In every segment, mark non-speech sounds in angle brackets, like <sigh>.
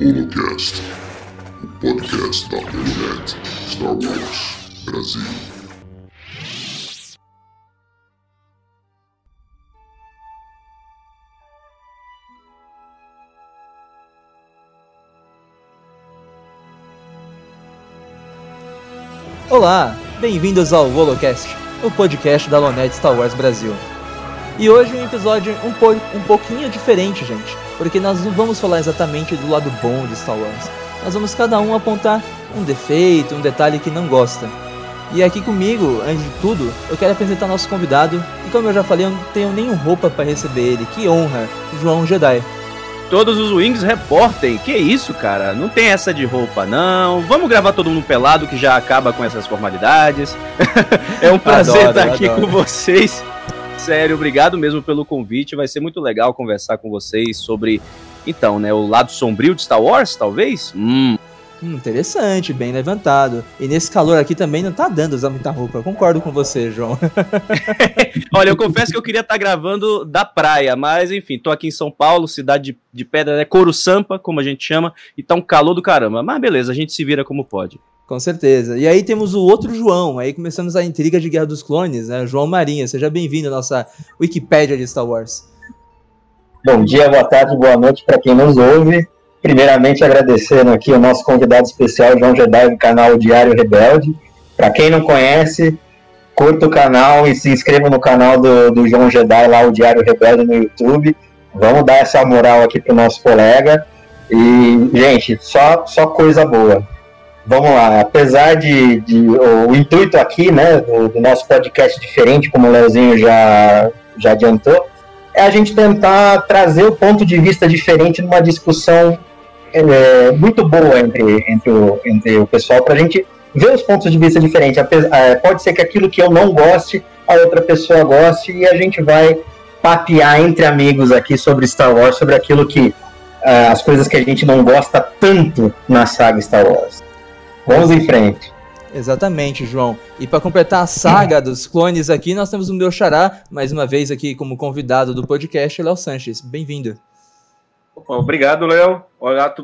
Holocast, o podcast da Holonet Star Wars Brasil. Olá, bem-vindos ao Holocast, o podcast da Lonet Star Wars Brasil. E hoje um episódio um, po um pouquinho diferente, gente, porque nós não vamos falar exatamente do lado bom de Star Wars. Nós vamos cada um apontar um defeito, um detalhe que não gosta. E aqui comigo, antes de tudo, eu quero apresentar nosso convidado, e como eu já falei, eu não tenho nenhum roupa para receber ele. Que honra, João Jedi. Todos os Wings reportem. Que isso, cara? Não tem essa de roupa, não. Vamos gravar todo mundo pelado que já acaba com essas formalidades. <laughs> é um prazer adoro, estar aqui adoro. com vocês. Sério, obrigado mesmo pelo convite. Vai ser muito legal conversar com vocês sobre, então, né, o lado sombrio de Star Wars, talvez? Hum, Hum, interessante, bem levantado. E nesse calor aqui também não tá dando usar muita roupa. Eu concordo com você, João. <laughs> <laughs> Olha, eu confesso que eu queria estar tá gravando da praia, mas enfim, tô aqui em São Paulo, cidade de, de pedra, né? Couro Sampa, como a gente chama, e tá um calor do caramba. Mas beleza, a gente se vira como pode. Com certeza. E aí temos o outro João, aí começamos a intriga de Guerra dos Clones, né? João Marinha, seja bem-vindo à nossa Wikipédia de Star Wars. Bom dia, boa tarde, boa noite para quem nos ouve. Primeiramente, agradecendo aqui o nosso convidado especial, João Jedi, do canal Diário Rebelde. Para quem não conhece, curta o canal e se inscreva no canal do, do João Jedi, lá, o Diário Rebelde, no YouTube. Vamos dar essa moral aqui pro nosso colega. E, gente, só, só coisa boa. Vamos lá, apesar de, de o, o intuito aqui, né, do, do, nosso podcast diferente, como o Leozinho já, já adiantou, é a gente tentar trazer o ponto de vista diferente numa discussão é, muito boa entre, entre, o, entre o pessoal para a gente ver os pontos de vista diferentes. É, pode ser que aquilo que eu não goste, a outra pessoa goste e a gente vai papear entre amigos aqui sobre Star Wars, sobre aquilo que uh, as coisas que a gente não gosta tanto na saga Star Wars. Vamos em frente. Exatamente, João. E para completar a saga dos clones aqui, nós temos o meu xará, mais uma vez aqui como convidado do podcast, Léo Sanches. Bem-vindo. Obrigado, Léo. Olá,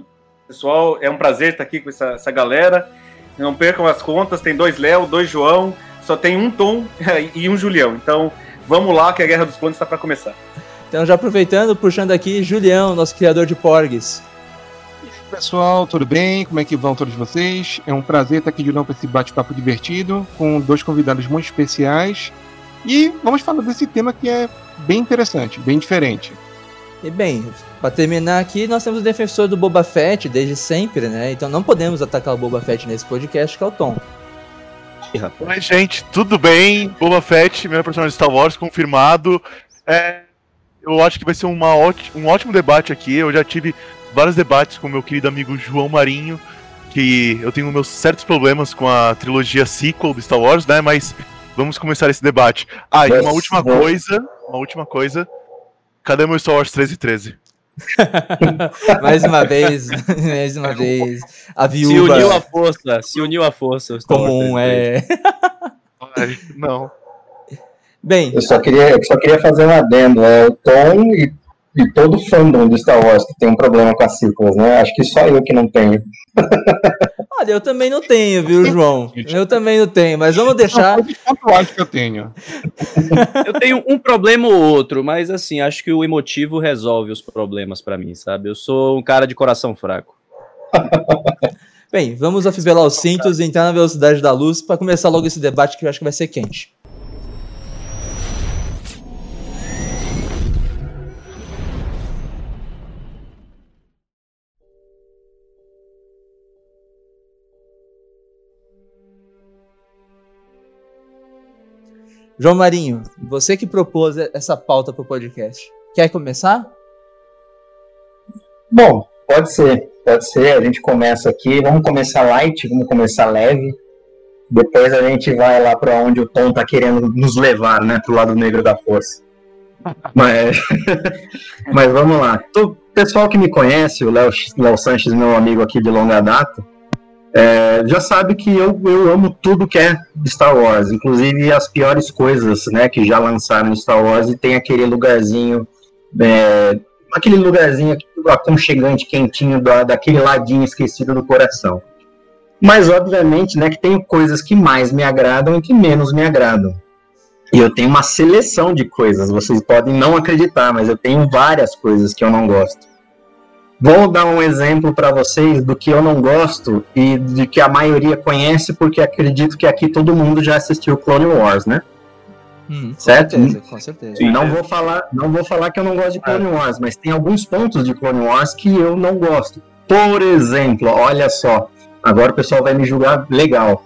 pessoal. É um prazer estar aqui com essa, essa galera. Não percam as contas, tem dois Léo, dois João, só tem um Tom <laughs> e um Julião. Então, vamos lá que a Guerra dos Clones está para começar. Então, já aproveitando, puxando aqui, Julião, nosso criador de Porgs. Pessoal, tudo bem? Como é que vão todos vocês? É um prazer estar aqui de novo para esse bate-papo divertido, com dois convidados muito especiais. E vamos falar desse tema que é bem interessante, bem diferente. E bem, para terminar aqui, nós temos o defensor do Boba Fett desde sempre, né? Então não podemos atacar o Boba Fett nesse podcast, que é o Tom. Oi, gente, tudo bem? Boba Fett, meu personagem de Star Wars, confirmado. É, eu acho que vai ser uma um ótimo debate aqui. Eu já tive vários debates com meu querido amigo João Marinho, que eu tenho meus certos problemas com a trilogia sequel do Star Wars, né? Mas vamos começar esse debate. Ah, e uma última coisa, uma última coisa. Cadê meu Star Wars 13 e 13? mais uma vez, mais uma vez, a viúva. Se uniu a força, se uniu a força. Comum, é. Ai, não. Bem. Eu só queria, eu só queria fazer um adendo. É o Tom e de todo o fandom do Star Wars que tem um problema com as círculos, né? Acho que só eu que não tenho. Olha, eu também não tenho, viu, João? Eu também não tenho, mas vamos deixar. Eu acho que eu tenho. eu tenho um problema ou outro, mas assim, acho que o emotivo resolve os problemas para mim, sabe? Eu sou um cara de coração fraco. Bem, vamos afivelar os cintos e entrar na velocidade da luz para começar logo esse debate que eu acho que vai ser quente. João Marinho, você que propôs essa pauta para o podcast, quer começar? Bom, pode ser, pode ser. A gente começa aqui. Vamos começar light, vamos começar leve. Depois a gente vai lá para onde o Tom tá querendo nos levar, né, pro lado negro da força. <laughs> Mas, <laughs> mas vamos lá. O pessoal que me conhece, o Léo Sanches, meu amigo aqui de longa data, é, já sabe que eu, eu amo tudo que é Star Wars, inclusive as piores coisas né, que já lançaram Star Wars e tem aquele lugarzinho é, aquele lugarzinho aconchegante, quentinho, da, daquele ladinho esquecido do coração. Mas, obviamente, né, que tem coisas que mais me agradam e que menos me agradam. E eu tenho uma seleção de coisas, vocês podem não acreditar, mas eu tenho várias coisas que eu não gosto. Vou dar um exemplo para vocês do que eu não gosto e de que a maioria conhece, porque acredito que aqui todo mundo já assistiu Clone Wars, né? Hum, certo? Com certeza, com certeza. Sim, não, vou falar, não vou falar que eu não gosto de Clone Wars, mas tem alguns pontos de Clone Wars que eu não gosto. Por exemplo, olha só, agora o pessoal vai me julgar legal.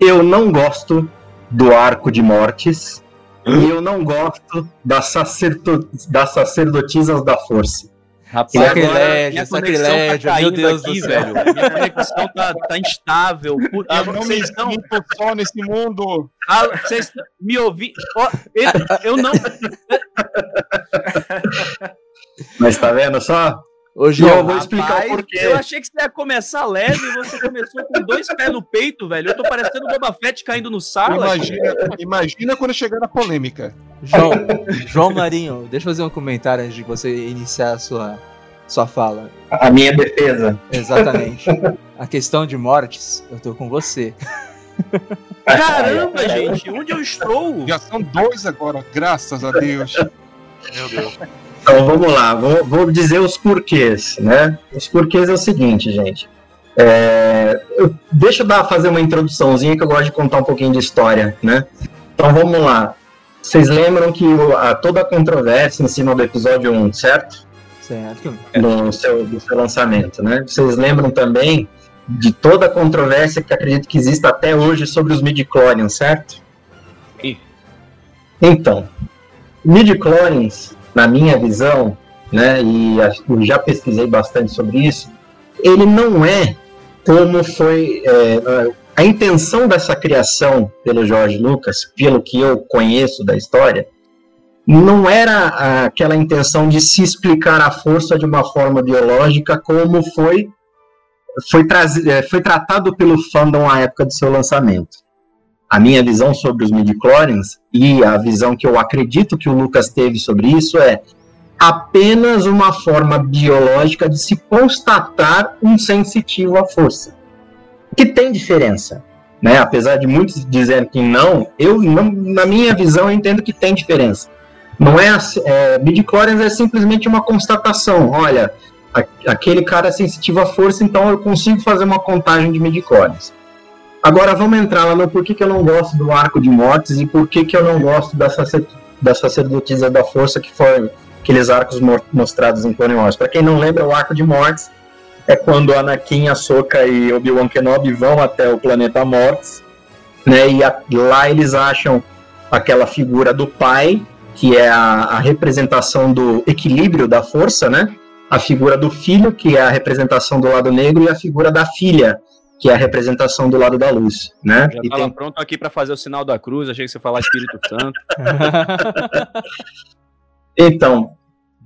Eu não gosto do arco de mortes e eu não gosto das, sacerdo das sacerdotisas da força. Rapaz, sacrilégio, sacrilégio, tá meu Deus aqui, do céu. velho. Minha conexão tá, tá instável. Por, Eu ah, não me vocês não. sinto só nesse mundo. Ah, vocês me ouviram. eu, eu não. Mas tá vendo só? Ô, E João, eu vou explicar Rapaz, o porquê. Eu achei que você ia começar leve e você começou com dois pés no peito, velho. Eu tô parecendo o Boba Fett caindo no sala. Imagina, imagina quando chegar na polêmica. João, João Marinho, deixa eu fazer um comentário antes de você iniciar a sua, sua fala. A minha defesa. Exatamente. A questão de mortes, eu tô com você. Caramba, gente, onde eu estou? Já são dois agora, graças a Deus. Meu Deus. Então vamos lá, vou, vou dizer os porquês, né? Os porquês é o seguinte, gente. É, eu, deixa eu dar, fazer uma introduçãozinha que eu gosto de contar um pouquinho de história, né? Então vamos lá. Vocês lembram que o- a, toda a controvérsia em cima do episódio 1, certo? Certo? No seu, do seu lançamento, né? Vocês lembram também de toda a controvérsia que acredito que existe até hoje sobre os midi-chlorians, certo? Sim. Então, midi-chlorians, na minha visão, né, e já pesquisei bastante sobre isso, ele não é como foi é, a intenção dessa criação pelo George Lucas, pelo que eu conheço da história, não era aquela intenção de se explicar a força de uma forma biológica como foi foi, eh, foi tratado pelo fandom à época do seu lançamento. A minha visão sobre os midichlorians e a visão que eu acredito que o Lucas teve sobre isso é apenas uma forma biológica de se constatar um sensitivo à força. Que tem diferença, né? Apesar de muitos dizerem que não, eu na minha visão eu entendo que tem diferença. Não é, é midichlorians é simplesmente uma constatação. Olha, a- aquele cara é sensitivo à força, então eu consigo fazer uma contagem de midichlorians. Agora vamos entrar lá no porquê que eu não gosto do arco de mortes e por que eu não gosto da, da sacerdotisa da força que foram aqueles arcos mo- mostrados em Clone Wars. Para quem não lembra, o arco de mortes é quando Anakin, Ahsoka e Obi-Wan Kenobi vão até o planeta Mortes, né? E a- lá eles acham aquela figura do pai, que é a, a representação do equilíbrio da força, né? A figura do filho, que é a representação do lado negro, e a figura da filha, que é a representação do lado da luz, né? Já E tava tem- pronto aqui pra fazer o sinal da cruz, achei que você ia falar Espírito Santo. <laughs> Então,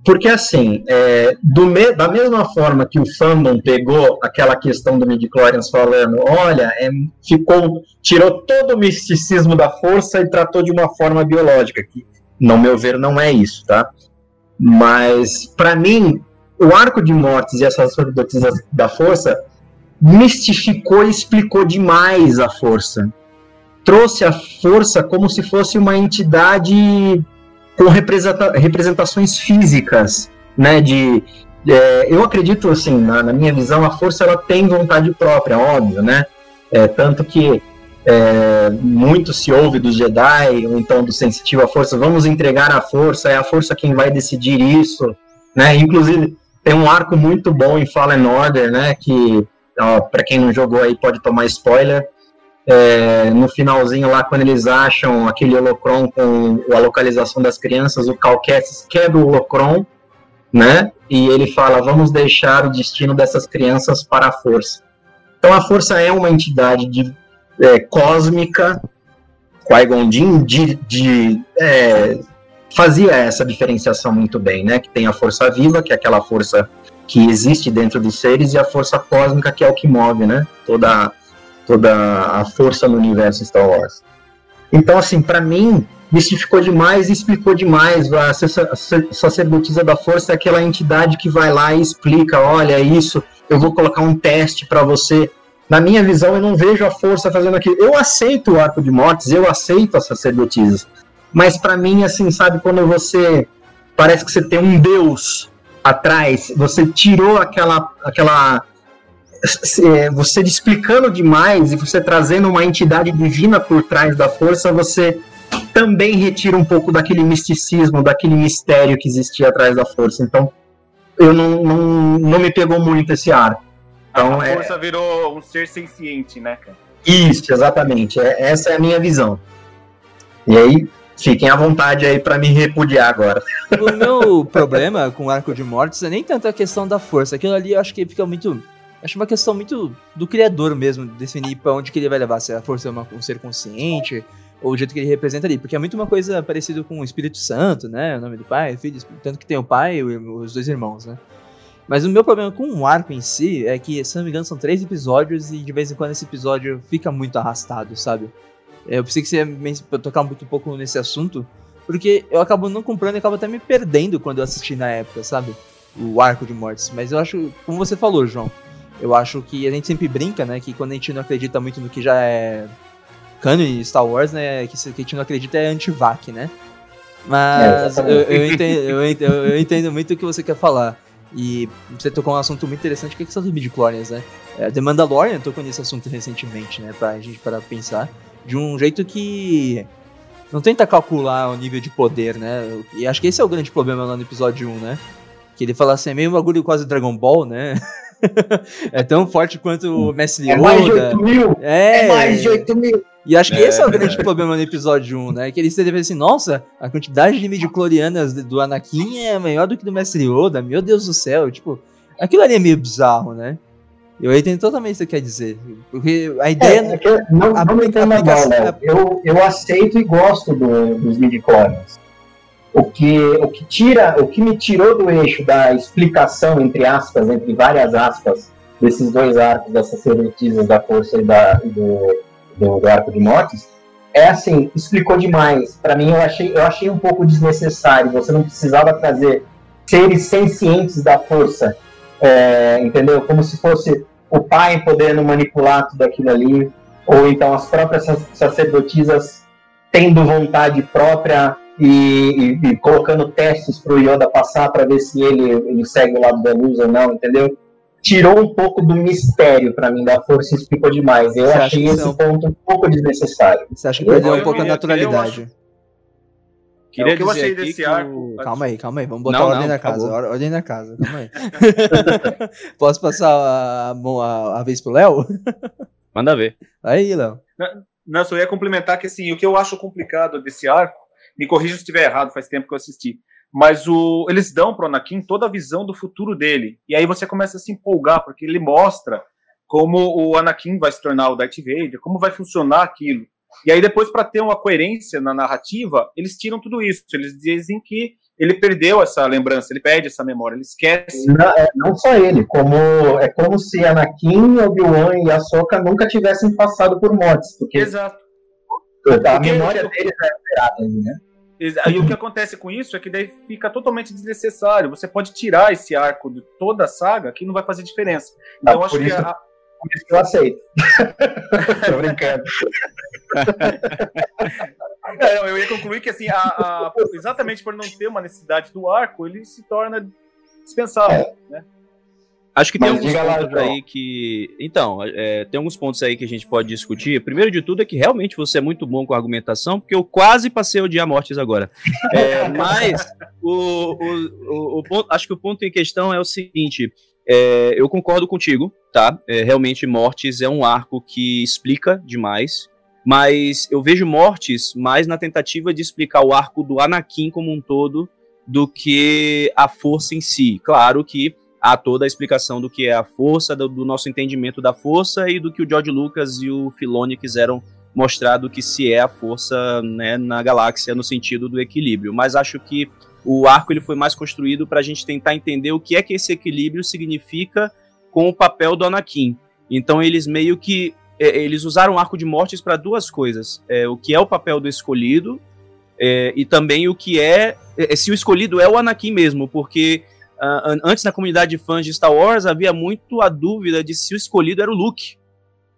porque assim, é, me- da mesma forma que o fandom pegou aquela questão do midichlorians falando, olha, é, ficou, tirou todo o misticismo da força e tratou de uma forma biológica, que, no meu ver, não é isso, tá? Mas, para mim, o arco de mortes e essa sacerdotisa da força mistificou e explicou demais a força. Trouxe a força como se fosse uma entidade com representa- representações físicas, né? De, é, eu acredito assim, na, na minha visão, a força ela tem vontade própria, óbvio, né? É, tanto que é, muito se ouve dos Jedi, ou então do sensitivo à força, vamos entregar a força, é a força quem vai decidir isso, né? Inclusive tem um arco muito bom em Fallen Order, né? Que para quem não jogou aí pode tomar spoiler. É, no finalzinho lá, quando eles acham aquele holocron com a localização das crianças, o Cal Kestis quebra o holocron, né? E ele fala, vamos deixar o destino dessas crianças para a força. Então a força é uma entidade de, é, cósmica, Qui-Gon de, de, é, fazia essa diferenciação muito bem, né? Que tem a força viva, que é aquela força que existe dentro dos seres, e a força cósmica, que é o que move, né? Toda, toda a força no universo Star Wars. Então, assim, para mim, mistificou demais e explicou demais. A sacerdotisa da força é aquela entidade que vai lá e explica: olha, isso, eu vou colocar um teste para você. Na minha visão, eu não vejo a força fazendo aquilo. Eu aceito o arco de mortes, eu aceito as sacerdotisas. Mas para mim, assim, sabe, quando você. Parece que você tem um Deus atrás, você tirou aquela. aquela você explicando demais e você trazendo uma entidade divina por trás da força, você também retira um pouco daquele misticismo, daquele mistério que existia atrás da força. Então, eu não, não, não me pegou muito esse ar. Então, a é força é... virou um ser senciente, né, cara? Isso, exatamente. É, essa é a minha visão. E aí, fiquem à vontade aí para me repudiar agora. O meu problema com o Arco de Mortes é nem tanto a questão da força. Aquilo ali eu acho que fica muito. Acho uma questão muito do criador mesmo, definir para onde que ele vai levar. Se a força é uma, um ser consciente, ou o jeito que ele representa ali, porque é muito uma coisa parecida com o Espírito Santo, né? O nome do pai, filho, tanto que tem o pai e os dois irmãos, né? Mas o meu problema com o arco em si é que, se não me engano, são três episódios e de vez em quando esse episódio fica muito arrastado, sabe? É, eu pensei que você ia tocar muito um pouco nesse assunto, porque eu acabo não comprando e acabo até me perdendo quando eu assisti na época, sabe? O arco de mortes. Mas eu acho, como você falou, João, eu acho que a gente sempre brinca, né? Que quando a gente não acredita muito no que já é canon Star Wars, né, que, que a gente não acredita é anti-vac, né? Mas é, eu, eu, entendo, eu, entendo, eu, entendo, muito o que você quer falar. E você tocou um assunto muito interessante, que é a questão dos midi-chlorians, né? É, The Mandalorian tocou nesse assunto recentemente, né? Pra gente parar pensar. De um jeito que não tenta calcular o nível de poder, né? E acho que esse é o grande problema lá no episódio 1, né? Que ele fala assim, é meio um bagulho quase Dragon Ball, né? <laughs> é tão forte quanto o Mestre Yoda. É mais de 8 mil! É, é mais de 8 mil! E acho que é, esse é o grande problema no episódio 1, né? Que eles devem assim, nossa, a quantidade de midi-clorianas do Anakin é maior do que do Mestre Yoda, meu Deus do céu, tipo, aquilo ali é meio bizarro, né? Eu entendo totalmente o que você quer dizer. Porque a ideia. É, é não, a, não me entenda mal, né? eu, eu aceito e gosto do, dos midi-chlorians. O que, o que tira, o que me tirou do eixo da explicação, entre aspas, entre várias aspas, desses dois arcos, dessas sacerdotisas da força e da, do, do, do Arco de Mortes, é assim, explicou demais. Para mim, eu achei, eu achei um pouco desnecessário. Você não precisava trazer seres sencientes da força, é, entendeu? Como se fosse o pai podendo manipular tudo aquilo ali, ou então as próprias sacerdotisas tendo vontade própria e, e, e colocando testes para o Yoda passar para ver se ele, ele segue o lado da luz ou não, entendeu? tirou um pouco do mistério para mim da força e explicou demais. Eu Você achei esse ponto um pouco desnecessário. Você acha que perdeu um pouco a naturalidade? Queria é o que eu achei desse arco. Calma aí, calma aí, vamos botar não, ordem não, na casa. Ordem na casa, calma aí. <laughs> Posso passar a, a, a vez pro Léo? <laughs> Manda ver. Aí, Léo. Não, só ia complementar que assim, o que eu acho complicado desse arco, me corrija se estiver errado, faz tempo que eu assisti mas o, eles dão para o Anakin toda a visão do futuro dele. E aí você começa a se empolgar, porque ele mostra como o Anakin vai se tornar o Darth Vader, como vai funcionar aquilo. E aí depois, para ter uma coerência na narrativa, eles tiram tudo isso. Eles dizem que ele perdeu essa lembrança, ele perde essa memória, ele esquece. Não, é, não só ele, como é como se Anakin, Obi-Wan e Ahsoka nunca tivessem passado por mortes, porque Exato. a porque memória deles é alterada, né? Aí o que acontece com isso é que daí fica totalmente desnecessário. Você pode tirar esse arco de toda a saga que não vai fazer diferença. Então ah, acho que a... Por isso que eu aceito. <laughs> Tô brincando. É, eu ia concluir que assim, a, a, exatamente por não ter uma necessidade do arco, ele se torna dispensável, é. né? Acho que Mas tem alguns pontos lá, aí que. Então, é, tem alguns pontos aí que a gente pode discutir. Primeiro de tudo é que realmente você é muito bom com a argumentação, porque eu quase passei o dia mortes agora. É, mas o, o, o, o, ponto, acho que o ponto em questão é o seguinte: é, eu concordo contigo, tá? É, realmente, Mortes é um arco que explica demais. Mas eu vejo Mortes mais na tentativa de explicar o arco do Anakin como um todo do que a força em si. Claro que há toda a explicação do que é a força, do, do, nosso entendimento da força e do que o George Lucas e o Filoni quiseram mostrar do que se é a força né, na galáxia no sentido do equilíbrio. Mas acho que o arco ele foi mais construído para a gente tentar entender o que é que esse equilíbrio significa com o papel do Anakin. Então eles meio que é, eles usaram o arco de mortes para duas coisas: é, o que é o papel do escolhido é, e também o que é, é, se o escolhido é o Anakin mesmo, porque uh, antes na comunidade de fãs de Star Wars havia muito a dúvida de se o escolhido era o Luke,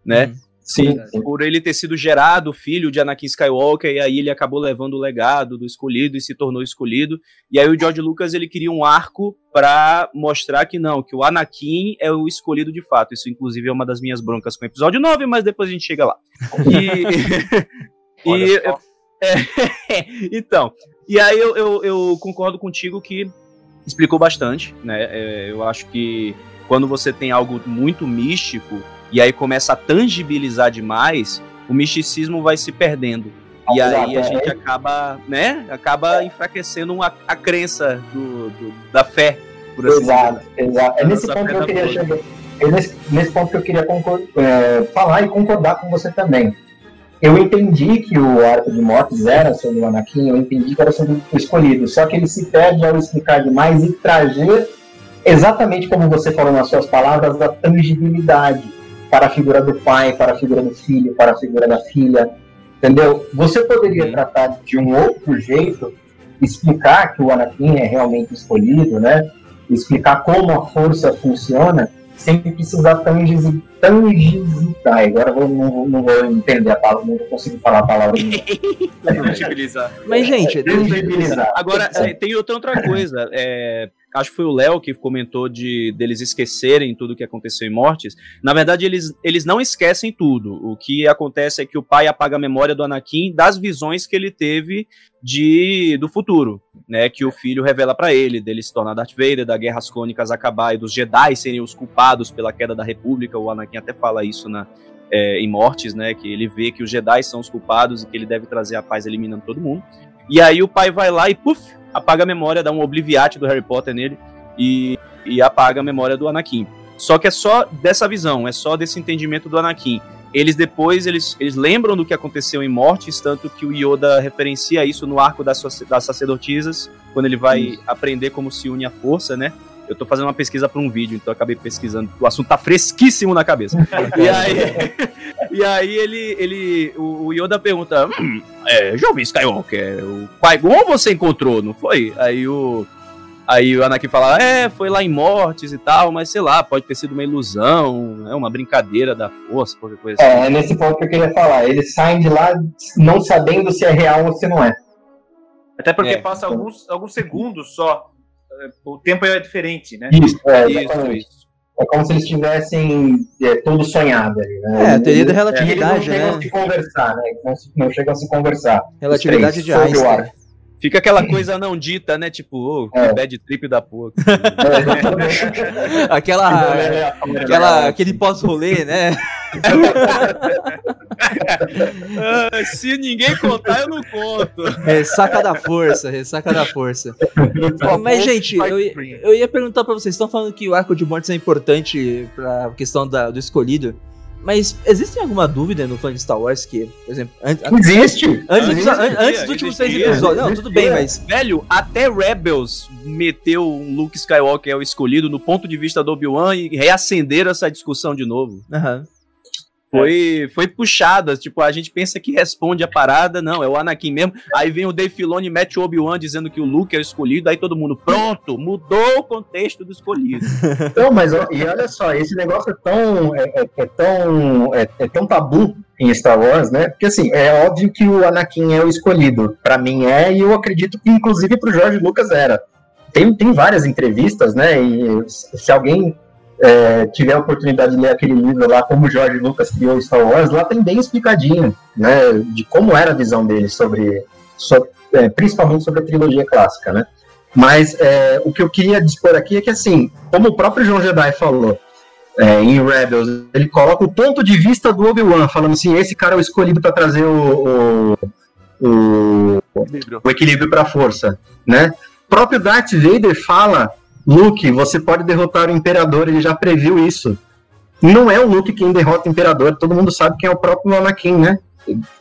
né? Uhum. Sim, por ele ter sido gerado filho de Anakin Skywalker, e aí ele acabou levando o legado do escolhido e se tornou escolhido. E aí o George Lucas ele queria um arco para mostrar que não, que o Anakin é o escolhido de fato. Isso, inclusive, é uma das minhas broncas com o episódio 9, mas depois a gente chega lá. E. <laughs> e <laughs> é, então, e aí eu, eu, eu, concordo contigo que explicou bastante, né? É, eu acho que quando você tem algo muito místico e aí começa a tangibilizar demais, o misticismo vai se perdendo. E aí a gente acaba, né? Acaba enfraquecendo a, a crença do, do, da fé, por assim exato, dizer. Exato, É nesse ponto que eu queria chegar. É nesse, nesse ponto que eu queria é, falar e concordar com você também. Eu entendi que o arco de mortes era sobre o Anakin, eu entendi que era sobre o escolhido, só que ele se perde ao explicar demais e trazer, exatamente como você falou nas suas palavras, a tangibilidade para a figura do pai, para a figura do filho, para a figura da filha, entendeu? Você poderia tratar de um outro jeito, explicar que o Anakin é realmente escolhido, né? Explicar como a força funciona, sem precisar tangibilizar. Agora eu não, não, vou entender a palavra, não conseguir falar a palavra. tangibilizar. <laughs> Mas, gente, tangibilizar. Agora, é, tem outra, outra coisa. É, acho que foi o Léo que comentou de deles esquecerem tudo que aconteceu em Mortes. Na verdade, eles, eles não esquecem tudo. O que acontece é que o pai apaga a memória do Anakin das visões que ele teve de do futuro, né? Que o filho revela para ele, dele se tornar Darth Vader, da Guerras Cônicas acabar e dos Jedi serem os culpados pela queda da República. O Anakin até fala isso na é, em Mortes, né? Que ele vê que os Jedi são os culpados e que ele deve trazer a paz eliminando todo mundo. E aí o pai vai lá e puf, apaga a memória, dá um obliviate do Harry Potter nele e, e apaga a memória do Anakin. Só que é só dessa visão, é só desse entendimento do Anakin. Eles depois, eles, eles lembram do que aconteceu em Mortes, tanto que o Yoda referencia isso no arco das, das sacerdotisas, quando ele vai aprender como se une a força, né? Eu tô fazendo uma pesquisa para um vídeo, então eu acabei pesquisando. O assunto tá fresquíssimo na cabeça. <laughs> e aí, <laughs> e aí ele, ele, o Yoda pergunta: hum, é, Jovem Skywalker, o Qui-Gon você encontrou, não foi? Aí o, aí o Anakin fala: é, foi lá em Mortes e tal, mas sei lá, pode ter sido uma ilusão, é uma brincadeira da força, qualquer coisa assim. É, é nesse ponto que eu queria falar. Eles saem de lá não sabendo se é real ou se não é. Até porque é. passa alguns, alguns segundos só o tempo é diferente, né? Isso, é, isso, isso. É como se eles tivessem é, tudo sonhado ali, né? É, a teoria da relatividade, né? Não chegam a se conversar, né? Não, não chegam a se conversar. Relatividade de Einstein. Fica aquela <laughs> coisa não dita, né? Tipo, oh, que é. bad trip da porra. <laughs> É, aquela, aquela, aquele pós-rolê, né? ah, se ninguém contar, eu não conto. Ressaca da força, ressaca da força. Mas, gente, eu, eu ia perguntar pra vocês, estão falando que o arco de mortes é importante pra questão da, do escolhido. Mas existe alguma dúvida no fã de Star Wars que, por exemplo. An existe! Antes, existe, antes, antes dos últimos três episódios. Não, tudo bem, mas. Velho, até Rebels meteu um Luke Skywalker é o escolhido no ponto de vista do Obi-Wan e reacenderam essa discussão de novo. Aham. Uhum foi, foi puxada. Tipo, a gente pensa que responde a parada, não, é o Anakin mesmo. Aí vem o Dave Filoni mete o Obi-Wan dizendo que o Luke é o escolhido, aí todo mundo, pronto, mudou o contexto do escolhido. <laughs> Não, mas e olha só, esse negócio é tão, é, é, é tão, é, é, tão tabu em Star Wars, né? Porque assim, é óbvio que o Anakin é o escolhido. para mim é, e eu acredito que inclusive pro George Lucas era. Tem, tem várias entrevistas, né? E se alguém é, tiver a oportunidade de ler aquele livro lá, como George Lucas criou Star Wars, lá tem bem explicadinho, né, de como era a visão dele sobre, sobre é, principalmente sobre a trilogia clássica, né. Mas é, o que eu queria dispor aqui é que, assim, como o próprio João Jedi falou é, em Rebels, ele coloca o ponto de vista do Obi-Wan, falando assim, esse cara é o escolhido para trazer o, o, o, o equilíbrio para a força, né. O próprio Darth Vader fala Luke, você pode derrotar o Imperador, ele já previu isso. Não é o Luke quem derrota o Imperador, todo mundo sabe quem é o próprio Anakin, né?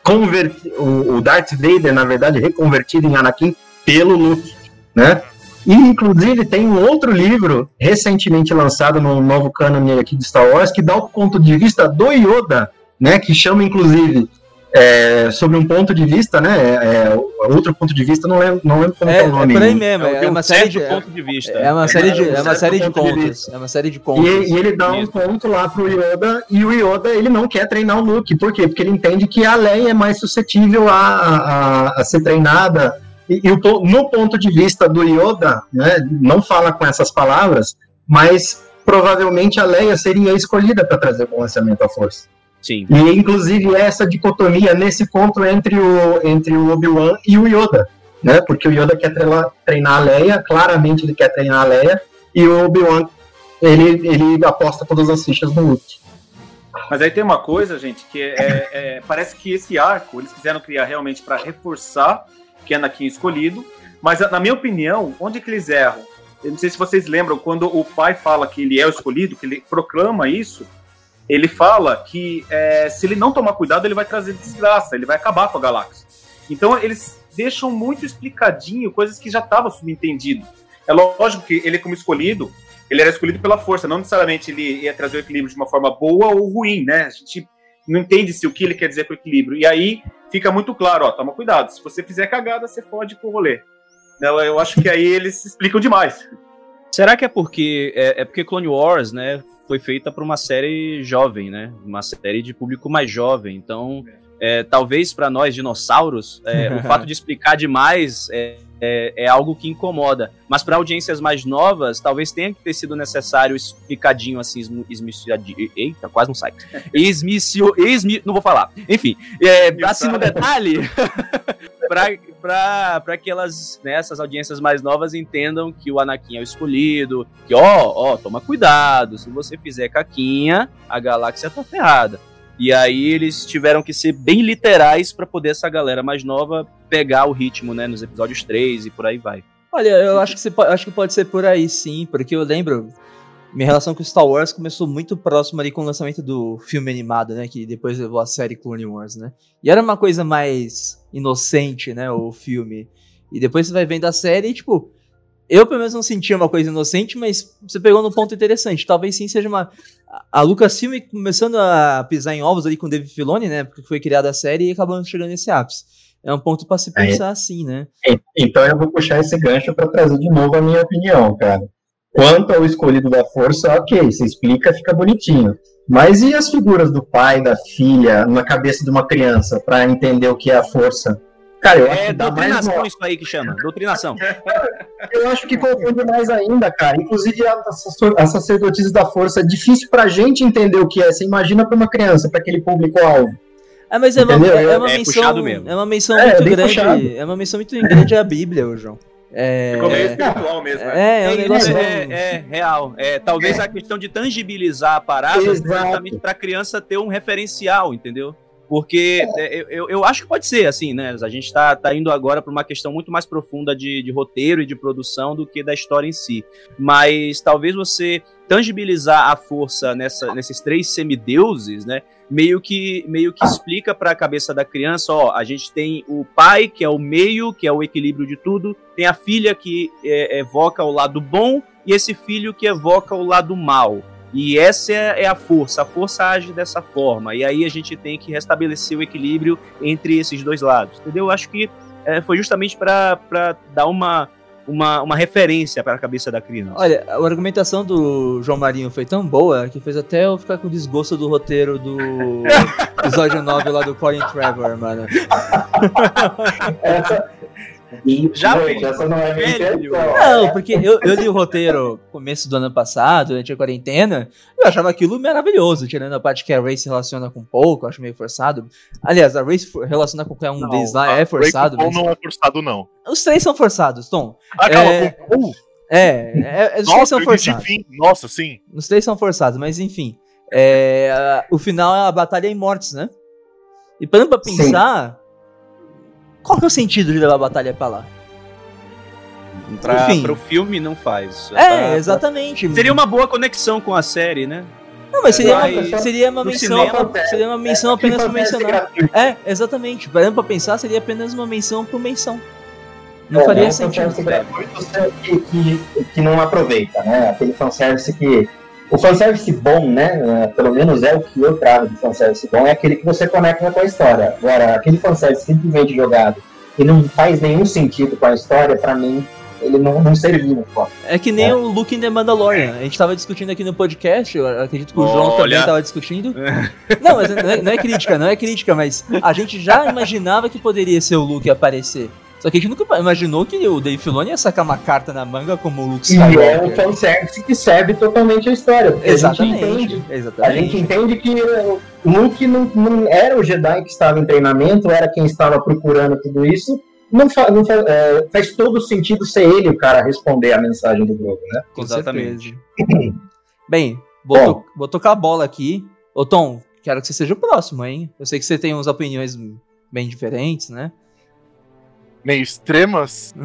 Converti o Darth Vader, na verdade, reconvertido em Anakin pelo Luke, né? E, inclusive, tem um outro livro recentemente lançado no novo cânone aqui de Star Wars que dá o ponto de vista do Yoda, né? Que chama, inclusive, é, sobre um ponto de vista, né? É, outro ponto de vista, não lembro, não lembro como é, é o nome. É por aí mesmo, é, uma série de ponto de vista. É uma série de, é uma série de contos, é uma série de contos. E, e ele dá um ponto lá pro Yoda e o Yoda ele não quer treinar o Luke, por quê? Porque ele entende que a Leia é mais suscetível a, a, a ser treinada. E, e, no ponto de vista do Yoda, né, não fala com essas palavras, mas provavelmente a Leia seria escolhida para trazer o balanceamento à força. Sim. E inclusive essa dicotomia nesse ponto entre o, entre o Obi-Wan e o Yoda, né? Porque o Yoda quer treinar, treinar a Leia, claramente ele quer treinar a Leia, e o Obi-Wan ele, ele aposta todas as fichas no Luke. Mas aí tem uma coisa, gente, que é, é, é parece que esse arco eles quiseram criar realmente para reforçar que Anakin é escolhido, mas na minha opinião, onde que eles erram? Eu não sei se vocês lembram, quando o pai fala que ele é o escolhido, que ele proclama isso, ele fala que é, se ele não tomar cuidado, ele vai trazer desgraça, ele vai acabar com a galáxia. Então eles deixam muito explicadinho coisas que já estavam subentendido. É lógico que ele, como escolhido, ele era escolhido pela força, não necessariamente ele ia trazer o equilíbrio de uma forma boa ou ruim, né? A gente não entende se o que ele quer dizer com equilíbrio. E aí fica muito claro, ó, toma cuidado, se você fizer cagada, você fode com o rolê. Eu acho que aí eles explicam demais. Será que é porque é, é porque Clone Wars, né, foi feita para uma série jovem, né, uma série de público mais jovem. Então, é, talvez para nós dinossauros, é, o <laughs> fato de explicar demais é, é, algo que incomoda. Mas para audiências mais novas, talvez tenha que ter sido necessário explicadinho assim, esmiuçadinho. Eita, quase não sai. Esmicio, esmi, não vou falar. Enfim, é, assim no detalhe, <laughs> para que elas, né, essas audiências mais novas entendam que o Anakin é o escolhido, que ó, ó, toma cuidado, se você fizer caquinha, a galáxia tá ferrada. E aí eles tiveram que ser bem literais para poder essa galera mais nova pegar o ritmo, né, nos episódios 3 e por aí vai. Olha, eu acho que, você, acho que pode ser por aí sim, porque eu lembro minha relação com Star Wars começou muito próximo ali com o lançamento do filme animado, né? Que depois levou a série Clone Wars, né? E era uma coisa mais inocente, né? O filme. E depois você vai vendo a série e, tipo, eu pelo menos não sentia uma coisa inocente, mas você pegou no ponto interessante. Talvez sim seja uma. A Lucasfilm começando a pisar em ovos ali com o David Filoni, né? Porque foi criada a série e acabou chegando nesse ápice. É um ponto para se é. pensar é. assim, né? Então eu vou puxar esse gancho para trazer de novo a minha opinião, cara. Quanto ao escolhido da força, ok, você explica, fica bonitinho. Mas e as figuras do pai, da filha, na cabeça de uma criança, para entender o que é a força? Cara, eu é doutrinação mais... isso aí que chama, doutrinação. <laughs> eu acho que confunde mais ainda, cara. Inclusive a sacerdotisa da força é difícil pra gente entender o que é. Você imagina pra uma criança, pra aquele público-alvo. É, mas é uma, é, é uma, é menção, é uma menção é, muito grande. Puxado. É uma menção muito grande à Bíblia, João. É, Ficou meio espiritual mesmo. É, é, é, um negócio... é, é real. É, talvez a questão de tangibilizar a parada justamente para a criança ter um referencial, entendeu? Porque é, eu, eu acho que pode ser assim, né? A gente está tá indo agora para uma questão muito mais profunda de, de roteiro e de produção do que da história em si. Mas talvez você tangibilizar a força nessa, nesses três semideuses, né? Meio que, meio que explica para a cabeça da criança, ó, a gente tem o pai, que é o meio, que é o equilíbrio de tudo, tem a filha que é, evoca o lado bom, e esse filho que evoca o lado mal. E essa é, é a força, a força age dessa forma, e aí a gente tem que restabelecer o equilíbrio entre esses dois lados, entendeu? Eu acho que é, foi justamente para dar uma, uma, uma referência para a cabeça da criança. Olha, a argumentação do João Marinho foi tão boa que fez até eu ficar com desgosto do roteiro do <laughs> episódio 9 lá do Colin Trevor, mano. Essa, já Gente, essa não é velho. Não, porque eu, eu li o roteiro começo do ano passado, durante a quarentena, eu achava aquilo maravilhoso, tirando a parte que a Race relaciona com pouco, acho meio forçado. Aliás, a Race relaciona com qualquer um não, deles lá, é forçado. Mas... não é forçado, não. Os três são forçados, Tom. Ah, calma, é... com é, é, os Nossa, três são forçados. Nossa, sim. Os três são forçados, mas enfim. É, o final é a batalha em mortes, né? E parando pra pensar, sim. Qual que é o sentido de levar a batalha pra lá? Pra, Enfim. pro filme não faz. É, pra, exatamente. Seria uma boa conexão com a série, né? Não, mas seria, mas, uma, seria uma menção. Cinema, seria uma menção é, apenas por mencionar. É, exatamente. Parando pra pensar, seria apenas uma menção por menção. Não é, faria sentido. Que, que, que não aproveita, né? Aquele fanservice que o fanservice bom, né? Pelo menos é o que eu trago de fanservice bom, é aquele que você conecta com a história. Agora, aquele fanservice simplesmente jogado e não faz nenhum sentido com a história, para mim, ele não, não serviu no foco. É que nem é. o Luke in the Mandalorian. A gente tava discutindo aqui no podcast, eu acredito que o João também tava discutindo. não, mas não é, não é, crítica, não é crítica, mas a gente já imaginava que poderia ser o Luke aparecer. Só que a gente nunca imaginou que o Dave Filoni ia sacar uma carta na manga como o Luke Skywalker. E é um fanservice que serve totalmente a história. Exatamente. A gente entende, exatamente. A gente entende que o Luke não, não era o Jedi que estava em treinamento, era quem estava procurando tudo isso, não, fa, não fa, é, faz todo sentido ser ele o cara responder a mensagem do Grogu, né? Com Exatamente. Bem, vou, to vou, tocar a bola aqui. Ô Tom, quero que você seja o próximo, hein? Eu sei que você tem umas opiniões bem diferentes, né? Meio extremas? <laughs>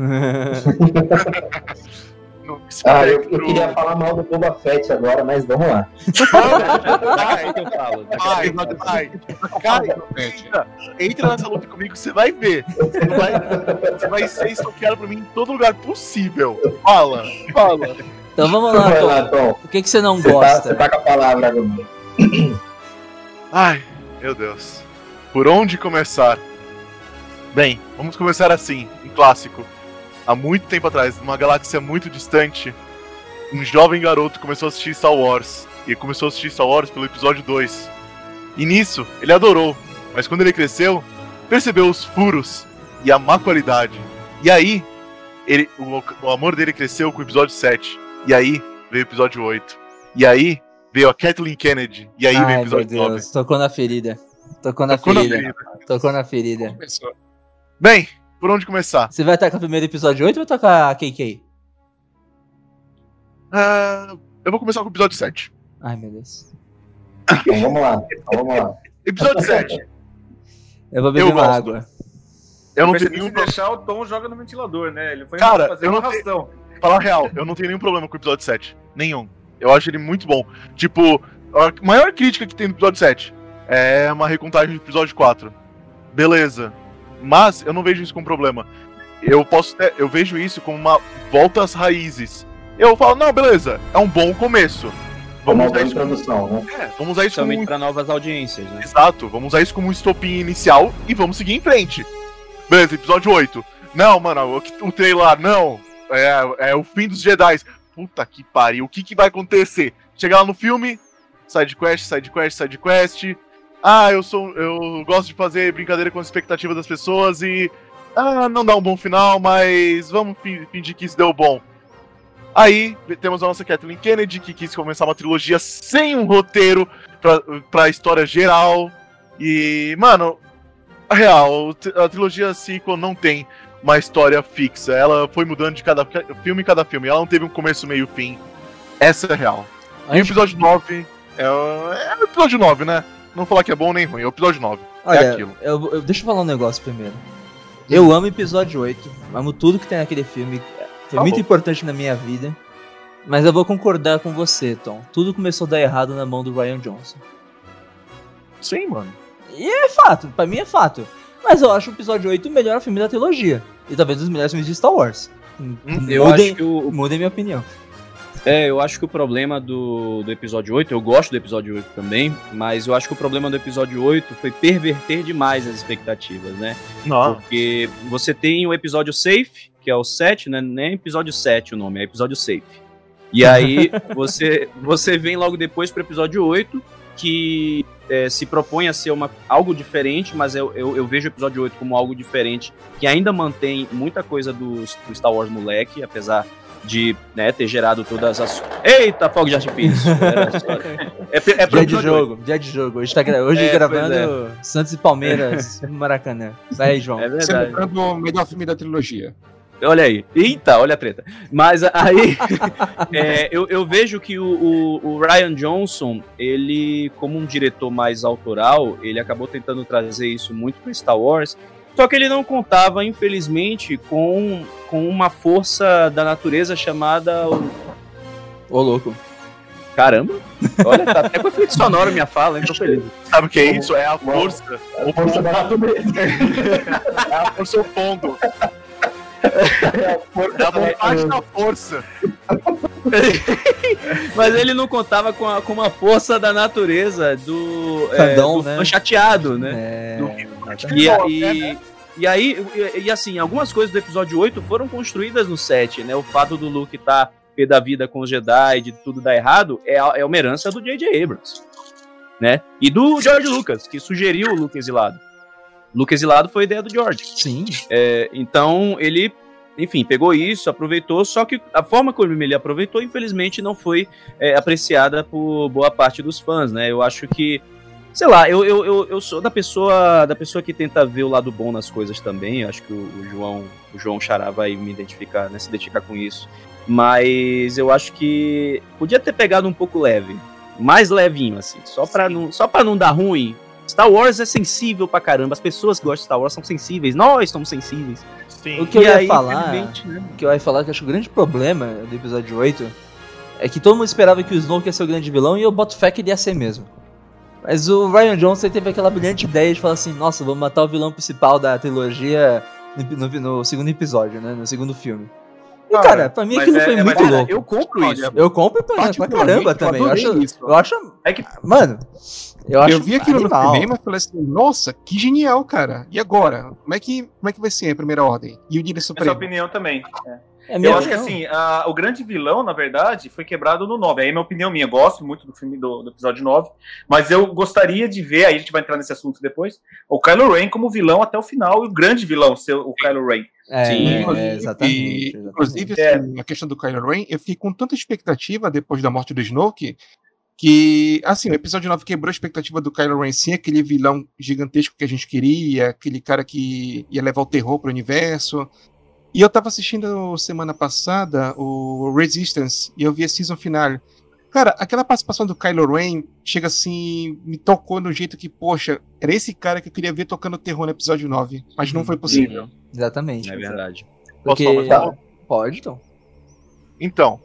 Ah, eu, eu, queria falar mal do Boba Fett agora, mas vamos lá. Vai, vai, vai. Entra, entra nessa luta comigo, você vai ver. Você vai, você vai ser estoqueado pra mim em todo lugar possível. Fala, fala. Então vamos lá, Tom. Lá, Tom. O que, que você não você tá- gosta? Tá, você tá com a palavra agora. Ai, meu Deus. Por onde começar? Bem, vamos começar assim, em clássico há muito tempo atrás, numa galáxia muito distante, um jovem garoto começou a assistir Star Wars. E começou a assistir Star Wars pelo episódio 2. E nisso, ele adorou. Mas quando ele cresceu, percebeu os furos e a má qualidade. E aí, ele, o, o amor dele cresceu com o episódio 7. E aí, veio o episódio 8. E aí, veio a Kathleen Kennedy. E aí Ai, veio o episódio meu Deus, 9. Tocou na ferida. Tocou na Tocou ferida. Na ferida. Tocou na ferida. Começou. Bem, por onde começar? Você vai atacar o primeiro episódio 8 ou vai atacar a KK? Uh, ah, eu vou começar com o episódio 7. Ai, meu Deus. Então vamos lá, então vamos lá. Episódio 7. Eu vou beber eu uma gosto. água. Eu não tenho nenhum deixar o Tom joga no ventilador, né? Ele foi Cara, fazer eu não tenho... Falar real, eu não tenho nenhum problema com o episódio 7. Nenhum. Eu acho ele muito bom. Tipo, a maior crítica que tem no episódio 7 é uma recontagem do episódio 4. Beleza. Mas eu não vejo isso como problema. Eu posso ter, eu vejo isso como uma volta às raízes. Eu falo, não, beleza, é um bom começo. Vamos usar isso como... né? é, vamos usar isso como para novas audiências, né? Exato, vamos usar isso como um estopim inicial e vamos seguir em frente. Beleza, episódio 8. Não, mano, o, o trailer, não. É, é o fim dos Jedi. Puta que pariu, o que, que vai acontecer? Chegar lá no filme, side quest, side quest, side quest, ah, eu sou. Eu gosto de fazer brincadeira com as expectativas das pessoas e. Ah, não dá um bom final, mas vamos fingir que isso deu bom. Aí temos a nossa Kathleen Kennedy, que quis começar uma trilogia sem um roteiro pra, pra história geral. E, mano, a real, a trilogia sequel não tem uma história fixa. Ela foi mudando de cada filme em cada filme. Ela não teve um começo, meio fim. Essa é a real. E o episódio 9 é, é o episódio 9, né? Não falar que é bom nem ruim, é o episódio 9. É Olha, é aquilo. Eu, eu, deixa eu falar um negócio primeiro. Eu amo o episódio 8, amo tudo que tem naquele filme. Foi tá muito bom. importante na minha vida. Mas eu vou concordar com você, Tom. Tudo começou a dar errado na mão do Ryan Johnson. Sim, mano. E é fato, pra mim é fato. Mas eu acho o episódio 8 o melhor filme da trilogia. E talvez um dos melhores filmes de Star Wars. Hum, eu mudem, acho que o... mudem minha opinião. É, eu acho que o problema do, do episódio 8, eu gosto do episódio 8 também, mas eu acho que o problema do episódio 8 foi perverter demais as expectativas, né? Não. Porque você tem o episódio Safe, que é o 7, né? Nem é episódio 7 o nome, é episódio Safe. E aí <laughs> você, você vem logo depois pro episódio 8, que é, se propõe a ser uma, algo diferente, mas eu, eu, eu, vejo o episódio 8 como algo diferente, que ainda mantém muita coisa do, do Star Wars moleque, apesar de né, ter gerado todas as. Eita, fogo de artifício! <laughs> é, é, é dia de jogo, dia de jogo. Hoje, tá, hoje é, gravando é. Santos e Palmeiras <laughs> no Maracanã. Vai aí, João. É verdade. Você o melhor filme da trilogia. Olha aí. Eita, olha a treta. Mas aí, <laughs> é, eu, eu, vejo que o, o, o, Ryan Johnson, ele, como um diretor mais autoral, ele acabou tentando trazer isso muito para Star Wars. Só que ele não contava, infelizmente, com, com uma força da natureza chamada. Ô, louco. Caramba! Olha, tá até com efeito sonoro minha fala, hein? Tô feliz. Sabe o que é isso? É a força. É a força da natureza. É a força opondo. É a, for... é a vontade da força. <laughs> Mas ele não contava com, a, com uma força da natureza do, é, do né? fã chateado, né? É, Do- e, e, e aí, e, e assim, algumas coisas do episódio 8 foram construídas no 7, né? O fato do Luke estar pé da vida com os Jedi, de tudo dar errado, é, é uma herança do J.J. Abrams, né? E do George Lucas, que sugeriu o Luke exilado. Luke exilado foi ideia do George. sim. É, então ele, enfim, pegou isso, aproveitou, só que a forma como ele aproveitou, infelizmente, não foi é, apreciada por boa parte dos fãs, né? Eu acho que, sei lá, eu, eu, eu, eu sou da pessoa da pessoa que tenta ver o lado bom nas coisas também. Eu acho que o, o João o João Xará vai me identificar, né? Se identificar com isso. Mas eu acho que podia ter pegado um pouco leve, mais levinho assim, só para não, só para não dar ruim. Star Wars é sensível pra caramba. As pessoas que gostam de Star Wars são sensíveis. Nós somos sensíveis. Sim. O que eu E ia aí, falar, né? o que eu ia falar que eu acho que o grande problema do episódio 8 é que todo mundo esperava que o Snoke ia ser o grande vilão e eu boto fé que ele ia ser mesmo. Mas o Ryan Johnson teve aquela brilhante ideia de falar assim, nossa, vamos matar o vilão principal da trilogia no, no- no segundo episódio, né? No segundo filme. E, Cara, cara, pra mim aquilo é- foi é- muito mas, louco. Eu compro isso. Eu compro pra, pra caramba também. Eu acho, isso. eu acho. É que Mano, eu acho. Eu vi aquilo animal. no cinema e falei assim, nossa, que genial, cara. E agora? Como é que, como é que vai ser a primeira ordem? E o Dire essa é Supremo? opinião também. É minha Eu acho que opinião. assim, a- o grande vilão, na verdade, foi quebrado no 9. Aí é minha opinião minha. Eu gosto muito do filme do, do episódio 9, mas eu gostaria de ver, aí a gente vai entrar nesse assunto depois, o Kylo Ren como vilão até o final, e o grande vilão ser o Kylo Ren. É, Sim, é, exatamente. e, exatamente. inclusive É. assim, a questão do Kylo Ren, eu fiquei com tanta expectativa depois da morte do Snoke, que, assim, o episódio 9 quebrou a expectativa do Kylo Ren sim, aquele vilão gigantesco que a gente queria, aquele cara que ia levar o terror pro universo. E eu tava assistindo semana passada o Resistance, e eu vi a season final. Cara, aquela participação do Kylo Ren chega assim, me tocou no jeito que, poxa, era esse cara que eu queria ver tocando terror no episódio 9, mas não foi possível. Exatamente. É verdade. Porque... Posso falar? Pode, então. Então,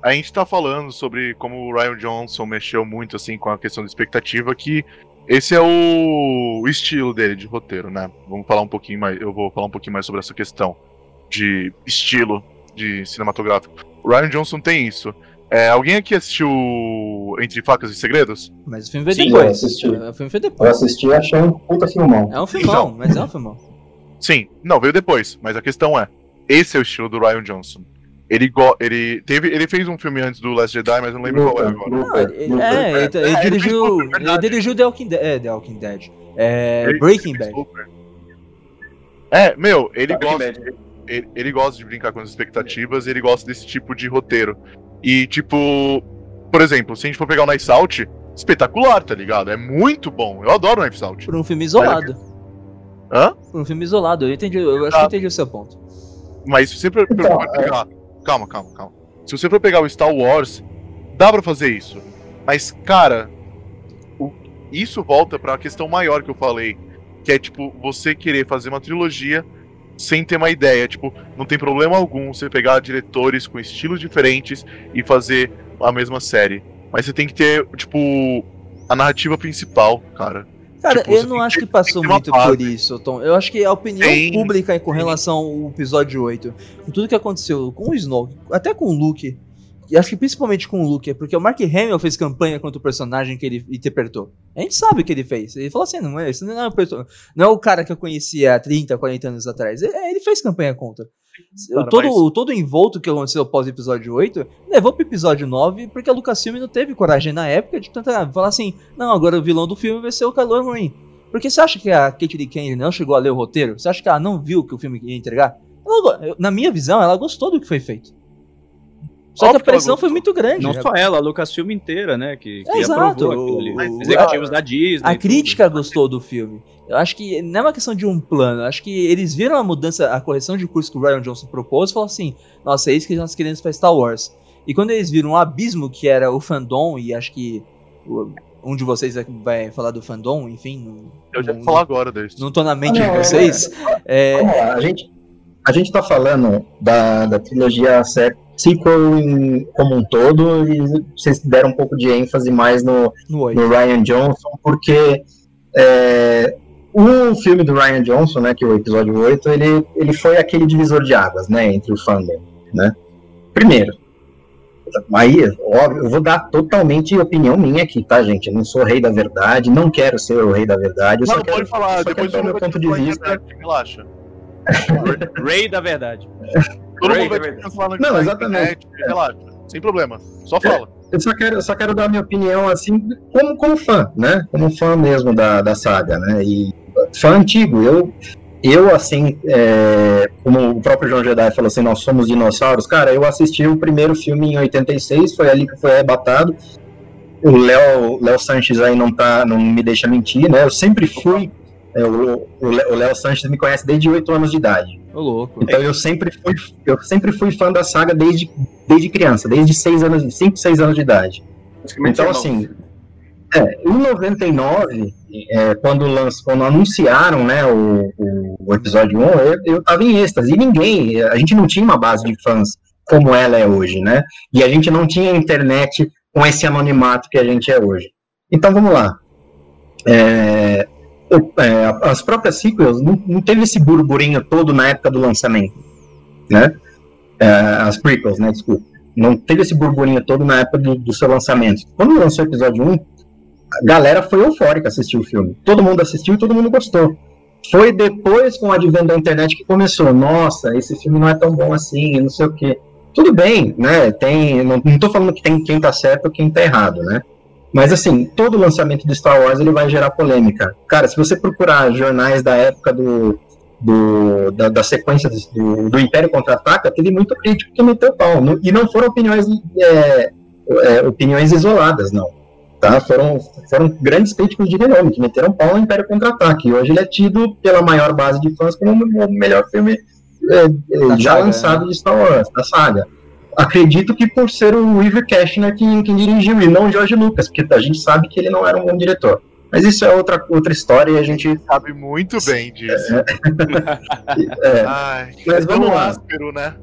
a gente tá falando sobre como o Ryan Johnson mexeu muito assim com a questão da expectativa, que esse é o, o estilo dele de roteiro, né? Vamos falar um pouquinho mais, eu vou falar um pouquinho mais sobre essa questão de estilo de cinematográfico. O Ryan Johnson tem isso. É, alguém aqui assistiu Entre Facas e Segredos? Mas o filme veio Sim, depois. eu assisti. O filme foi Eu depois. assisti e achei um puta filmão. É um filmão, Então. mas é um filmão. Sim, não, veio depois, mas a questão é, esse é o estilo do Ryan Johnson. Ele, go ele, teve, ele fez um filme antes do Last Jedi, mas eu não lembro qual é agora. Looper, ele- Looper. é, ele, ele É, ele dirigiu. Looper, Ele verdade. dirigiu The Walking Dead. É, The Walking Dead. É, Ele- Breaking ele Bad. É, meu, ele Breaking gosta, ele, ele gosta de brincar com as expectativas, ele gosta desse tipo de roteiro. E, tipo, por exemplo, se a gente for pegar o Nice Out, espetacular, tá ligado? É muito bom. Eu adoro o Nice Out. Por um filme isolado. Hã? Por um filme isolado. Eu entendi. Eu acho que eu entendi o seu ponto. Mas se você for, Então, pegar. Calma, calma, calma. Se você for pegar o Star Wars, dá pra fazer isso. Mas, cara, o- isso volta pra questão maior que eu falei. Que é, tipo, você querer fazer uma trilogia sem ter uma ideia. Tipo, não tem problema algum você pegar diretores com estilos diferentes e fazer a mesma série. Mas você tem que ter, tipo, a narrativa principal, cara. Cara, Tipo, eu não acho que- que passou muito por isso, Tom. Eu acho que a opinião Tem. pública com relação ao episódio 8, com tudo que aconteceu com o Snoke, até com o Luke, e acho que principalmente com o Luke, é porque o Mark Hamill fez campanha contra o personagem que ele interpretou. A gente sabe o que ele fez. Ele falou assim: não é, esse não é, não é o cara que eu conhecia há 30, 40 anos atrás. Ele, ele fez campanha contra. Cara, todo, mas- todo o envolto que aconteceu após o episódio 8 levou pro episódio 9 porque a Lucasfilm não teve coragem na época de tentar falar assim: não, agora o vilão do filme vai ser o Kylo Ren. Porque você acha que a Katie Kennedy não chegou a ler o roteiro? Você acha que ela não viu o que o filme ia entregar? Ela na minha visão, ela gostou do que foi feito. Só Óbvio que a pressão foi gostou. muito grande. Não só ela, a Lucasfilm inteira, né? Que, que É, exato. O- Executivos da Disney. A tudo. crítica gostou do filme. Eu acho que não é uma questão de um plano. Eu acho que eles viram a mudança, a correção de curso que o Ryan Johnson propôs e falaram assim: nossa, é isso que nós queremos para Star Wars. E quando eles viram o abismo que era o fandom, e acho que o- um de vocês vai falar do fandom, enfim. Eu já vou falar agora desse. Não tô na mente Ah, de não, é- vocês. É, Vamos lá, a gente, a gente tá falando da, da trilogia se- sequel em- como um todo e vocês deram um pouco de ênfase mais no, no 8. no Ryan Johnson, porque é, o filme do Ryan Johnson, né, que é o episódio 8, ele, ele foi aquele divisor de águas, né, entre o fandom, né. Primeiro, aí, óbvio, eu vou dar totalmente opinião minha aqui, tá, gente? Eu não sou rei da verdade, não quero ser o rei da verdade. Eu Não, só quero, pode falar, só depois eu meu ponto de vista. Relaxa. <laughs> Rei da verdade. Todo mundo vai te cancelar na Não, exatamente. internet, Relaxa. Sem problema. Só fala. Eu só quero, eu só quero dar minha opinião, assim, como, como fã, né? Como fã mesmo da, da saga, né? E fã antigo, eu, eu assim, é, como o próprio João Jedi falou assim, nós somos dinossauros, cara, eu assisti o primeiro filme em 86, foi ali que foi arrebatado. O Léo Léo Sanches aí não, tá, não me deixa mentir, né? Eu sempre fui. É, o Léo Sanches me conhece desde 8 anos de idade. Ô, louco. Então eu sempre fui, eu sempre fui fã da saga desde, desde criança, desde 6 anos, 5, 6 anos de idade. Então, irmãos. assim, é, em 99, é, quando, lanç, quando anunciaram né, o, o, o episódio 1, eu, eu tava em êxtase. E ninguém, a gente não tinha uma base de fãs como ela é hoje, né? E a gente não tinha internet com esse anonimato que a gente é hoje. Então, vamos lá. É, é, as próprias sequels não, não teve esse burburinho todo na época do lançamento, né? É, as prequels, né? Desculpa não teve esse burburinho todo na época do, do seu lançamento. Quando lançou o episódio 1, a galera foi eufórica assistir o filme. Todo mundo assistiu e todo mundo gostou. Foi depois, com o advento da internet, que começou. Nossa, esse filme não é tão bom assim, não sei o quê. Tudo bem, né? Tem, não, não tô falando que tem quem tá certo ou quem tá errado, né? Mas assim, todo lançamento de Star Wars ele vai gerar polêmica. Cara, se você procurar jornais da época do, do, da, da sequência do, do Império Contra-Ataca, teve muito crítico que meteu pau. Não- E não foram opiniões, é, é, opiniões isoladas, não. Tá? Foram, foram grandes críticos de renome que meteram pau no Império Contra-Ataque. E hoje ele é tido pela maior base de fãs como o melhor filme é, já saga, lançado de Star Wars, da saga. Acredito que por ser o River Cashner quem, quem dirigiu, e não o George Lucas, porque a gente sabe que ele não era um bom diretor. Mas isso é outra, outra história e a gente. Sabe muito bem disso. é, <laughs> Ai, Mas é vamos tão lá. áspero, né?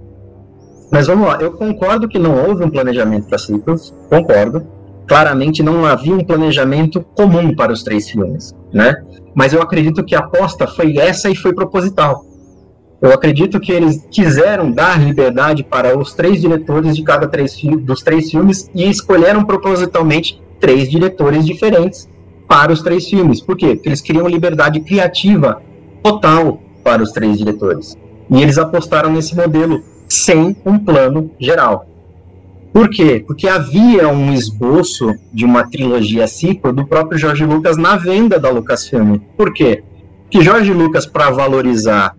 Mas vamos lá, eu concordo que não houve um planejamento para sequels, concordo. Claramente não havia um planejamento comum para os três filmes, né? Mas eu acredito que a aposta foi essa e foi proposital. Eu acredito que eles quiseram dar liberdade para os três diretores de cada três dos três filmes e escolheram propositalmente três diretores diferentes para os três filmes. Por quê? Porque eles queriam liberdade criativa total para os três diretores. E eles apostaram nesse modelo sem um plano geral. Por quê? Porque havia um esboço de uma trilogia sequel do próprio George Lucas na venda da Lucasfilm. Por quê? Que George Lucas, para valorizar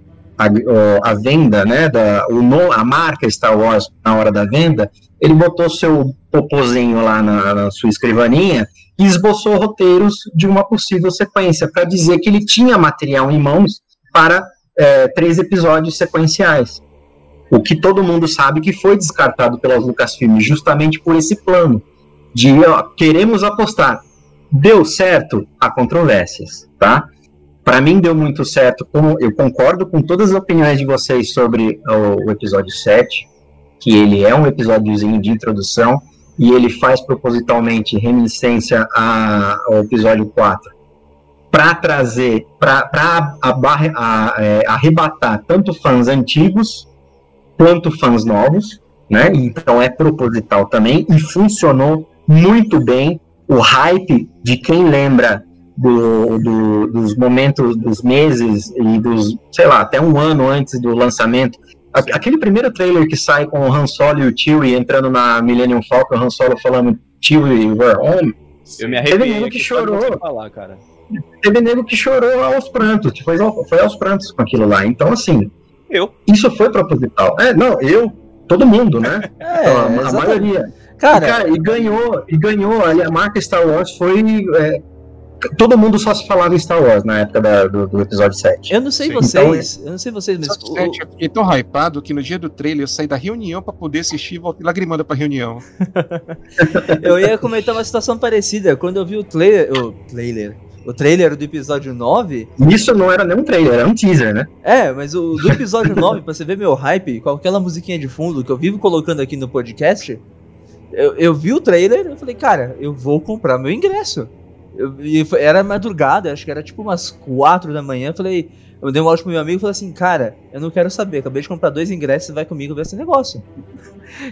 a, a venda, né, da, o, a marca Star Wars na hora da venda, ele botou seu popozinho lá na, na sua escrivaninha e esboçou roteiros de uma possível sequência, para dizer que ele tinha material em mãos para é, três episódios sequenciais. O que todo mundo sabe que foi descartado pelas Lucasfilm, justamente por esse plano de ó, queremos apostar. Deu certo? Há controvérsias, tá? Para mim deu muito certo, como eu concordo com todas as opiniões de vocês sobre o, o episódio 7, que ele é um episódiozinho de introdução e ele faz propositalmente reminiscência a- ao episódio 4 para trazer, para é, arrebatar tanto fãs antigos quanto fãs novos, né? Então é proposital também e funcionou muito bem. O hype de quem lembra do, do- dos momentos, dos meses e dos, sei lá, até um ano antes do lançamento. Aquele primeiro trailer que sai com o Han Solo e o Chewie entrando na Millennium Falcon, o Han Solo falando Chewie, we're home. Eu me Teve arrepiei nego que chorou. falar, cara. Teve nego que chorou aos prantos, foi, foi aos prantos com aquilo lá. Então, assim, Eu. isso foi proposital. É, não, eu, todo mundo, né? <laughs> É, Então, a- a maioria. Cara, e, cara, e ganhou, e ganhou, a marca Star Wars foi. é, todo mundo só se falava em Star Wars na época da- do, do episódio 7. eu não sei Sim. vocês, eu não sei vocês, mas gente, eu fiquei tão hypado que no dia do trailer eu saí da reunião pra poder assistir e voltei lagrimando pra reunião. <laughs> eu ia comentar uma situação parecida. Quando eu vi o trailer, o trailer, o trailer do episódio 9, Isso não era nem um trailer, era um teaser, né? é, mas o do episódio 9, pra você ver meu hype, com aquela musiquinha de fundo que eu vivo colocando aqui no podcast, eu, eu vi o trailer eu falei, cara, eu vou comprar meu ingresso. Eu- era madrugada, acho que era tipo umas 4 da manhã, eu falei, Eu dei um áudio pro meu amigo e falei assim, cara, eu não quero saber, acabei de comprar dois ingressos, vai comigo ver esse negócio.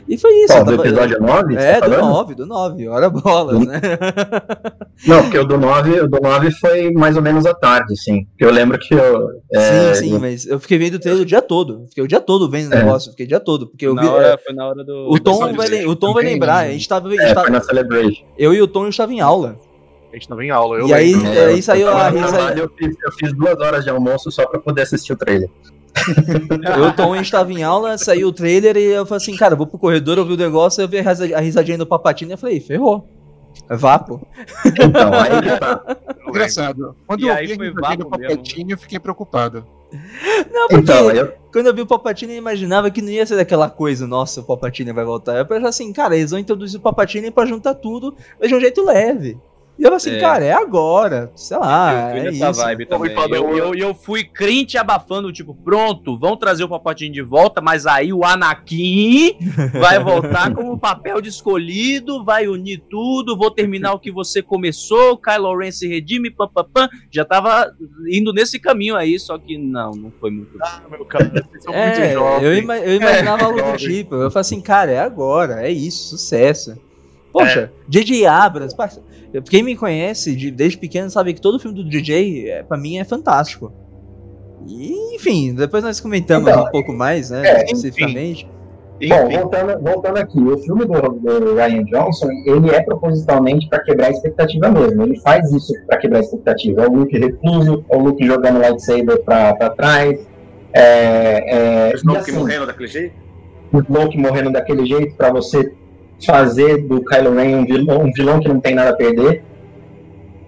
E foi isso. Qual, do tava- episódio 9? É, do 9, do 9, hora bolas, né? <laughs> Não, porque o do 9, o do 9 foi mais ou menos à tarde, sim. Porque eu lembro que eu. é, sim, sim, mas eu fiquei vendo o trailer o dia todo. Fiquei o dia todo vendo o É. negócio, fiquei o dia todo. Porque eu vi. Na hora, foi na hora do. O Tom, vai, o Tom vai lembrar, a gente tava, a gente É, tava- foi na Celebration. eu e o Tom estava em aula. A gente tava em aula, eu e aí, lembro. aí Eu saiu Eu fiz, eu fiz duas horas de almoço só pra poder assistir o trailer. Eu e o Tom, a gente tava em aula, saiu o trailer e eu falei assim, cara, vou pro corredor, eu vi o negócio, eu vi a risa- a risadinha do Papatino e eu falei, ferrou. É vapo. Então, aí que <laughs> tá. Engraçado. Quando E eu aí vi a foi risadinha do vapo mesmo. Papatinho, eu fiquei preocupado. Não, porque Então, eu, quando eu vi o Papatino, eu imaginava que não ia ser daquela coisa, nossa, o Papatino vai voltar. Eu pensava assim, cara, eles vão introduzir o Papatino pra juntar tudo, mas de um jeito leve. E eu falei assim, É. cara, é agora, sei lá, eu fui é isso. vibe também. E Eu, eu, eu fui crente abafando, tipo, pronto, vão trazer o Papatinho de volta, mas aí o Anakin vai voltar <laughs> como papel de escolhido, vai unir tudo, vou terminar o que você começou, Kylo Ren se redime, pam, pam, pam. Já tava indo nesse caminho aí, só que não, não foi muito. Ah, meu cara, vocês são muito É, jovens. eu, ima- eu imaginava algo do tipo. Eu falei assim, cara, é agora, é isso, sucesso. Poxa, É. DJ Abras, parça, quem me conhece de- desde pequeno sabe que todo filme do DJ, é, pra mim, é fantástico. E, enfim, depois nós comentamos Então, um pouco mais, né, é, especificamente. Bom, Enfim, voltando, voltando aqui, o filme do, do Ryan Johnson, ele é propositalmente para quebrar a expectativa mesmo. Ele faz isso para quebrar a expectativa. É o Luke recluso, é o Luke jogando lightsaber para trás, é, é, O Snoke assim, morrendo daquele jeito? o Luke morrendo daquele jeito para você fazer do Kylo Ren um vilão, um vilão que não tem nada a perder.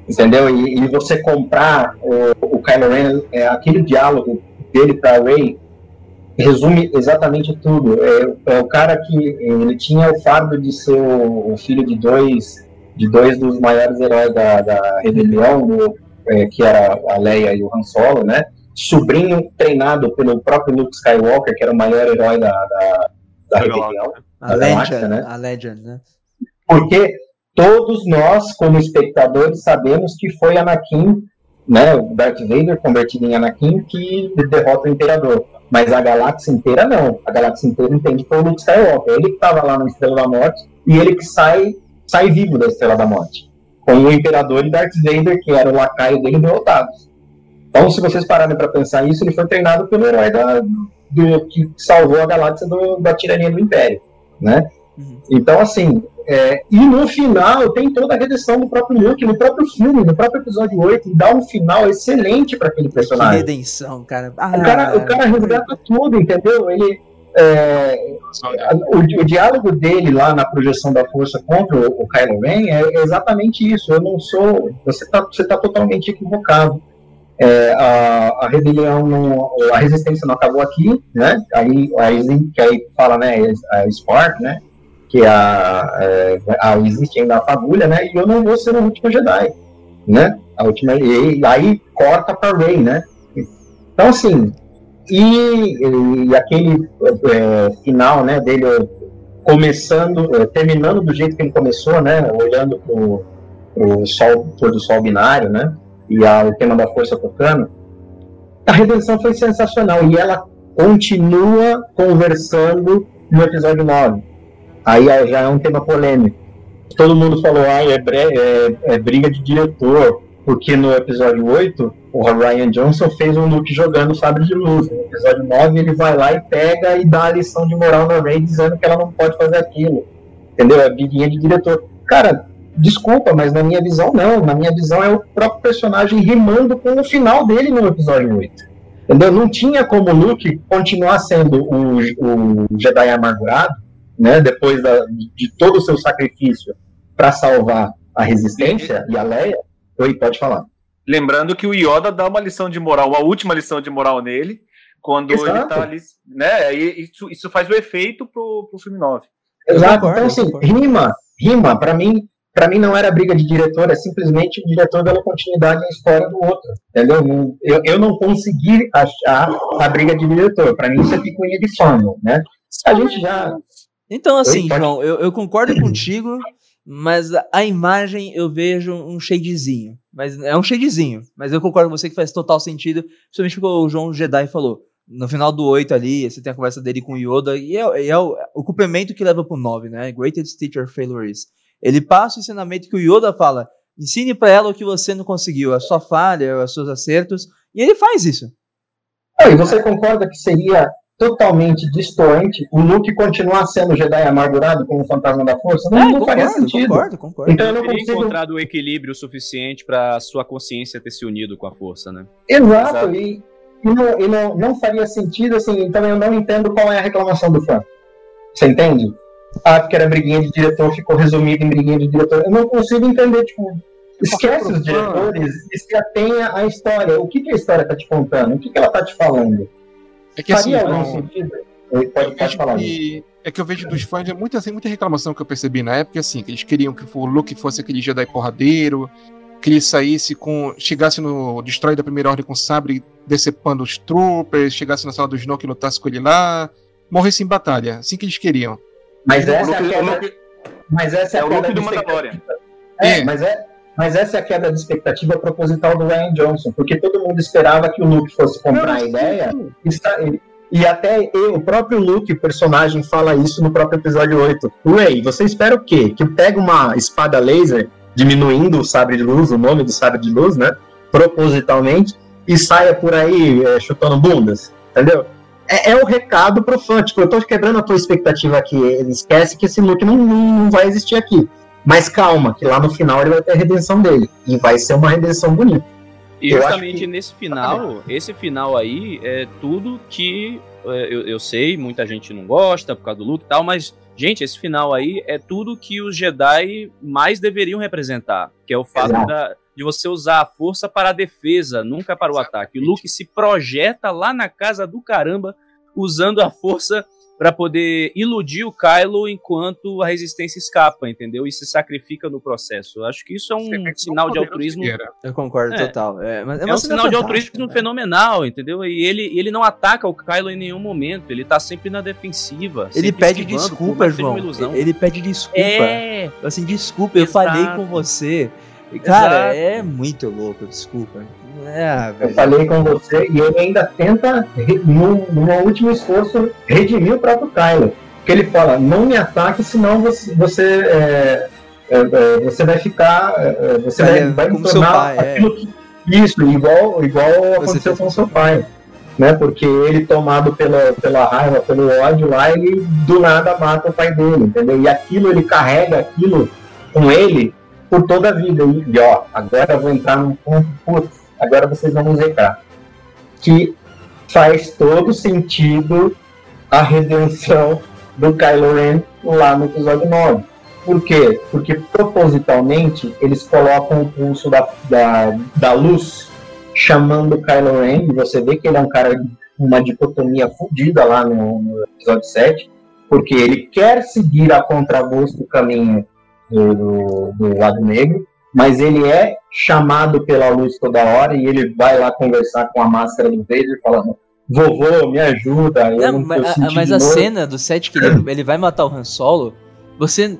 Entendeu? E, e você comprar o, o Kylo Ren, é, aquele diálogo dele para Rey resume exatamente tudo. É, é o cara que ele tinha o fardo de ser o, o filho de dois de dois dos maiores heróis da, da rebelião, do- é, que era a Leia e o Han Solo, né? Sobrinho treinado pelo próprio Luke Skywalker, que era o maior herói da, da, da rebelião. A da galáxia, Legend, né? a Legend, né? Porque todos nós, como espectadores, sabemos que foi Anakin, né, o Darth Vader convertido em Anakin, que derrota o Imperador. Mas a galáxia inteira não. A galáxia inteira entende que foi o Luke Skywalker. Ele que estava lá na Estrela da Morte e ele que sai, sai vivo da Estrela da Morte. Com o Imperador e Darth Vader, que era o lacaio dele, derrotados. Então, se vocês pararem para pensar isso, ele foi treinado pelo herói da, do, que salvou a galáxia do- da tirania do Império, né? Uhum. Então, assim, é, e no final tem toda a redenção do próprio Luke, no próprio filme, no próprio episódio 8, e dá um final excelente para aquele Que personagem. redenção, cara. Ah, O cara, o cara resgata tudo, entendeu? Ele. é, o, o diálogo dele lá na projeção da força contra o, o Kylo Ren é exatamente isso. Eu não sou. Você está você tá totalmente equivocado. É, a, a rebelião, a resistência não acabou aqui, né? Aí, aí, que aí fala, né? A Spark, né? Que a, é, a, existe ainda a fagulha, né? E eu não vou ser o último Jedi, né? A última, e aí corta para Rey, né? Então, assim, e, e aquele é, final, né, dele começando, é, terminando do jeito que ele começou, né, olhando pro, pro sol, pôr do sol binário, né, e a, o tema da força tocando, a redenção foi sensacional e ela continua conversando no episódio 9. Aí já é um tema polêmico. Todo mundo falou, ah, é, é- é briga de diretor, porque no episódio 8, o Ryan Johnson fez um Luke jogando sabre de luz. No episódio 9, ele vai lá e pega e dá a lição de moral na Rey, dizendo que ela não pode fazer aquilo. Entendeu? É briguinha de diretor. Cara, desculpa, mas na minha visão, não. Na minha visão, é o próprio personagem rimando com o final dele no episódio 8. Entendeu? Não tinha como o Luke continuar sendo o, o Jedi amargurado, né? Depois da- de todo o seu sacrifício para salvar a resistência e a Leia. Oi, pode falar. Lembrando que o Yoda dá uma lição de moral, a última lição de moral nele, quando ele Exato. tá ali. Né? E isso, isso faz o efeito pro, pro filme 9. Eu Exato. concordo, então, assim, rima, rima, para mim, para mim não era briga de diretor, é simplesmente o diretor dando continuidade à história do outro. Entendeu? Eu, eu não consegui achar a briga de diretor. Para mim, isso é picuinha de fã, né? A gente já. Então, assim, João, eu, eu concordo contigo, Mas a imagem eu vejo um shadezinho. Mas é um shadezinho. Mas eu concordo com você que faz total sentido. Principalmente o que o João Jedi falou. No final do 8 ali, você tem a conversa dele com o Yoda. E é, é o, o, complemento que leva pro 9, né? Greatest Teacher Failure is. Ele passa o ensinamento que o Yoda fala. Ensine para ela o que você não conseguiu. A sua falha, os seus acertos. E ele faz isso. Ah, e você concorda que seria totalmente distoante o Luke continuar sendo Jedi amargurado como fantasma da força? Não, é, não concordo, faria sentido. Concordo, concordo. Então eu não consigo... encontrado o equilíbrio suficiente para sua consciência ter se unido com a força, né? Exato, Exato. E, e, não, e não, não faria sentido, assim, então eu não entendo qual é a reclamação do fã. Você entende? Ah, porque era briguinha de diretor, ficou resumido em briguinha de diretor. Eu não consigo entender, tipo, esquece os diretores e se atenha à história. O que, que a história está te contando? O que, que ela está te falando? É que assim, algum não... sentido? Pode, pode falar que, é que eu vejo dos fãs é muita, assim, muita reclamação que eu percebi na época, assim, que eles queriam que o Luke fosse aquele Jedi porradeiro, que ele saísse com. chegasse no Destroy da Primeira Ordem com sabre decepando os troopers, chegasse na sala do Snoke e lutasse com ele lá, morresse em batalha, assim que eles queriam. Mas essa, é a queda, mas essa é, é a queda do Mandalorian. É, é, mas é, mas essa é a queda de expectativa proposital do Ryan Johnson, porque todo mundo esperava que o Luke fosse comprar a ideia. E até o próprio Luke, o personagem, fala isso no próprio episódio 8. Ray, você espera o quê? Que pega uma espada laser, diminuindo o sabre de luz, o nome do sabre de luz, né? Propositalmente, e saia por aí é, chutando bundas, entendeu? É, é, o recado pro fã. Tipo, eu tô quebrando a tua expectativa aqui. Ele esquece que esse Luke não, não vai existir aqui. Mas calma, que lá no final ele vai ter a redenção dele. E vai ser uma redenção bonita. E justamente que... nesse final, esse final aí é tudo que é, eu, eu, sei, muita gente não gosta por causa do Luke e tal, mas, gente, esse final aí é tudo que os Jedi mais deveriam representar, que é o fato da, de você usar a força para a defesa, nunca para o ataque. O Luke se projeta lá na casa do caramba usando a força para poder iludir o Kylo enquanto a resistência escapa, entendeu? E se sacrifica no processo. Eu acho que isso é um sinal de altruísmo. Eu concordo é. total. É, mas é, é um sinal de altruísmo né? fenomenal, entendeu? E ele, ele não ataca o Kylo em nenhum momento. Ele tá sempre na defensiva. Ele pede desculpa, João. Ele pede desculpa. É. Assim, desculpa, eu falei com você. Cara, Exato. é muito louco, desculpa. É, eu falei com você e ele ainda tenta, no, no último esforço, redimir o próprio Kylo. Que ele fala, não me ataque, senão você, você, é, é, é você vai ficar. É, é, você vai, vai me tornar pai, aquilo que. Isso, igual, igual aconteceu com seu pai. Né, porque ele, tomado pela, pela raiva, pelo ódio lá, ele do nada mata o pai dele, entendeu? E aquilo, ele carrega aquilo com ele por toda a vida. E, ó, agora eu vou entrar num ponto, putz, agora vocês vão zecar. Que faz todo sentido a redenção do Kylo Ren lá no episódio 9. Por quê? Porque propositalmente eles colocam o pulso da, da, da luz chamando o Kylo Ren, e você vê que ele é um cara uma dicotomia fodida lá no, no, episódio 7, porque ele quer seguir a contragosto do caminho do, do, do lado negro, mas ele é chamado pela luz toda hora e ele vai lá conversar com a máscara do Vader falando vovô, me ajuda. Não, não mas, a, mas a cena do set que ele, <laughs> ele, vai matar o Han Solo, você,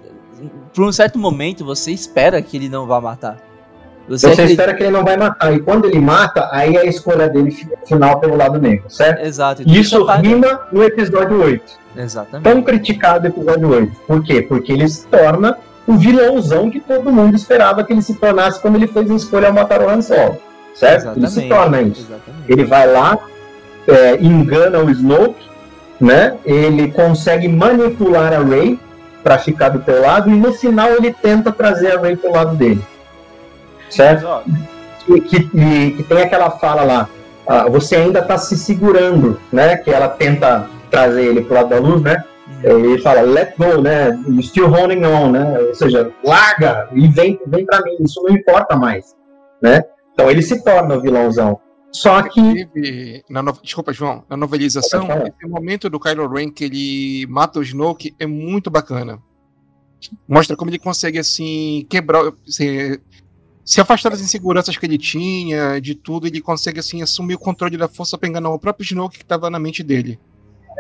por um certo momento, você espera que ele não vá matar. Você, você espera que ele não vai matar. E quando ele mata, aí a escolha dele fica final pelo lado negro, certo? Exato. Então isso rima no episódio 8. Exatamente. Tão criticado o episódio 8. Por quê? Porque ele se torna o vilãozão que todo mundo esperava que ele se tornasse quando ele fez a escolha ao matar o Han Solo. Certo? Exatamente, ele se torna isso. Exatamente. Ele vai lá, é, engana o Snoke, né? ele consegue manipular a Rey para ficar do teu lado e no final ele tenta trazer a Rey pro lado dele. Certo? E que, que, que tem aquela fala lá, ah, você ainda está se segurando, né? Que ela tenta trazer ele pro lado da luz, né? Ele fala, let go, né? Still holding on, né? Ou seja, larga e vem, vem para mim, isso não importa mais, né? Então ele se torna o vilãozão. Só que. Na no... Desculpa, João. Na novelização, esse momento do Kylo Ren que ele mata o Snoke é muito bacana. Mostra como ele consegue, assim, quebrar. Se, se afastar das inseguranças que ele tinha, de tudo, ele consegue, assim, assumir o controle da força pra enganar o próprio Snoke que estava na mente dele.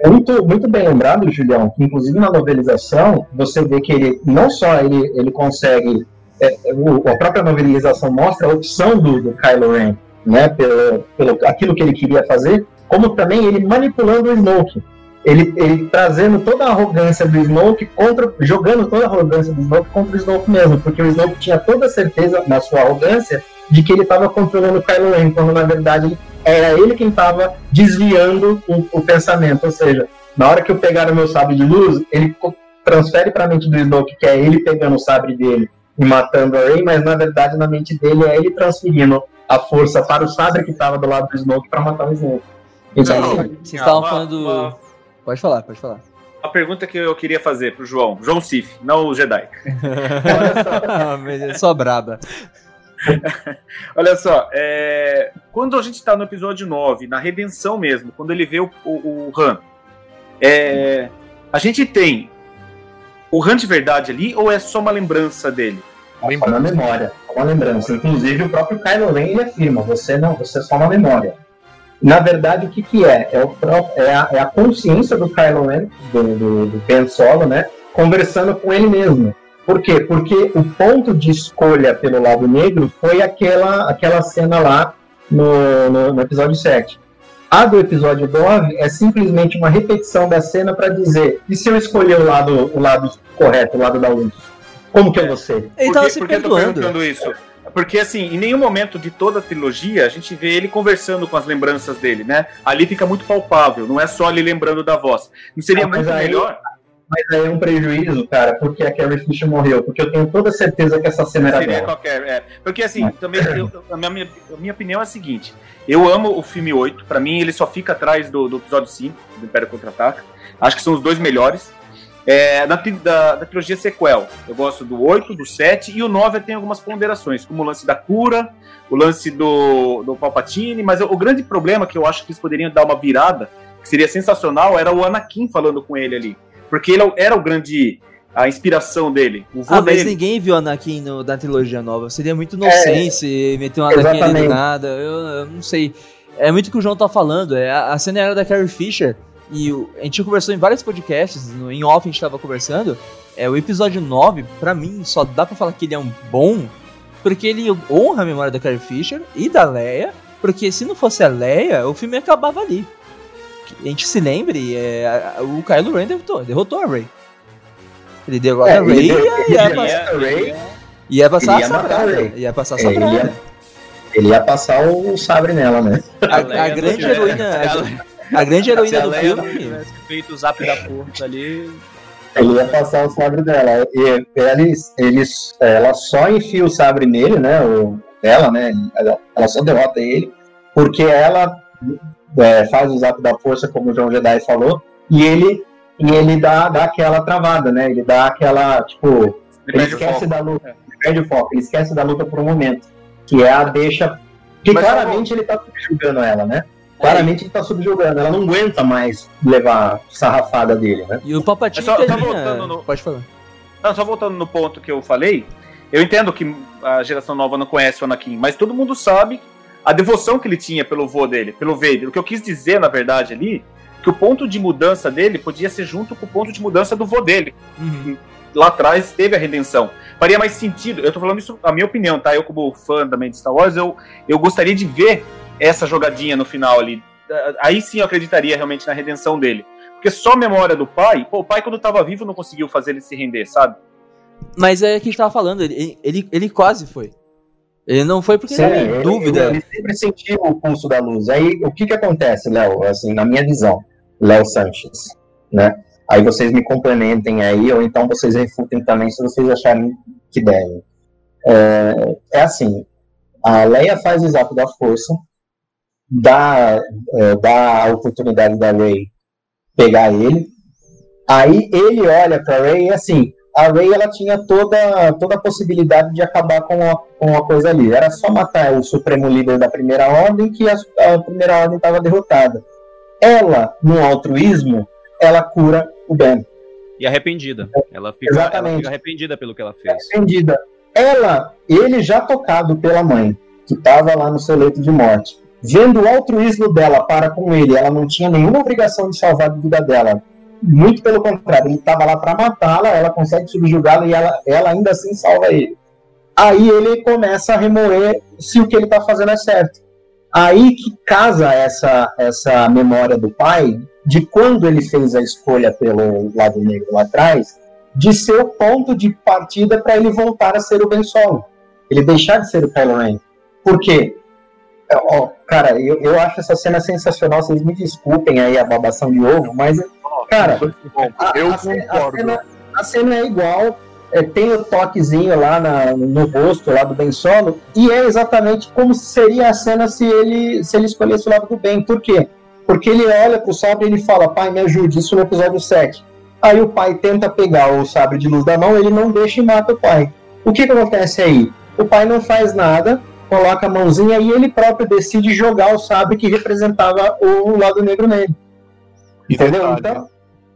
Muito, muito bem lembrado, Julião, que inclusive na novelização você vê que ele não só ele, ele consegue, é, o, a própria novelização mostra a opção do, do Kylo Ren, né, pelo, pelo aquilo que ele queria fazer, como também ele manipulando o Snoke. Ele, ele trazendo toda a arrogância do Snoke contra, jogando toda a arrogância do Snoke contra o Snoke mesmo, porque o Snoke tinha toda a certeza na sua arrogância de que ele estava controlando o Kylo Ren, quando na verdade era ele quem estava desviando o, o, pensamento. Ou seja, na hora que eu pegar o meu sabre de luz, ele transfere para a mente do Snoke que é ele pegando o sabre dele e matando a Rey, mas na verdade na mente dele é ele transferindo a força para o sabre que estava do lado do Snoke para matar o Snoke. Então, não, vocês estavam falando. Uma... Pode falar, pode falar. A pergunta que eu queria fazer pro João, João Sif, não o Jedi. <laughs> Olha só. só braba. <laughs> Olha só, é... quando a gente está no episódio 9, na redenção mesmo, quando ele vê o, o, o Han, é... a gente tem o Han de verdade ali ou é só uma lembrança dele? Só uma memória, uma lembrança. Inclusive o próprio Kylo Ren ele afirma, você não, você é só uma memória. Na verdade, o que, que é? É, é, a, é a consciência do Kylo Ren, do, do, do Ben Solo, né? Conversando com ele mesmo. Por quê? Porque o ponto de escolha pelo lado negro foi aquela, aquela cena lá no, no, no episódio 7. A do episódio 9 é simplesmente uma repetição da cena para dizer: e se eu escolher o lado, o lado correto, o lado da luz? Como que eu vou ser? Ele tava se por que eu tô perguntando isso? Porque, assim, em nenhum momento de toda a trilogia a gente vê ele conversando com as lembranças dele, né? Ali fica muito palpável, não é só ele lembrando da voz. Não seria ah, muito aí, melhor mas aí é um prejuízo, cara, porque a Carrie Fisher morreu. Porque eu tenho toda certeza que essa cena era Seria dela. Qualquer, é. Porque assim, também eu, a, minha, a minha opinião é a seguinte: eu amo o filme 8. Pra mim, ele só fica atrás do, do episódio 5, do Império Contra-Ataca. Acho que são os dois melhores. É, da, da, da, trilogia sequel, eu gosto do 8, do 7 e o 9 tem algumas ponderações, como o lance da cura, o lance do, do Palpatine, mas o, o grande problema que eu acho que eles poderiam dar uma virada, que seria sensacional, era o Anakin falando com ele ali. Porque ele era o grande. A inspiração dele. O ah, mas ninguém viu Anakin no, da trilogia nova. Seria muito inocente é, meter um Anakin ali do nada. Eu, eu, não sei. É muito o que o João tá falando. É, a, a cena era da Carrie Fisher. E o, a gente conversou em vários podcasts, no, em off a gente tava conversando. É, o episódio 9, para mim, só dá para falar que ele é um bom, porque ele honra a memória da Carrie Fisher e da Leia, porque se não fosse a Leia, o filme acabava ali a gente se lembre, é, o Kylo Ren derrotou, derrotou a Rey. Ele derrotou é, a Rey e ia, passar, ia passar ia a sabrada. Ia passar a sabrada. Ele ia, ele ia passar o sabre nela, né? A, a, a grande heroína. A, a, grande heroína do filme. feito o zap da força ali. Ele ia passar o sabre dela. E eles, eles, ela só enfia o sabre nele, né? O, ela, né? Ela, ela só derrota ele. Porque ela é, faz o zap da força, como o João Jedi falou, e ele, e ele dá, dá aquela travada, né? Ele dá aquela, tipo, ele, ele esquece da luta, é. ele perde o foco, ele esquece da luta por um momento, que é a deixa, que Mas claramente ele tá subjugando ela, né? Claramente ele tá subjugando, ela não aguenta mais levar sarrafada dele, né? E o Papatinho só, só voltando no... Pode falar. Não, só voltando no ponto que eu falei, eu entendo que a geração nova não conhece o Anakin, mas todo mundo sabe a devoção que ele tinha pelo vô dele, pelo Vader. O que eu quis dizer, na verdade, ali, que o ponto de mudança dele podia ser junto com o ponto de mudança do vô dele. Uhum. Lá atrás teve a redenção. Faria mais sentido, eu tô falando isso, a minha opinião, tá? Eu, como fã também de Star Wars, eu, eu gostaria de ver essa jogadinha no final ali. Aí sim eu acreditaria realmente na redenção dele. Porque só a memória do pai, pô, o pai quando tava vivo não conseguiu fazer ele se render, sabe? Mas é que a gente tava falando, ele, ele, ele quase foi. Ele não foi porque Sim, ele dúvida. Ele, sempre sentiu o pulso da luz. Aí o que que acontece, Léo? Assim, na minha visão, Léo Sanches, né? Aí vocês me complementem aí, ou então vocês refutem também se vocês acharem que devem. É, é assim, a Leia faz o exato da força, dá, é, dá a oportunidade da Rey pegar ele, aí ele olha para Rey e assim, a Rey ela tinha toda, toda a possibilidade de acabar com a, com a coisa ali. Era só matar o Supremo Líder da Primeira Ordem que a, a Primeira Ordem estava derrotada. Ela, no altruísmo, ela cura o Ben. E arrependida. Ela fica, Exatamente. ela fica arrependida pelo que ela fez. Arrependida. Ela, ele já tocado pela mãe, que estava lá no seu leito de morte. vendo o altruísmo dela para com ele, ela não tinha nenhuma obrigação de salvar a vida dela. Muito pelo contrário, ele estava lá para matá-la, ela consegue subjugá-la e ela, ela ainda assim salva ele. Aí ele começa a remoer se o que ele está fazendo é certo. Aí que casa essa, essa memória do pai de quando ele fez a escolha pelo lado negro lá atrás, de ser o ponto de partida para ele voltar a ser o Ben Solo. Ele deixar de ser o Kylo Ren. Por quê? Ó, cara, eu, eu acho essa cena sensacional. Vocês me desculpem aí a babação de ovo, mas, cara, a, eu a, concordo. a cena, a cena é igual. É, tem o toquezinho lá na- no rosto lá do Ben Solo e é exatamente como seria a cena se ele se ele escolhesse o lado do bem. Por quê? Porque ele olha pro sabre e ele fala: "Pai, me ajude". Isso no episódio 7. Aí o pai tenta pegar o sabre de luz da mão, ele não deixa e mata o pai. O que que acontece aí? O pai não faz nada, coloca a mãozinha e ele próprio decide jogar o sabre que representava o lado negro nele. E Entendeu? detalhe, Então,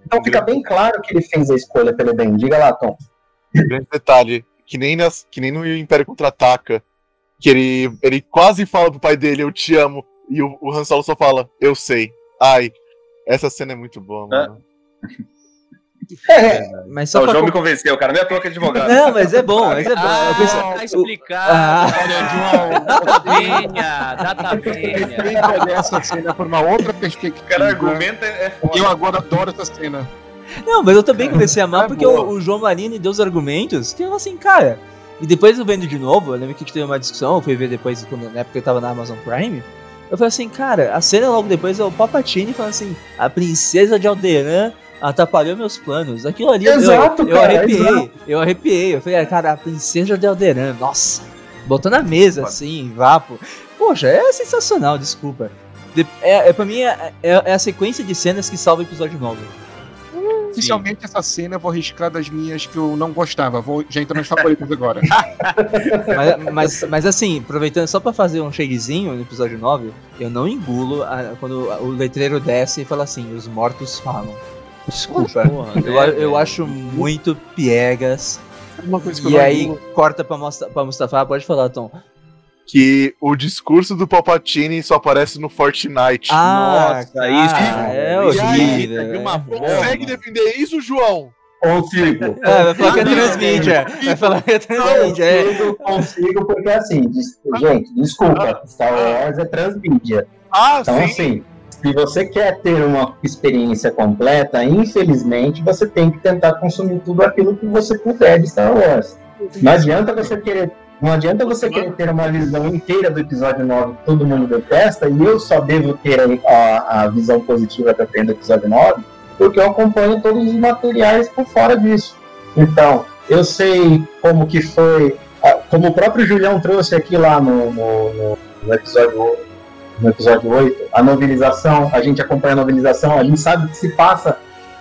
então fica bem claro que ele fez a escolha pelo bem. Diga lá, Tom. grande detalhe, que nem, nas, que nem no Império Contra-Ataca, que ele, ele quase fala pro pai dele, eu te amo, e o, o Han Solo só fala, eu sei. Ai, essa cena é muito boa, mano. É, <laughs> Mas só o pra João me convenceu, cara. Não é à que é advogado. Não, mas é bom, mas é bom. Ah, Eu penso- tá o- explicado. Ah. Data venha, data venha. Essa cena por uma outra O perspectiva. cara argumenta é foda. Eu agora adoro essa cena. Não, mas eu também comecei a amar É porque o, o João Marini deu os argumentos que eu assim, cara. E depois eu vendo de novo, eu lembro que a gente teve uma discussão, eu fui ver depois, quando, na época que eu tava na Amazon Prime. Eu falei assim, cara, a cena logo depois é o Palpatine falando assim: a princesa de Alderan atrapalhou meus planos. Aquilo ali eu- Exato, eu, eu cara, arrepiei, exato. eu arrepiei. Eu falei, ah, cara, a princesa de Alderan, nossa, botou na mesa assim, vapo. Poxa, é sensacional, desculpa. De- É, é, pra mim, é, é- é a sequência de cenas que salva o episódio 9. Oficialmente essa cena eu vou arriscar das minhas que eu não gostava. Vou já entrar nos favoritos agora. <laughs> mas, mas, mas assim, aproveitando só pra fazer um shadezinho no episódio 9, eu não engulo a- quando o letreiro desce e fala assim: os mortos falam. Desculpa. Porra, eu, né, eu acho muito piegas. Uma coisa que eu E não aí engulo- corta pra, Musta- pra Mustafa, pode falar, Tom. Que o discurso do Palpatine só aparece no Fortnite. Nossa, isso, é horrível. uma Consegue defender isso, João? consigo. É, vai falar que é Não, transmídia. Vai falar que é transmídia. É. Consigo, porque assim, des- gente, desculpa, Star Wars é transmídia. Ah, Então, sim. assim, se você quer ter uma experiência completa, infelizmente você tem que tentar consumir tudo aquilo que você puder de Star Wars. Não adianta você querer. Não adianta você querer ter uma visão inteira do episódio 9 que todo mundo detesta, e eu só devo ter a, a, visão positiva que eu tenho do episódio 9, porque eu acompanho todos os materiais por fora disso. Então, eu sei como que foi, como o próprio Julião trouxe aqui lá no, no, no- episódio 8, no episódio 8, a novelização, a gente acompanha a novelização, a gente sabe o que se passa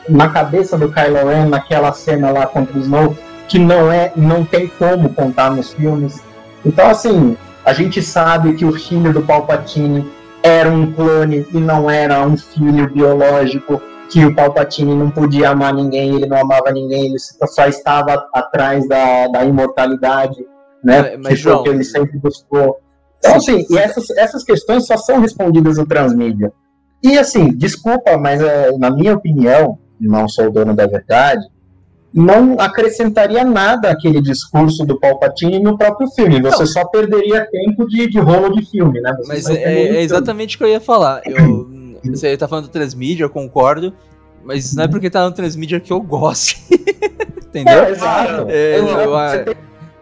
na cabeça do Kylo Ren naquela cena lá contra o Snow, que não é, não tem como contar nos filmes. Então, assim, a gente sabe que o filho do Palpatine era um clone e não era um filho biológico, que o Palpatine não podia amar ninguém, ele não amava ninguém, ele só estava atrás da, da imortalidade, né? Mas- mas, que foi o que João, ele sempre buscou. Então, assim, e essas, essas questões só são respondidas no transmídia. E, assim, desculpa, mas é, na minha opinião, não sou o dono da verdade, não acrescentaria nada aquele discurso do Palpatine no próprio filme. Você só perderia tempo de, de rolo de filme, né? Você Mas é, é exatamente o que eu ia falar. Eu, <clears throat> você tá falando do transmídia, eu concordo. Mas não é porque tá no transmídia que eu gosto. <laughs> Entendeu? É, exato. É, Exato. eu- tem-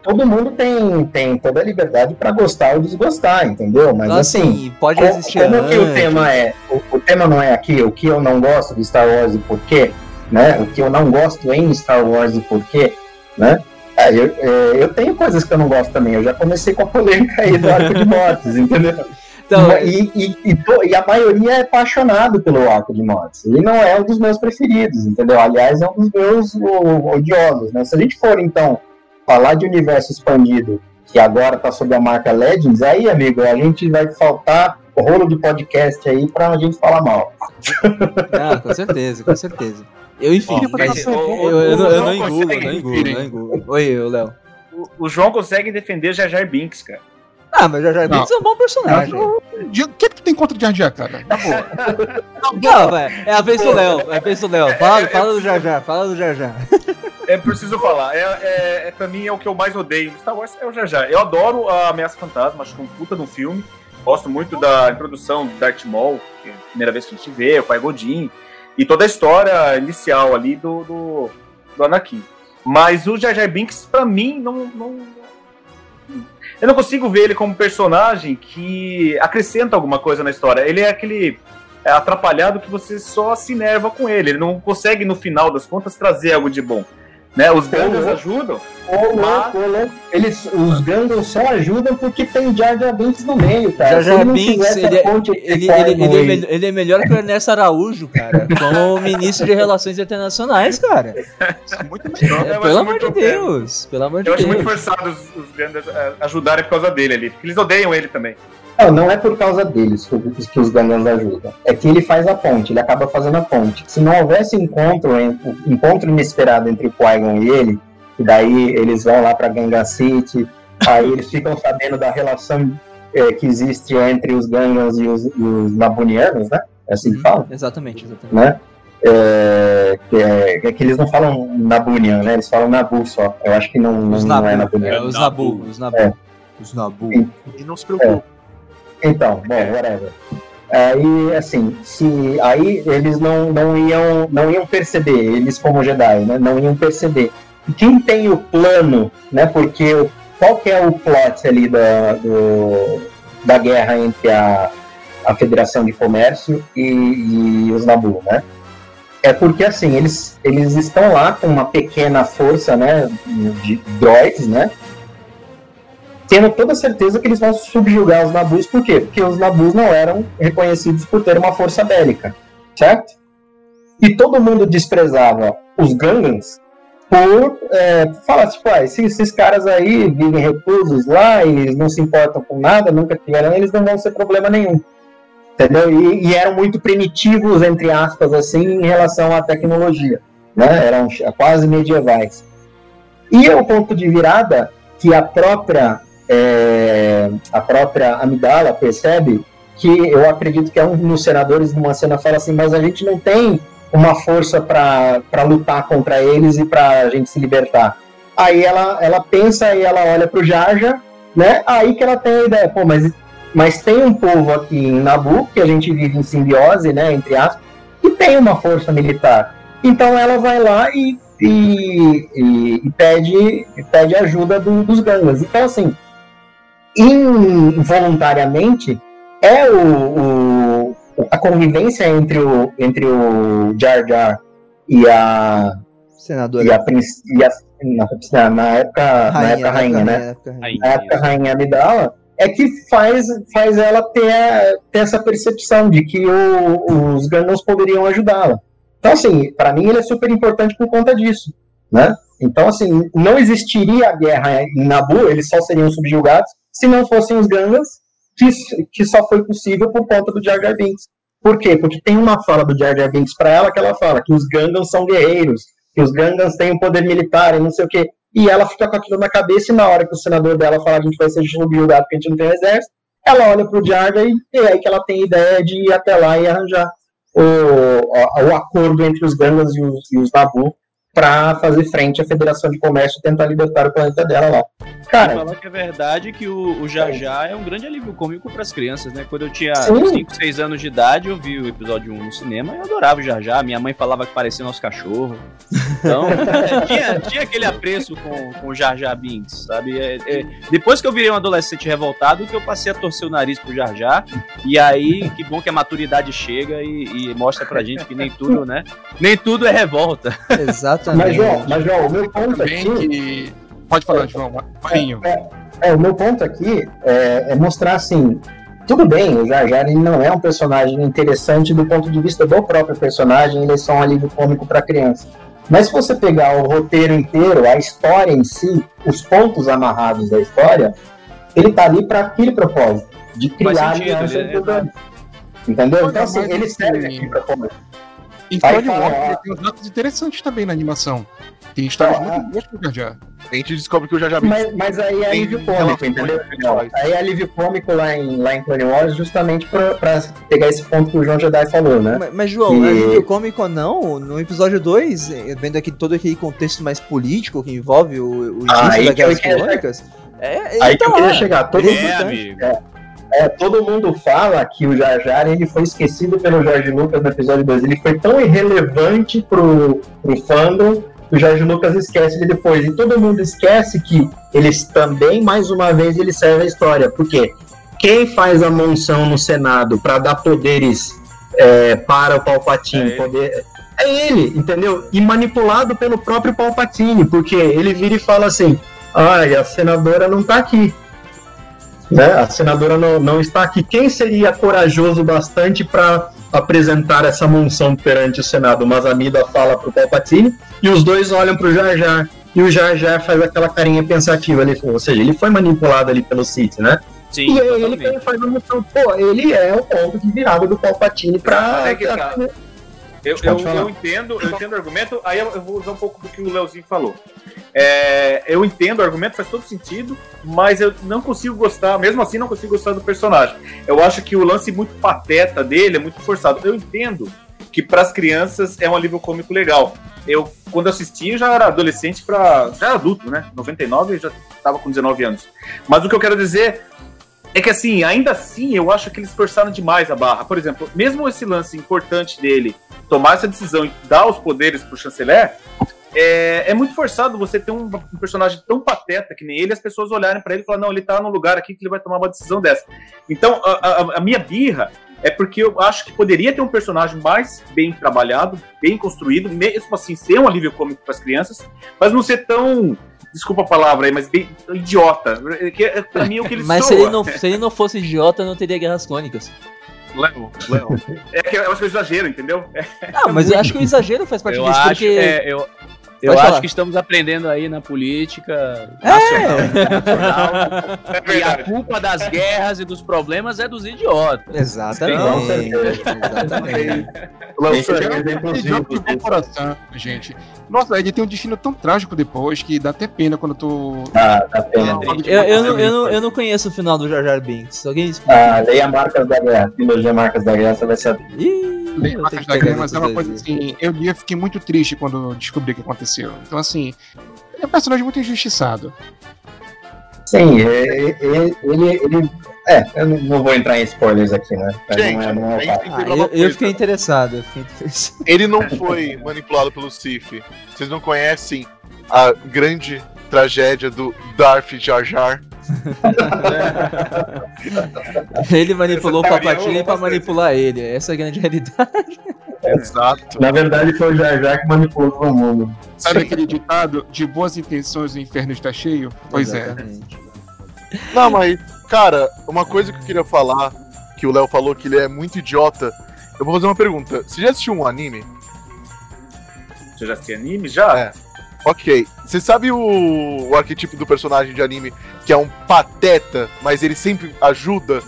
todo mundo tem, tem toda a liberdade para gostar ou desgostar, entendeu? Mas assim, pode co- existir como que o antes. tema é, o, o tema não é aqui, o que eu não gosto de Star Wars e por quê, né? O que eu não gosto em Star Wars e por quê, né? É, eu, é, eu tenho coisas que eu não gosto também. Eu já comecei com a polêmica aí do arco de mortes, entendeu? <laughs> Então, e, e, e to- e a maioria é apaixonado pelo arco de mortes. Ele não é um dos meus preferidos, entendeu? Aliás, é um dos meus o- odiosos, né? Se a gente for, então, falar de universo expandido, que agora tá sob a marca Legends, aí, amigo, a gente vai faltar rolo de podcast aí pra gente falar mal. Ah, com certeza, com certeza. Eu, enfim, eu, eu, eu não, eu não engulo, não engulo, não engulo. Oi, Léo. O, o João consegue defender Jar Jar Binks, cara. Ah, mas Jar Jar Binks é um bom personagem. O que, é que tem contra o Jar Jar, cara? Tá bom. não, velho. É a vez do Léo. É a vez do Léo. Fala, fala do Jar Jar. Fala do Jar Jar. É preciso falar. É, é, é, pra mim é o que eu mais odeio Star Wars é o Jar Jar. Eu adoro a Ameaça Fantasma. Acho que é um puta no filme. Gosto muito da introdução do Darth Maul, é a primeira vez que a gente vê, o Pai Godin. E toda a história inicial ali do, do, do Anakin. Mas o Jar Jar Binks, pra mim, não, não, eu não consigo ver ele como personagem que acrescenta alguma coisa na história. Ele é aquele é, atrapalhado que você só se nerva com ele. Ele não consegue, no final das contas, trazer algo de bom. Né? Os Gandalf ajudam. Ô, louco, ô, louco. Eles, os Gandalf só ajudam porque tem Jar Jar Binks no meio, cara. Jar Jar Binks, ele, é- ele, ele, ele, ele, é melhor que o Ernesto Araújo, cara, como <laughs> ministro de Relações Internacionais, cara. Muito melhor. É, pelo amor de Deus, pelo amor de eu Deus. Eu acho muito forçado os, os Gandalf ajudarem por causa dele ali, porque eles odeiam ele também. Não, não é por causa deles que, os Gangans ajudam. É que ele faz a ponte, ele acaba fazendo a ponte. Se não houvesse encontro, encontro inesperado entre o Qui-Gon e ele, e daí eles vão lá para Gangan City, aí eles ficam sabendo da relação é, que existe entre os Gangans e os, e os Nabunianos, né? É assim que uhum. fala? Exatamente, exatamente. Né? É, que, é, é, que eles não falam Nabunian, né? Eles falam Nabu só. Eu acho que não, não, não é Nabunian. É, os Nabu, os Nabu. É. Os Nabu. E, e não se preocupe. Então, bom, whatever. Aí, assim, se aí eles não, não, iam, não iam perceber, eles como Jedi, né? Não iam perceber. Quem tem o plano, né? Porque qual que é o plot ali da, do, da guerra entre a, a Federação de Comércio e, e os Nabu, né? É porque, assim, eles, eles estão lá com uma pequena força, né? De droids, né? Tendo toda certeza que eles vão subjugar os Nabus, por quê? Porque os Nabus não eram reconhecidos por ter uma força bélica, certo? E todo mundo desprezava os Gangans por é, falar, tipo, ah, esses, caras aí vivem reclusos lá, eles não se importam com nada, nunca tiveram, eles não vão ser problema nenhum. Entendeu? E, e eram muito primitivos, entre aspas, assim, em relação à tecnologia. Né? Eram quase medievais. E o ponto de virada que a própria é, a própria Amidala percebe que eu acredito que é um dos senadores numa cena fala assim, mas a gente não tem uma força para lutar contra eles e para a gente se libertar. Aí ela, ela pensa e ela olha para o Jaja, né? Aí que ela tem a ideia, pô, mas, mas tem um povo aqui em Nabu, que a gente vive em simbiose, né, entre aspas, que tem uma força militar. Então ela vai lá e, e, e, e pede, pede ajuda do, dos gangas. Então, assim, involuntariamente é o, o, a convivência entre o, entre o Jar Jar e a senadora e a, e a na, na época rainha, na época rainha, né época rainha. na época rainha Amidala é que faz, faz ela ter, ter essa percepção de que o, os Gandalf poderiam ajudá-la. Então, assim, para mim ele é super importante por conta disso, né? Então, assim, não existiria a guerra em Nabu, eles só seriam subjugados se não fossem os Gangas, que, que só foi possível por conta do Jar Jar Binks. Por quê? Porque tem uma fala do Jar Jar Binks para ela que ela fala que os Gangans são guerreiros, que os Gangans têm um poder militar e não sei o quê. E ela fica com aquilo na cabeça e na hora que o senador dela fala que a gente vai ser julgado porque a gente não tem exército, ela olha pro Jar Jar e é aí que ela tem ideia de ir até lá e arranjar o, o, o acordo entre os Gangans e os, e os Nabu para fazer frente à Federação de Comércio e tentar libertar o planeta dela lá. Cara, falar que é verdade que o, o Jajá é um grande alívio cômico para as crianças, né? Quando eu tinha 5, 6 anos de idade, eu vi o episódio 1 no cinema e eu adorava o Jajá. Minha mãe falava que parecia nosso cachorro. Então, é, tinha, tinha aquele apreço com, com o Jajá Binks, sabe? É, é, depois que eu virei um adolescente revoltado, que eu passei a torcer o nariz pro Jajá. E aí, que bom que a maturidade chega e, e mostra pra gente que nem tudo, né? Nem tudo é revolta. Exato. Exatamente. Mas, João, mas, João, o meu ponto aqui. Que... Pode falar, João, Marinho. É, é, é, o meu ponto aqui é, é, mostrar assim. Tudo bem, o Jar Jar não é um personagem interessante do ponto de vista do próprio personagem, ele é só um alívio cômico para criança. Mas se você pegar o roteiro inteiro, a história em si, os pontos amarrados da história, ele tá ali para aquele propósito, de criar aliança entre os Entendeu? Então, assim, ele serve aqui propósito. Em Clone fala- Wars tem uns arcos interessantes também na animação. Tem histórias Ah, muito boas pro Jar Jar. A gente descobre que o Jar Jar Mas, mas aí é alívio cômico, entendeu? Aí é alívio cômico lá em, lá em Clone Wars justamente pra, pra pegar esse ponto que o João Jedi falou, né? Mas, mas, João, E- alívio cômico ou não, no episódio 2, eh, vendo aqui todo aquele contexto mais político que envolve o, o início Ah, aí das que Guerras queria Colônicas, é, Aí que tá eu lá. queria chegar. Todo, é É, importante. amigo. É, todo mundo fala que o Jar Jar ele foi esquecido pelo Jorge Lucas no episódio 2. Ele foi tão irrelevante pro, pro fandom que o Jorge Lucas esquece ele depois. E todo mundo esquece que eles também, mais uma vez, ele serve a história. Por quê? Quem faz a monção no Senado para dar poderes é, para o Palpatine? É ele. poder... é ele, entendeu? E manipulado pelo próprio Palpatine, porque ele vira e fala assim: ai, a senadora não tá aqui. Né? A senadora não, não está aqui. Quem seria corajoso bastante para apresentar essa monção perante o Senado? O Mazamida fala pro Palpatine e os dois olham pro Jar Jar. E o Jar Jar faz aquela carinha pensativa ali, ou seja, ele foi manipulado ali pelo Sith, né? Sim, e aí ele faz a moção, pô, ele é o ponto de virada do Palpatine pra. Mas é. Eu, eu, eu entendo, eu entendo o argumento, aí eu, eu vou usar um pouco do que o Leozinho falou. É, eu entendo o argumento, faz todo sentido, mas eu não consigo gostar, mesmo assim não consigo gostar do personagem. Eu acho que o lance muito pateta dele é muito forçado. Eu entendo que para as crianças é um alívio cômico legal. Eu, quando assisti, eu já era adolescente para já era adulto, né? 99 eu já estava com 19 anos. Mas o que eu quero dizer é que assim, ainda assim, eu acho que eles forçaram demais a barra. Por exemplo, mesmo esse lance importante dele tomar essa decisão e dar os poderes pro chanceler, é, é muito forçado você ter um, um personagem tão pateta que nem ele, as pessoas olharem pra ele e falar, não, ele tá num lugar aqui que ele vai tomar uma decisão dessa. Então, a, a- a minha birra é porque eu acho que poderia ter um personagem mais bem trabalhado, bem construído, mesmo assim ser um alívio cômico para as crianças, mas não ser tão, desculpa a palavra aí, mas bem idiota. Que, é, pra mim, é o que ele <laughs> Mas se soa. ele, não, se ele não fosse idiota, não teria Guerras Clônicas. Léo, Léo. É que eu acho que é exagero, entendeu? É, Ah, mas eu acho que o exagero faz parte Eu disso, acho, porque... é, eu, eu acho que estamos aprendendo aí na política É. nacional e internacional é que a culpa das guerras e dos problemas é dos idiotas. Exatamente. Exatamente. Léo, Esse é um coração, gente. Nossa, ele tem um destino tão trágico depois que dá até pena quando tu. Ah, dá pena. Eu, eu, não, eu, não, eu não conheço o final do Jar Jar Binks. Alguém explica? Ah, leia Marcas da Guerra. Trilogia Marcas da Guerra, você vai saber. Ih, Marcas da Guerra, mas é uma coisa assim. Eu fiquei muito triste quando descobri o que aconteceu. Então, assim, ele é um personagem muito injustiçado. Sim, é- é- ele, ele, ele- É, eu não, vou entrar em spoilers aqui, né? Gente, não é, não é Ah, eu, fiquei interessado, eu fiquei interessado. <laughs> Ele não foi manipulado pelo Sif. Vocês não conhecem a grande tragédia do Darth Jar Jar? <laughs> Ele manipulou o Palpatine eu pra manipular ele. Essa é a grande realidade. Exato. Na verdade, foi o Jar Jar que manipulou todo mundo. Sabe aquele ditado de boas intenções o inferno está cheio? Pois é. Exatamente. Não, mas, cara, uma coisa que eu queria falar, que o Léo falou que ele é muito idiota. Eu vou fazer uma pergunta. Você já assistiu um anime? Você já assistiu anime? Já? É. Ok. Você sabe o, o arquetipo do personagem de anime que é um pateta, mas ele sempre ajuda?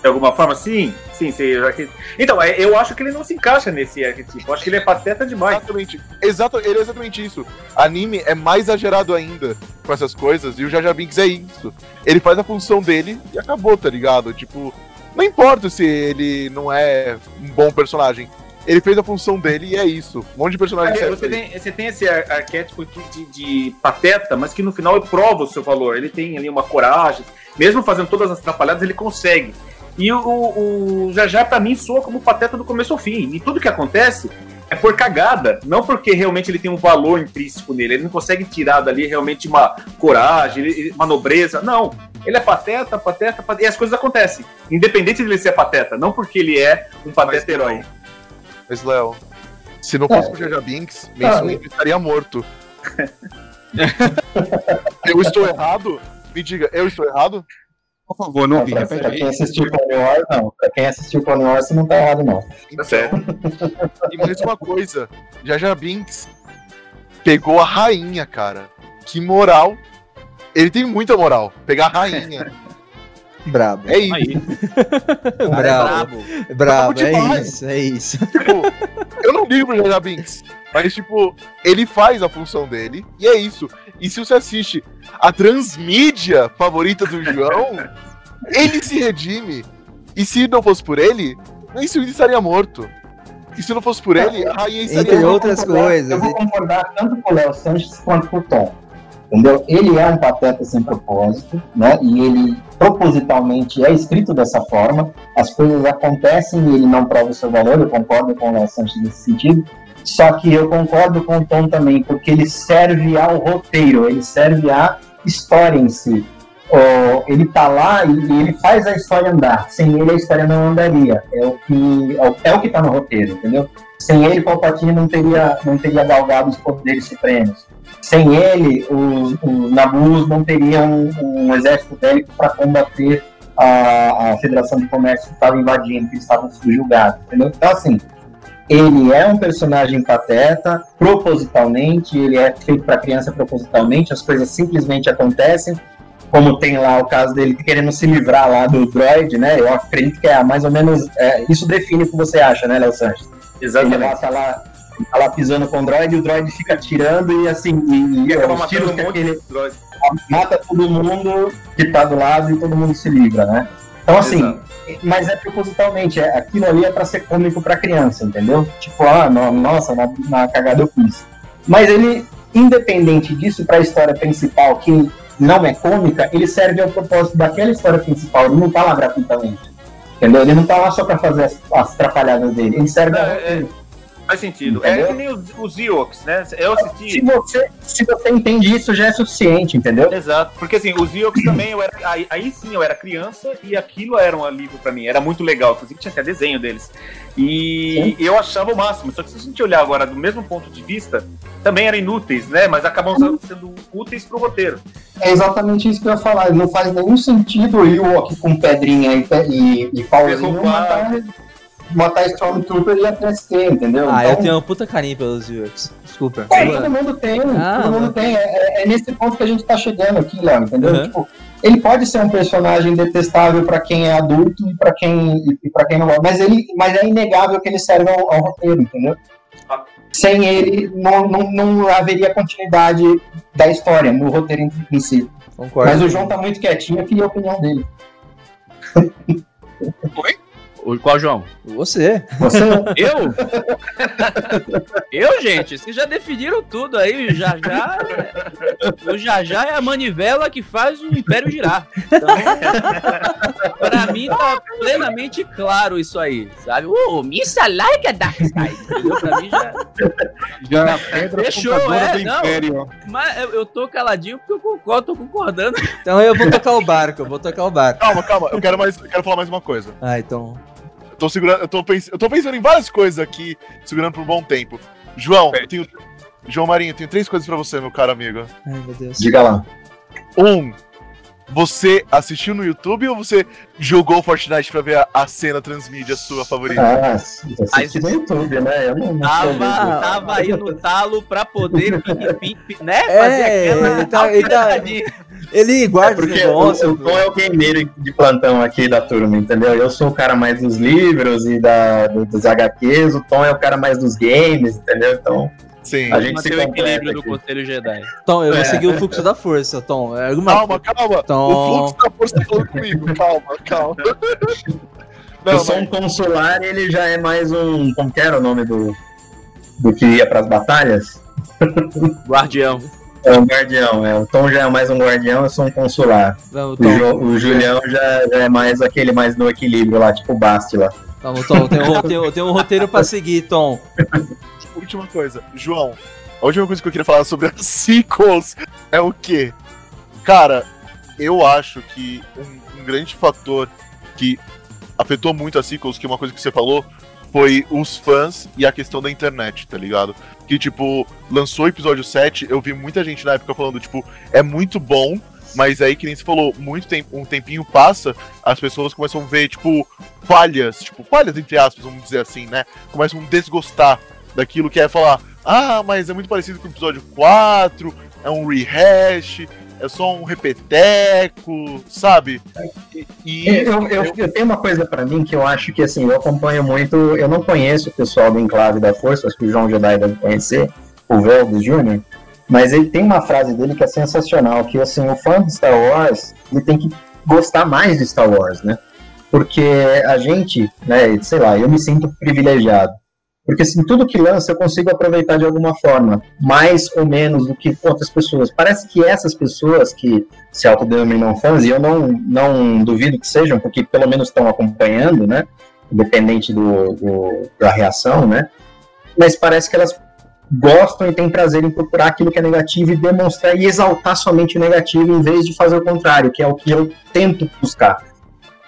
De alguma forma, sim. Sim, sim. eu já- Então, é, eu acho que ele não se encaixa nesse arquetipo. Eu acho que ele é pateta demais. Exatamente. Exato, ele é exatamente isso. Anime é mais exagerado ainda com essas coisas, e o Jar Binks é isso. Ele faz a função dele e acabou, tá ligado? Tipo, não importa se ele não é um bom personagem. Ele fez a função dele e é isso. Um monte de personagem É, você, tem, você tem esse ar- arquétipo de, de- de pateta, mas que no final ele prova o seu valor. Ele tem ali uma coragem. Mesmo fazendo todas as atrapalhadas, ele consegue. E o, o, o Jar, pra mim, soa como pateta do começo ao fim. E tudo que acontece é por cagada. Não porque realmente ele tem um valor intrínseco nele. Ele não consegue tirar dali realmente uma coragem, uma nobreza. Não. Ele é pateta, pateta, pateta. E as coisas acontecem. Independente de ele ser pateta. Não porque ele é um pateta Mas, herói. Mas, Léo, se não fosse É. o Jar Jar Binks, Ah, Mace Windu estaria morto. <laughs> eu estou errado? Me diga, eu estou errado? Por favor, não ouvi, pra, repete pra quem assistiu Clone Wars, não. Pra quem assistiu Clone Wars, você não tá errado, não. Tá certo. E mais uma coisa, Jar Binks pegou a rainha, cara. Que moral. Ele tem muita moral. Pegar a rainha. <laughs> Brabo. É isso. Aí, <laughs> Brabo. brabo. Brabo, é isso, é isso. Tipo, eu não ligo pro Jar Binks. Mas, tipo, ele faz a função dele, e é isso. E se você assiste a transmídia favorita do João, <laughs> ele se redime. E se não fosse por ele, Ace Windu estaria morto. E se não fosse por ele, a rainha estaria Entre outras coisas. Eu vou concordar tanto com o Léo Sanches quanto com o Tom. Entendeu? Ele é um pateta sem propósito, né? E ele propositalmente é escrito dessa forma. As coisas acontecem e ele não prova o seu valor. Eu concordo com o Léo Sanches nesse sentido. Só que eu concordo com o Tom também, porque ele serve ao roteiro, ele serve à história em si. Ó, ele tá lá e, ele faz a história andar. Sem ele, a história não andaria. É o que, é é o que tá no roteiro, entendeu? Sem ele, Palpatine não teria, não teria galgado os poderes supremos. Sem ele, os, os Nabus não teriam um, um exército bélico para combater a, a Federação de Comércio que estava invadindo, que estavam subjugados, entendeu? Então, assim, ele é um personagem pateta, propositalmente, ele é feito para criança propositalmente, as coisas simplesmente acontecem, como tem lá o caso dele querendo se livrar lá do droid, né? Eu acredito que é mais ou menos. é, isso define o que você acha, né, Léo Sanches? Ele lá Exatamente. tá lá, tá lá pisando com o droid e o droid fica tirando e assim, e, e acaba os tiros que aquele mata todo mundo que tá do lado e todo mundo se livra, né? Então assim, Exato. mas é propositalmente, é, aquilo ali é pra ser cômico pra criança, entendeu? Tipo, ah, no- nossa, na, na cagada eu fiz. Mas ele, independente disso, pra história principal, que não é cômica, ele serve ao propósito daquela história principal, ele não tá lá gratuitamente. Entendeu? Ele não tá lá só pra fazer as, as atrapalhadas dele, ele serve É, é, faz sentido. É Entendeu? que nem os, os Ewoks, né? Eu Se assisti. você, se você entende isso, já é suficiente, entendeu? Exato, porque assim, os Ewoks também, eu era, aí, aí sim eu era criança e aquilo era um alívio pra mim, era muito legal, inclusive tinha até desenho deles. E eu achava o máximo, só que se a gente olhar agora do mesmo ponto de vista, também eram inúteis, né? Mas acabam sendo- úteis pro roteiro. É exatamente isso que eu ia falar. Não faz nenhum sentido o Ewok com pedrinha e, e, e pauzinho matar, matar Stormtrooper e a 3T, entendeu? Ah, eu Então, tenho um puta carinho pelos UX. Desculpa. é, todo mundo tem, Ah, todo mundo mas- tem. É, é- é nesse ponto que a gente tá chegando aqui, Léo, entendeu? Uhum. Tipo, ele pode ser um personagem detestável pra quem é adulto e pra quem, e, pra quem não gosta, mas, ele, mas é inegável que ele serve ao, ao roteiro, entendeu? Sem ele, não, não, não haveria continuidade da história, no roteiro em, si. Concordo. Mas o João tá muito quietinho, eu queria a opinião dele. O, qual, João? Você. Você <laughs> Eu? eu, gente? Vocês já definiram tudo aí. O Já Já. O Já Já é a manivela que faz o Império girar. Então, pra mim tá plenamente claro isso aí, sabe? O Missa like a Dark Side. entendeu? Pra mim já. Já a pedra Fechou, é, do não. Império. Mas eu, eu tô caladinho porque eu concordo, tô concordando. Então eu vou tocar o barco, eu vou tocar o barco. Calma, calma, eu quero, mais, eu quero falar mais uma coisa. Ah, então. Eu tô, segurando, eu, tô pens, eu tô pensando em várias coisas aqui, segurando por um bom tempo. João, eu tenho. João Marinho, eu tenho três coisas pra você, meu caro amigo. Ai, meu Deus. Diga lá. Um, você assistiu no YouTube ou você jogou Fortnite pra ver a, a cena transmídia sua favorita? Ah, Aí assisti no YouTube, né? Eu não, não sou Tava, tava aí no talo pra poder, né? É, Fazer aquela ele tá- ele tá-. Ele É guarda porque esse o, Tom é o gameiro de plantão aqui da turma, entendeu? Eu sou o cara mais dos livros e da, do- dos HQs, o Tom é o cara mais dos games, entendeu? Então, Sim. a gente Manter o equilíbrio do. Conselho Jedi. Tom, eu vou É. seguir o fluxo da força, Tom. É alguma... Calma, calma. Tom. O fluxo da força tá falando comigo. Calma, calma. <laughs> Eu Não, sou mas, um consular e ele já é mais um. Como que era o nome do. do que ia pras batalhas? <laughs> Guardião. É um guardião, é. O Tom já é mais um guardião, eu sou um consular. Não, O, Tom, Jo- o Julião já, já é mais aquele mais no equilíbrio lá, tipo o Basti lá. Tom, Tom, tem um, tem, tem um roteiro pra seguir, Tom. <laughs> última coisa. João, a última coisa que eu queria falar sobre as <laughs> sequels é o quê? Cara, eu acho que um, um grande fator que afetou muito as sequels, que é uma coisa que você falou, foi os fãs e a questão da internet, tá ligado? Que, tipo, lançou o episódio 7, eu vi muita gente na época falando, tipo, é muito bom, mas aí, que nem você falou, muito tempo, um tempinho passa, as pessoas começam a ver, tipo, falhas, tipo, falhas entre aspas, vamos dizer assim, né? Começam a desgostar daquilo que é falar, ah, mas é muito parecido com o episódio 4, é um rehash. é só um repeteco, sabe? E, eu, eu, eu, tenho uma coisa para mim que eu acho que assim, eu acompanho muito, eu não conheço o pessoal do Enclave da Força, acho que o João Jedi deve conhecer, o Veldo Jr., mas ele tem uma frase dele que é sensacional, que assim, o fã de Star Wars, ele tem que gostar mais de Star Wars, né? Porque a gente, né, sei lá, eu me sinto privilegiado. Porque assim, tudo que lança eu consigo aproveitar de alguma forma, mais ou menos do que outras pessoas. Parece que essas pessoas que se autodenominam fãs, e eu não, não duvido que sejam, porque pelo menos estão acompanhando, né? Independente do, do, da reação, né? Mas parece que elas gostam e têm prazer em procurar aquilo que é negativo e demonstrar e exaltar somente o negativo em vez de fazer o contrário, que é o que eu tento buscar.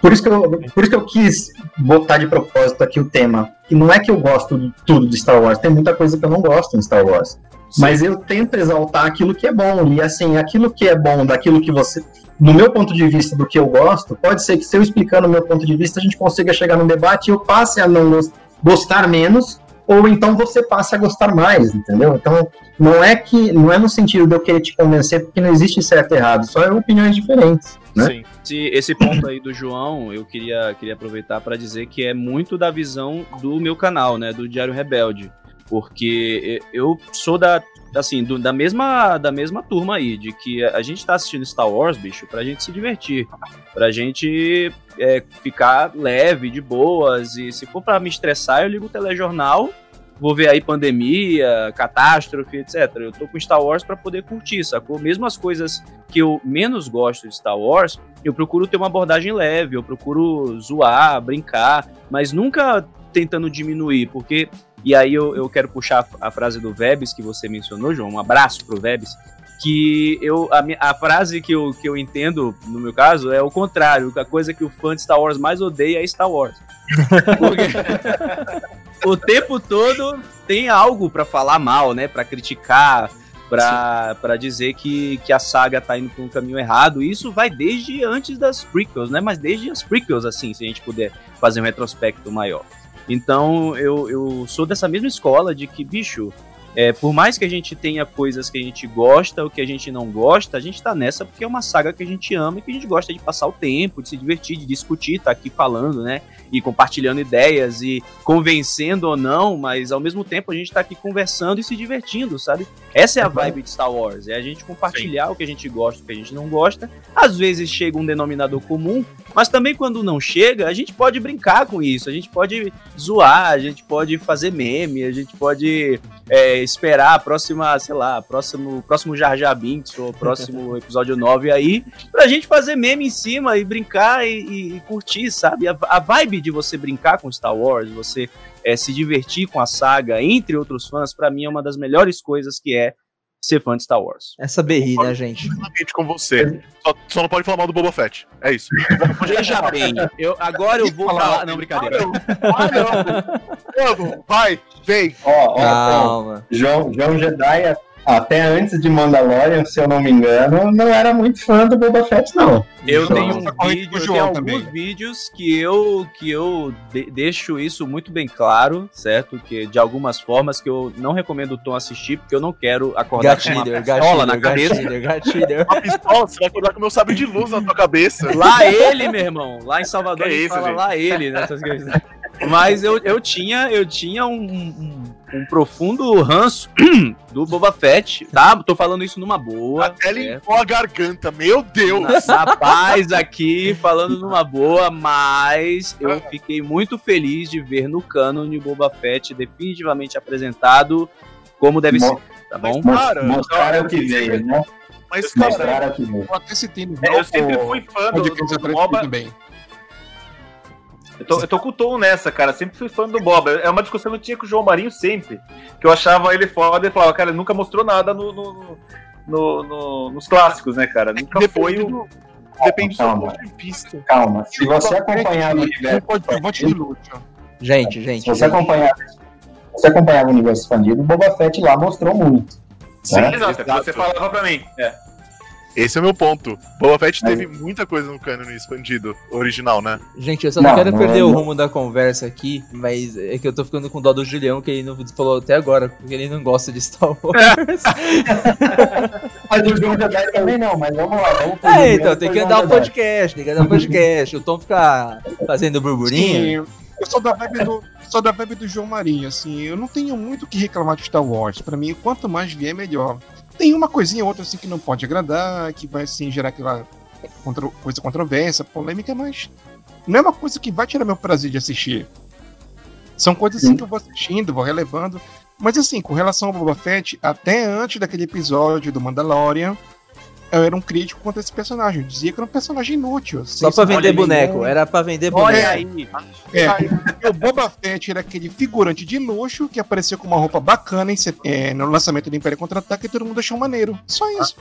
Por isso que eu, por isso que eu quis botar de propósito aqui o tema. Que não é que eu gosto de tudo de Star Wars, tem muita coisa que eu não gosto em Star Wars. Sim. Mas eu tento exaltar aquilo que é bom. E assim, aquilo que é bom, daquilo que você. No meu ponto de vista do que eu gosto, pode ser que se eu explicando o meu ponto de vista, a gente consiga chegar num debate e eu passe a não gostar menos ou então você passa a gostar mais, entendeu? Então, não é que não é no sentido de eu querer te convencer, porque não existe certo e errado, só é opiniões diferentes, né? Sim. Esse, esse ponto aí do João, eu queria, queria aproveitar para dizer que é muito da visão do meu canal, né, do Diário Rebelde, porque eu sou da assim, do, da mesma da mesma turma aí, de que a gente tá assistindo Star Wars, bicho, pra gente se divertir, pra gente é, ficar leve, de boas, e se for para me estressar, eu ligo o telejornal vou ver aí pandemia, catástrofe, etc. Eu tô com Star Wars para poder curtir, sacou? Mesmo as coisas que eu menos gosto de Star Wars, eu procuro ter uma abordagem leve, eu procuro zoar, brincar, mas nunca tentando diminuir, porque. E aí eu, eu quero puxar a frase do Vebs que você mencionou, João. Um abraço pro Vebs que eu a, a, frase que eu, que eu entendo no meu caso é o contrário, a coisa que o fã de Star Wars mais odeia é Star Wars. <laughs> O tempo todo tem algo para falar mal, né, para criticar, para dizer que, que a saga tá indo por um caminho errado. Isso vai desde antes das prequels, né, mas desde as prequels assim, se a gente puder fazer um retrospecto maior. Então, eu, eu sou dessa mesma escola de que, bicho, é, por mais que a gente tenha coisas que a gente gosta ou que a gente não gosta, a gente tá nessa porque é uma saga que a gente ama e que a gente gosta de passar o tempo, de se divertir, de discutir, tá aqui falando, né? E compartilhando ideias e convencendo ou não, mas ao mesmo tempo a gente tá aqui conversando e se divertindo, sabe? Essa é a vibe de Star Wars, é a gente compartilhar Sim. o que a gente gosta, o que a gente não gosta. Às vezes chega um denominador comum, mas também quando não chega, a gente pode brincar com isso, a gente pode zoar, a gente pode fazer meme, a gente pode é, esperar a próxima, sei lá, próximo, próximo Jar Jar Binks ou próximo <laughs> episódio 9 aí, pra gente fazer meme em cima e brincar e, e, e curtir, sabe? A, a, vibe de você brincar com Star Wars, você é, se divertir com a saga, entre outros fãs, para mim é uma das melhores coisas que é ser fã de Star Wars. Essa berri, né, gente? com você. Só, só, não pode falar mal do Boba Fett. É isso. Veja bem, eu, agora eu vou falar. Não, brincadeira. Ah, não. Vai, vem. Ó, ó, Calma. João, João Jedi até antes de Mandalorian, se eu não me engano, não era muito fã do Boba Fett, não. Eu então, tenho um vídeo, eu tenho alguns vídeos que eu que eu de, deixo isso muito bem claro, certo? Que de algumas formas que eu não recomendo o Tom assistir, porque eu não quero acordar gatilho, com uma pistola na cabeça. Gatilho, gatilho. Uma pistola, você vai acordar com o meu sabre de luz na tua cabeça. Lá ele, meu irmão. Lá em Salvador, que isso, fala gente? lá ele, nessas coisas. Mas eu, eu tinha, eu tinha um, um, um, profundo ranço <clears throat> do Boba Fett, tá? Tô falando isso numa boa. Até limpou a garganta, meu Deus! Rapaz, aqui falando numa boa, mas eu fiquei muito feliz de ver no cânone Boba Fett definitivamente apresentado como deve Mo ser, tá bom? Cara, mostraram o que veio, né? Mas, cara, que veio. eu até citei no é, Eu sempre fui fã do, do, do, do Boba. Também. Eu tô, eu tô com o Tom nessa, cara. Sempre fui fã do Bob. É uma discussão que eu tinha com o João Marinho sempre. Que eu achava ele foda e falava, cara, ele nunca mostrou nada no, no, no, no nos clássicos, né, cara? Nunca é foi o. Depende do ponto de vista. Calma, se você acompanhar no universo. Gente, gente. Se você acompanhar, você acompanhar o universo expandido, o Boba Fett lá mostrou muito. Sim, né? exato. Você falava pra mim. É. Esse é o meu ponto. Boba Fett teve muita coisa no canon expandido original, né? Gente, eu só não, quero perder o rumo da conversa aqui, mas é que eu tô ficando com dó do Julião, que ele não falou até agora, porque ele não gosta de Star Wars. <laughs> mas o João Jedi também não, mas vamos lá, vamos É, então, tem que andar o podcast, tem que andar o podcast. O Tom ficar fazendo burburinho. Sim, eu sou da vibe do, sou da vibe do João Marinho, assim, eu não tenho muito o que reclamar de Star Wars. Pra mim, quanto mais vier, melhor. Tem uma coisinha ou outra assim que não pode agradar, que vai assim gerar aquela coisa controversa, polêmica, mas não é uma coisa que vai tirar meu prazer de assistir. São coisas assim que eu vou assistindo, vou relevando. Mas assim, com relação ao Boba Fett, até antes daquele episódio do Mandalorian, eu era um crítico contra esse personagem. Eu dizia que era um personagem inútil. Assim, Só pra vender boneco. Nenhum. Era pra vender boneco. Olha aí. É, o Boba Fett era aquele figurante de luxo que apareceu com uma roupa bacana em, é, no lançamento do Império Contra-Ataque e todo mundo achou maneiro. Só isso.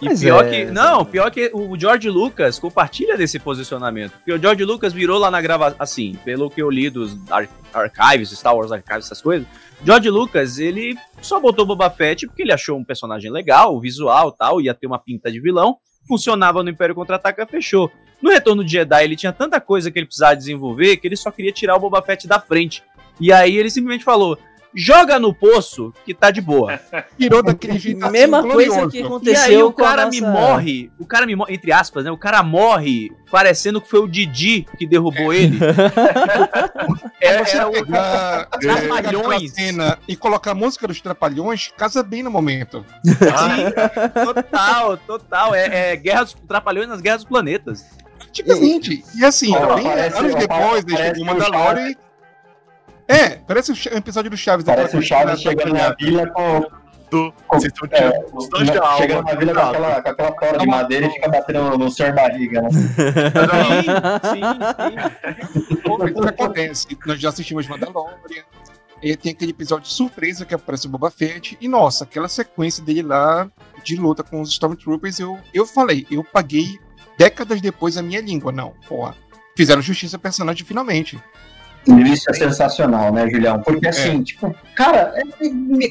E Mas pior é... que. Não, pior que o George Lucas compartilha desse posicionamento. Porque o George Lucas virou lá na gravação. Assim, pelo que eu li dos ar archives, Star Wars Archives, essas coisas. George Lucas, ele só botou Boba Fett porque ele achou um personagem legal, o visual tal, ia ter uma pinta de vilão, funcionava no Império Contra-Ataca, fechou. No Retorno de Jedi, ele tinha tanta coisa que ele precisava desenvolver que ele só queria tirar o Boba Fett da frente. E aí ele simplesmente falou: joga no poço que tá de boa. <laughs> Tirou daquele jeito assim, Mesma coisa que aconteceu e aí o cara nossa... me morre, o cara me morre, entre aspas, né? O cara morre parecendo que foi o Didi que derrubou é. ele. <laughs> é, você é, pegar, o... <laughs> Trapalhões. Cena e colocar a música dos Trapalhões casa bem no momento. Sim, total, total. É, é Guerra dos Trapalhões nas Guerras dos Planetas. Tipicamente. E, e assim, bem, anos depois, deixa o Mandalorian é, parece o episódio do Chaves. Parece o Chaves chegando na vila com... Do, com, vocês estão é, na, chegando na vila com aquela, com aquela corda de madeira e fica batendo no senhor barriga, né? sim, sim, sim. O que acontece? Nós já assistimos Mandalorian, e tem aquele episódio de surpresa que aparece o Boba Fett. E nossa, aquela sequência dele lá de luta com os Stormtroopers, eu, eu falei, eu paguei décadas depois a minha língua. Não, porra. Fizeram justiça ao personagem finalmente. Isso é sensacional, né, Julião? Porque assim, é. tipo, cara, é,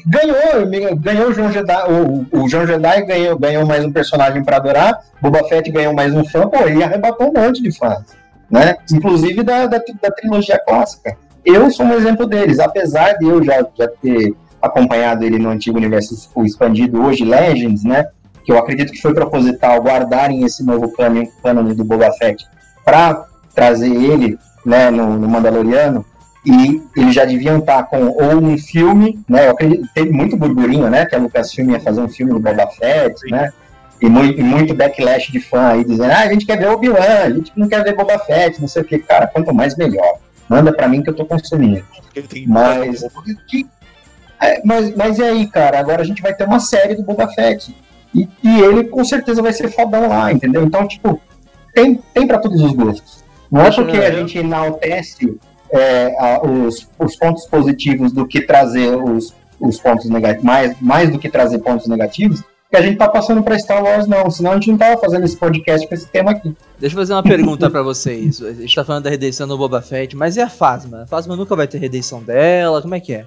ganhou, ganhou o João Jedi, o, o João Jedi ganhou, ganhou mais um personagem para adorar, Boba Fett ganhou mais um fã, pô, ele arrebatou um monte de fãs, né? Inclusive da, da, da trilogia clássica. Eu sou um exemplo deles, apesar de eu já, já ter acompanhado ele no antigo universo expandido, hoje Legends, né? Que eu acredito que foi proposital guardarem esse novo cânone do Boba Fett para trazer ele né, no, no Mandaloriano, e eles já deviam estar com ou um filme, né? Eu acredito, teve muito burburinho, né? Que a Lucasfilm ia fazer um filme do Boba Fett, né? E muito, e muito backlash de fã aí dizendo, ah, a gente quer ver Obi-Wan, a gente não quer ver Boba Fett, não sei o que. Cara, quanto mais melhor. Manda pra mim que eu tô consumindo. Mas, é, mas, mas e aí, cara? Agora a gente vai ter uma série do Boba Fett. E, e ele com certeza vai ser fodão lá, entendeu? Então, tipo, tem, tem para todos os gostos. Não é porque a gente enaltece é, a, os, os pontos positivos do que trazer os, os pontos negativos, mais, mais do que trazer pontos negativos, que a gente tá passando para Star Wars, não. Senão a gente não tava fazendo esse podcast com esse tema aqui. Deixa eu fazer uma pergunta para vocês. A gente tá falando da redenção do Boba Fett, mas e a Phasma? A Phasma nunca vai ter redenção dela? Como é que é?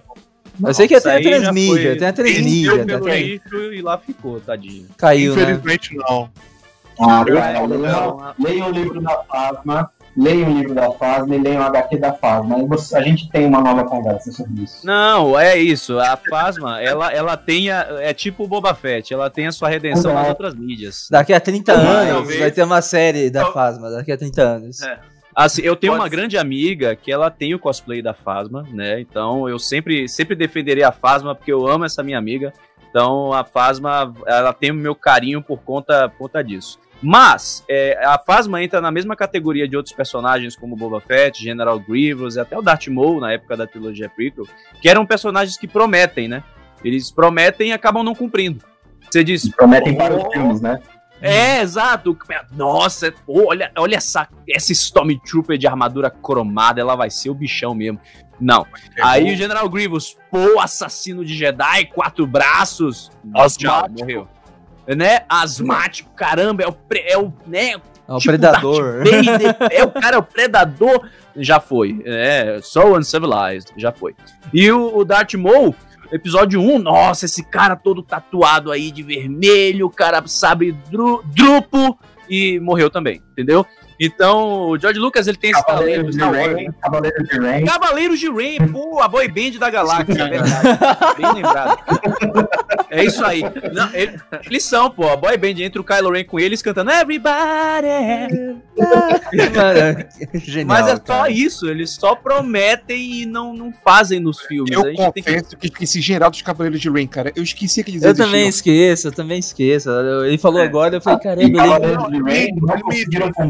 eu sei que é tem a transmídia, tem a transmídia. Tá, tem. E lá ficou, tadinho. Caiu, né? Infelizmente né? não. Ah, cara, leia o livro da Phasma leiam o livro da Fasma e leiam o HQ da Fasma. Aí você, a gente tem uma nova conversa sobre isso. Não, é isso. A Fasma, ela, ela tem a, é tipo o Boba Fett, ela tem a sua redenção nas outras mídias. Daqui a 30 anos vai ter uma série da Fasma, daqui a 30 anos. É. Assim, eu tenho Pode uma ser. grande amiga que ela tem o cosplay da Fasma, né? Então eu sempre, sempre defenderei a Fasma porque eu amo essa minha amiga. Então a Fasma, ela tem o meu carinho por conta, por conta disso. Mas é, a Phasma entra na mesma categoria de outros personagens como Boba Fett, General Grievous e até o Darth Maul na época da trilogia prequel, que eram personagens que prometem, né? Eles prometem e acabam não cumprindo. Você diz... Prometem para os filmes, né? É, exato. Nossa, olha, olha essa, essa Stormtrooper de armadura cromada, ela vai ser o bichão mesmo. Não. É Aí bom. o General Grievous, pô, assassino de Jedi, quatro braços. Tchau, morreu né? Asmático, caramba, é o, pre, é o, né? É o tipo predador. Vader, é o cara, é o predador. Já foi. É, So Uncivilized, já foi. E o, o Darth Maul, Episódio 1, nossa, esse cara todo tatuado aí de vermelho, o cara sabe dru, drupo e morreu também, entendeu? Então, o George Lucas, ele tem esse talento. de Rain, Cavaleiros de Rain. Cavaleiros de Rain, pô, a boy band da galáxia, é verdade. Bem lembrado. É isso aí. Não, ele- eles são, pô, a boy band entre o Kylo Ren com eles cantando Everybody. Genial. Mas é só cara. isso, eles só prometem e não, não fazem nos filmes. Eu a gente tem que confesso que esqueci geral dos Cavaleiros de Rain, cara. Eu esqueci que eles Eu existiam. também esqueço, eu também esqueço. Ele falou agora, eu falei, caramba, E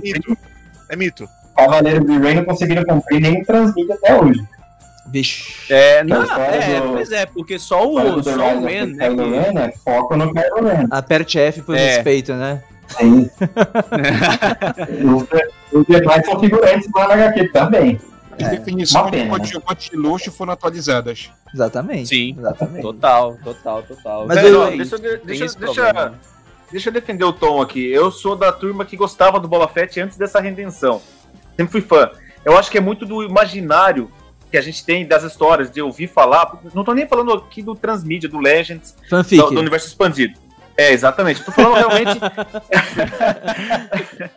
ele... é mito. Cavaleiros de Rain não conseguiram cumprir nem transmite até hoje. Vixe. É, não, história é, do- pois é, porque só o, só o Rise Ren, of né? Que- Ren é foco no Kylo Ren. Aperte F por É. respeito, né? Sim. <laughs> <laughs> Os- demais são figurantes lá na HQ também. As É, definições pena, de coadjuvantes de luxo foram atualizadas. Exatamente. Sim. Exatamente. Total, total, total. Mas Mas eu- é deixa, deixa, deixa. Deixa eu defender o Tom aqui. Eu sou da turma que gostava do Boba Fett antes dessa redenção. Sempre fui fã. Eu acho que é muito do imaginário que a gente tem das histórias, de ouvir falar. Não tô nem falando aqui do Transmídia, do Legends, Fanfic. do, do universo expandido. É, exatamente. Tô falando realmente. <laughs>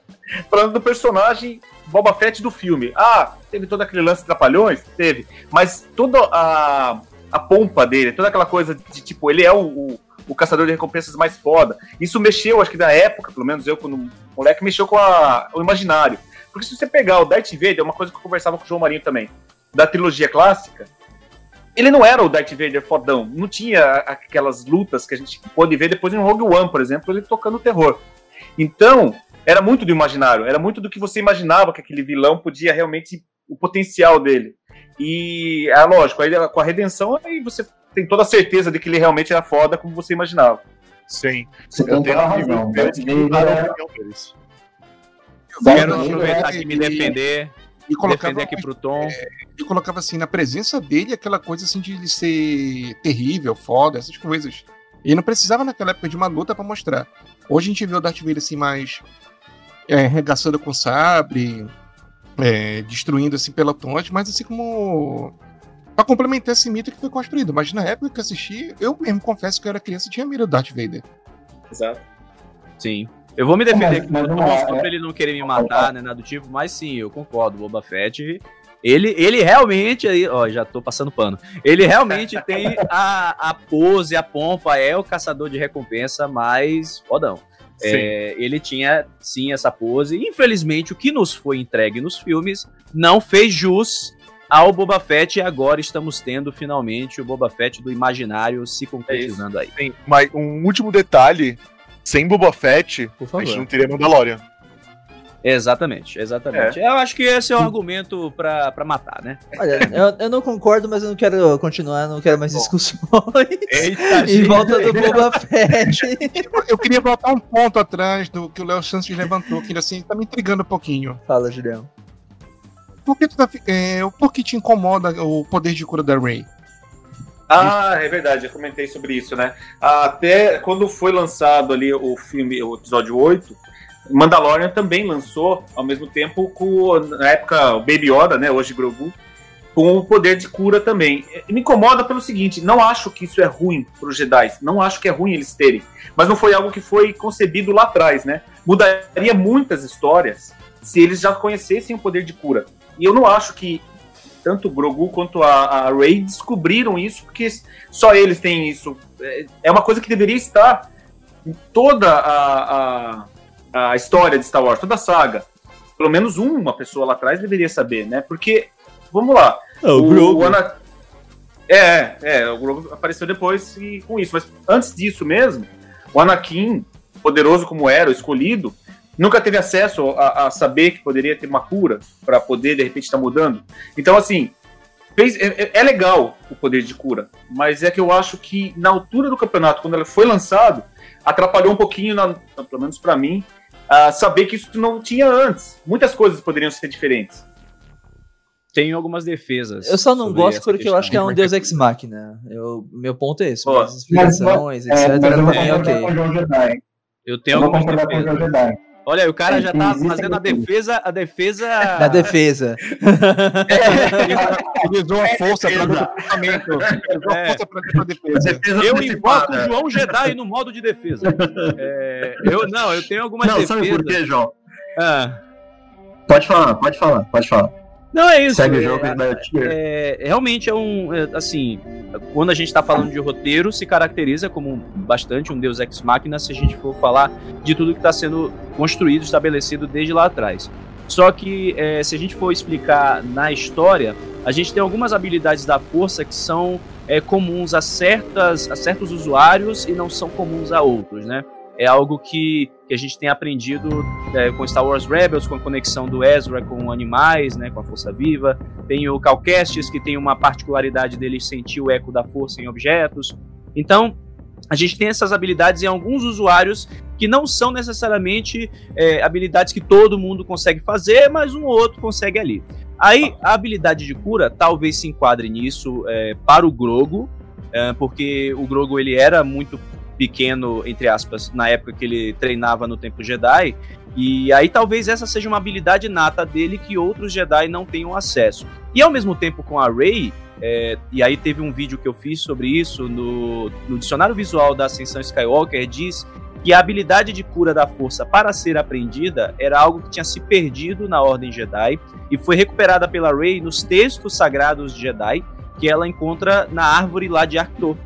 falando do personagem Boba Fett do filme. Ah, teve todo aquele lance de trapalhões? Teve. Mas toda a, a pompa dele, toda aquela coisa de tipo, ele é o, o, o caçador de recompensas mais foda. Isso mexeu, acho que na época, pelo menos eu, quando moleque, mexeu com a- o imaginário. Porque se você pegar o Darth Vader, é uma coisa que eu conversava com o João Marinho também, da trilogia clássica, ele não era o Darth Vader fodão. Não tinha aquelas lutas que a gente pôde ver depois em Rogue One, por exemplo, ele tocando terror. Então, era muito do imaginário, era muito do que você imaginava que aquele vilão podia realmente, o potencial dele. E, é lógico, aí com a redenção, aí você tem toda a certeza de que ele realmente era foda como você imaginava. Sim. Você Eu tenho razão. opinião deles. Darth Quero aproveitar é- aqui e me defender, E colocava, defender aqui pro Tom. e colocava assim, na presença dele, aquela coisa assim de ele ser terrível, foda, essas coisas. E não precisava naquela época de uma luta pra mostrar. Hoje a gente vê o Darth Vader assim mais é, regaçando com sabre, é, destruindo assim pelotões, mas assim como pra complementar esse mito que foi construído. Mas na época que eu assisti, eu mesmo confesso que eu era criança e tinha medo do Darth Vader. Exato. Sim. Eu vou me defender Mas- aqui mas não é- só pra ele não querer me matar, né, nada do tipo, mas sim, eu concordo, Boba Fett, ele, ele realmente, aí, ó, já tô passando pano, ele realmente <laughs> tem a, a pose, a pompa, é o caçador de recompensa mais fodão. É, ele tinha, sim, essa pose, infelizmente, o que nos foi entregue nos filmes não fez jus ao Boba Fett, e agora estamos tendo, finalmente, o Boba Fett do imaginário se concretizando aí. Sim. Mas um último detalhe: sem Boba Fett, Por a favor. gente não teria Mandalorian. Exatamente, exatamente. Eu acho que esse é um argumento pra, pra matar, né? Olha, eu, eu não concordo, mas eu não quero continuar, não quero mais discussões. Eita, <laughs> em volta do Boba Fett. Eu queria voltar um ponto atrás do que o Léo Santos levantou, que ele assim, tá me intrigando um pouquinho. Fala, Julião. Por que, tu tá, é, por que te incomoda o poder de cura da Rey? Ah, é verdade, eu comentei sobre isso, né? Até quando foi lançado ali o filme, o episódio 8, Mandalorian também lançou ao mesmo tempo com, na época, o Baby Yoda, né? Hoje Grogu, com o poder de cura também. Me incomoda pelo seguinte, não acho que isso é ruim para os Jedi, não acho que é ruim eles terem, mas não foi algo que foi concebido lá atrás, né? Mudaria muitas histórias se eles já conhecessem o poder de cura. E eu não acho que tanto o Grogu quanto a, a Rey descobriram isso, porque só eles têm isso. É- É uma coisa que deveria estar em toda a, a, a história de Star Wars, toda a saga. Pelo menos uma pessoa lá atrás deveria saber, né? Porque, vamos lá, o, Ana... É, é, o Grogu apareceu depois e, com isso. Mas antes disso mesmo, o Anakin, poderoso como era, o escolhido, nunca teve acesso a, a saber que poderia ter uma cura para poder, de repente, estar mudando. Então, assim, fez, é, é- é legal o poder de cura, mas é que eu acho que na altura do campeonato, quando ele foi lançado, atrapalhou um pouquinho, na- pelo menos para mim, a saber que isso não tinha antes. Muitas coisas poderiam ser diferentes. Tenho algumas defesas. Eu só não gosto porque eu acho que é questão. um Deus Ex Machina. Eu, meu ponto é esse. Ó, Mas explicações, etc. É, mas eu é concordar ok. com o João Jedi. Eu tenho Eu vou algumas concordar com o João defesas. Olha, o cara já tá fazendo a defesa, a defesa. Da defesa. <laughs> É, ele usou a força para o comportamento. Usou É. a força para a defesa. Eu invoco o João Jedi no modo de defesa. É, eu não, eu tenho algumas Não, defesas. sabe por quê, João? Ah, Pode falar, pode falar, pode falar. Não é isso. Segue o é, jogo e vai tier. é, realmente é um. é, assim, quando a gente está falando de roteiro, se caracteriza como bastante um Deus Ex Machina se a gente for falar de tudo que está sendo construído, estabelecido desde lá atrás. Só que é, se a gente for explicar na história, a gente tem algumas habilidades da força que são é, comuns a, certas, a certos usuários e não são comuns a outros, né? É algo que, que a gente tem aprendido é, com Star Wars Rebels, com a conexão do Ezra com animais, né, com a força viva. Tem o Cal Kestis, que tem uma particularidade dele sentir o eco da força em objetos. Então, a gente tem essas habilidades em alguns usuários que não são necessariamente é, habilidades que todo mundo consegue fazer, mas um ou outro consegue ali. Aí, a habilidade de cura talvez se enquadre nisso é, para o Grogo, é, porque o Grogo ele era muito pequeno, entre aspas, na época que ele treinava no Templo Jedi, e aí talvez essa seja uma habilidade nata dele que outros Jedi não tenham acesso. E ao mesmo tempo com a Rey, é, e aí teve um vídeo que eu fiz sobre isso no, no dicionário visual da Ascensão Skywalker, diz que a habilidade de cura da força para ser aprendida era algo que tinha se perdido na Ordem Jedi e foi recuperada pela Rey nos textos sagrados de Jedi que ela encontra na árvore lá de Arctor.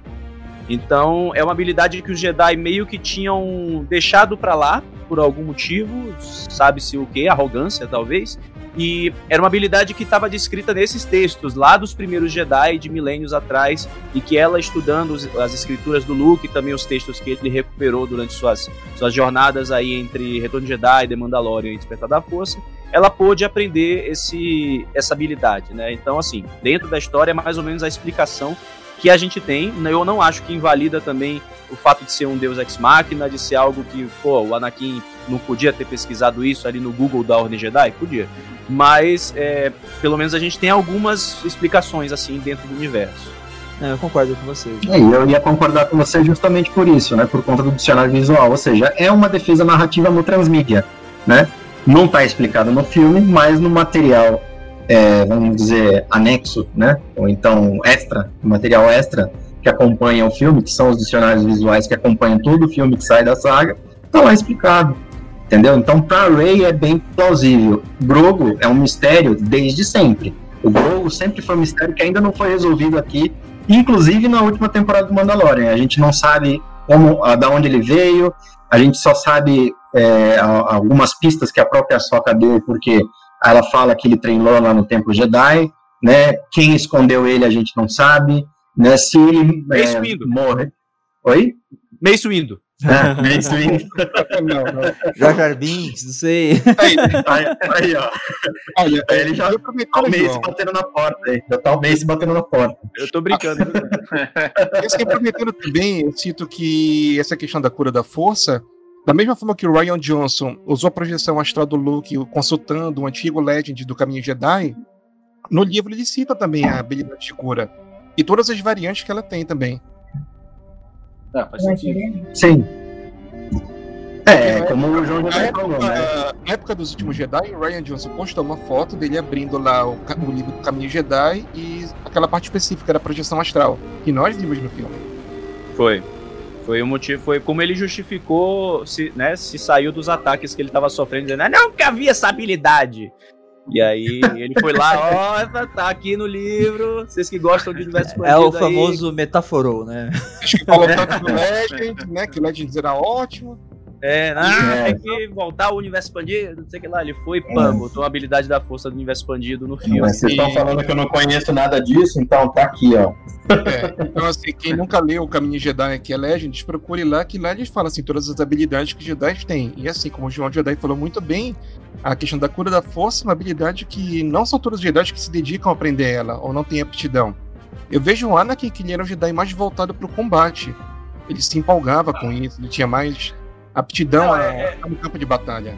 Então é uma habilidade que os Jedi meio que tinham deixado para lá por algum motivo, sabe-se o que, arrogância talvez, e era uma habilidade que estava descrita nesses textos, lá dos primeiros Jedi de milênios atrás, e que ela, estudando as escrituras do Luke e também os textos que ele recuperou durante suas, suas jornadas aí entre Retorno de Jedi, The Mandalorian e Despertar da Força, ela pôde aprender esse, essa habilidade, né? Então, assim, dentro da história é mais ou menos a explicação que a gente tem. Eu não acho que invalida também o fato de ser um Deus Ex Machina, de ser algo que, pô, o Anakin não podia ter pesquisado isso ali no Google da Ordem Jedi? Podia. Mas, é, pelo menos a gente tem algumas explicações, assim, dentro do universo. É, eu concordo com vocês. É, e eu ia concordar com você justamente por isso, né? Por conta do dicionário visual. Ou seja, é uma defesa narrativa no transmídia, né? Não está explicado no filme, mas no material, é, vamos dizer, anexo, né? Ou então extra, material extra que acompanha o filme, que são os dicionários visuais que acompanham todo o filme que sai da saga, tá lá explicado. Entendeu? Então, para Ray é bem plausível. Grogo é um mistério desde sempre. O Grogu sempre foi um mistério que ainda não foi resolvido aqui, inclusive na última temporada do Mandalorian. A gente não sabe como, ah, da onde ele veio, a gente só sabe é, algumas pistas que a própria Soca deu, porque ela fala que ele treinou lá no Templo Jedi, né? Quem escondeu ele a gente não sabe, né? Se ele Mace é, Windu. morre. Oi? Mace Windu. É, Mace Windu. Não, não. Jar Binks, não sei. Aí, Aí, aí, ó. olha, Aí ele já eu tá o Mace batendo na porta aí. Já tá o Mace batendo na porta. Eu tô brincando. <laughs> eu sei, aproveitando também, eu cito que essa questão da cura da força, da mesma forma que o Ryan Johnson usou a projeção astral do Luke consultando um antigo Legend do Caminho Jedi, no livro ele cita também a habilidade de cura. E todas as variantes que ela tem também. Ah, faz sentido. Sim. É, como o João Na já época, falou, né? na época dos últimos Jedi, o Ryan Johnson postou uma foto dele abrindo lá o, o livro do Caminho Jedi e aquela parte específica da projeção astral, que nós vimos no filme. Foi. Foi o motivo, foi como ele justificou, se, né, se saiu dos ataques que ele tava sofrendo, dizendo, "Eu nunca vi essa habilidade. E aí ele foi lá, ó, tá aqui no livro, vocês que gostam de universo É o expandido aí." famoso metaforou, né? Acho que falou tanto do Legend, né? Que o Legend era ótimo. É, ah, É. tem que voltar ao universo expandido, não sei o que lá. Ele foi, pam, botou a habilidade da força do universo expandido no filme. Mas vocês estão falando que eu não conheço nada disso, então tá aqui, ó. É, então, assim, quem nunca leu o Caminho Jedi, que é Legends, procure lá, que lá eles falam assim, todas as habilidades que Jedi têm. E assim, como o João Jedi falou muito bem, a questão da cura da força é uma habilidade que não são todos os Jedi que se dedicam a aprender ela, ou não têm aptidão. Eu vejo o Anakin que ele era um Jedi mais voltado para o combate. Ele se empolgava com isso, ele tinha mais aptidão Não, a- é- no campo de batalha.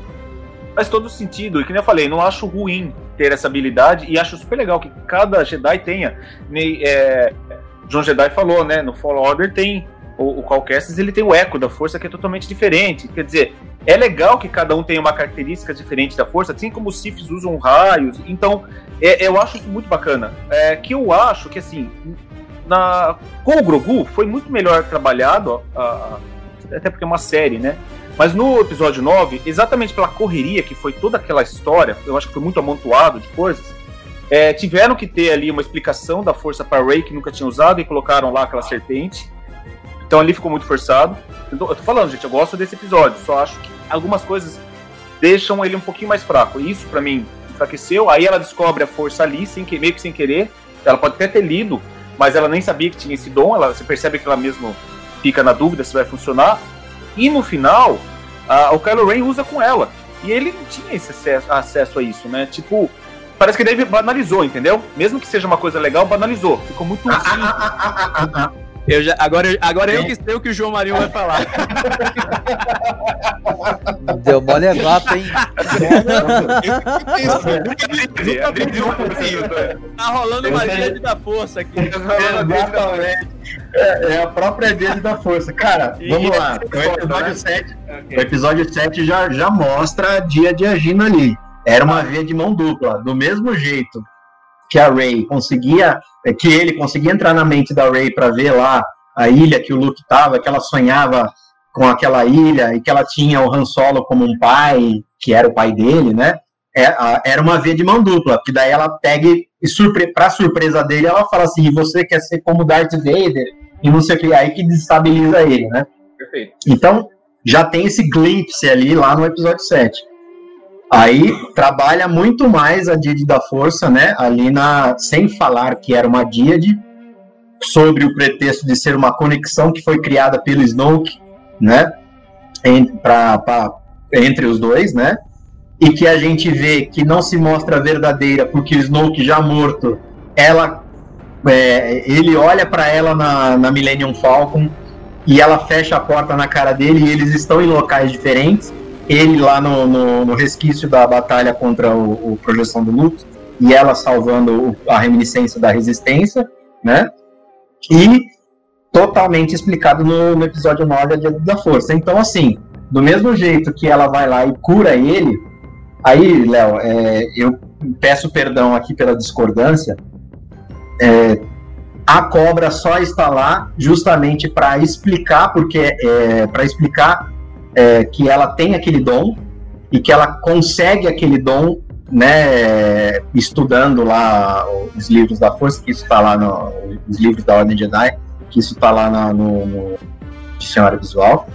Faz todo sentido. E que nem eu falei, não acho ruim ter essa habilidade e acho super legal que cada Jedi tenha. Ne- É, John Jedi falou, né? No Fallen Order tem o, o ele tem o eco da força que é totalmente diferente. Quer dizer, é legal que cada um tenha uma característica diferente da força, assim como os Siths usam raios. Então, é, eu acho isso muito bacana. É, que eu acho que, assim, na, com o Grogu foi muito melhor trabalhado, a, a, até porque é uma série, né? Mas no episódio 9, exatamente pela correria que foi toda aquela história, eu acho que foi muito amontoado de coisas, é, tiveram que ter ali uma explicação da força para Ray que nunca tinha usado e colocaram lá aquela serpente. Então ali ficou muito forçado. Eu tô, eu tô, falando, gente, eu gosto desse episódio, só acho que algumas coisas deixam ele um pouquinho mais fraco. Isso para mim enfraqueceu. Aí ela descobre a força ali, sem que, meio que sem querer. Ela pode até ter lido, mas ela nem sabia que tinha esse dom. Ela, você percebe que ela mesmo fica na dúvida se vai funcionar. E no final, a, o Kylo Ren usa com ela. E ele não tinha esse acesso, acesso a isso, né? Tipo, parece que Dave banalizou, entendeu? Mesmo que seja uma coisa legal, banalizou. Ficou muito simples. Eu já, agora agora eu que sei o que o João Marinho vai falar. <laughs> Deu mole é vapo, hein? tá rolando uma rede da força aqui. Exatamente. É, é a própria rede da força. Cara, vamos lá. O episódio 7, o episódio 7 já, já mostra a dia de agindo ali. Era uma via de mão dupla. Do mesmo jeito que a Ray conseguia, é, que ele conseguia entrar na mente da Ray para ver lá a ilha que o Luke estava, que ela sonhava com aquela ilha e que ela tinha o Han Solo como um pai, que era o pai dele, né? É, era uma via de mão dupla, que daí ela pega e, surpre para surpresa dele, ela fala assim: você quer ser como Darth Vader? E não sei o que, aí que desestabiliza ele, né? Perfeito. Então, já tem esse glimpse ali lá no episódio 7. Aí trabalha muito mais a Díade da Força, né? Ali na. Sem falar que era uma Díade, sobre o pretexto de ser uma conexão que foi criada pelo Snoke, né? Entre, pra, pra, entre os dois, né? E que a gente vê que não se mostra verdadeira, porque o Snoke já morto, ela. É, ele olha para ela na, na Millennium Falcon e ela fecha a porta na cara dele e eles estão em locais diferentes ele lá no, no, no, resquício da batalha contra o, o Projeção do Luto, e ela salvando a reminiscência da resistência, né? E totalmente explicado no, no episódio 9, A Dia da Força. Então, assim, do mesmo jeito que ela vai lá e cura ele, aí, Léo, é, eu peço perdão aqui pela discordância, é, a cobra só está lá justamente para explicar, porque é, para explicar é, que ela tem aquele dom e que ela consegue aquele dom, né, estudando lá os livros da força, que isso está lá no, os livros da Ordem Jedi, que isso está lá no, no, dicionário visual.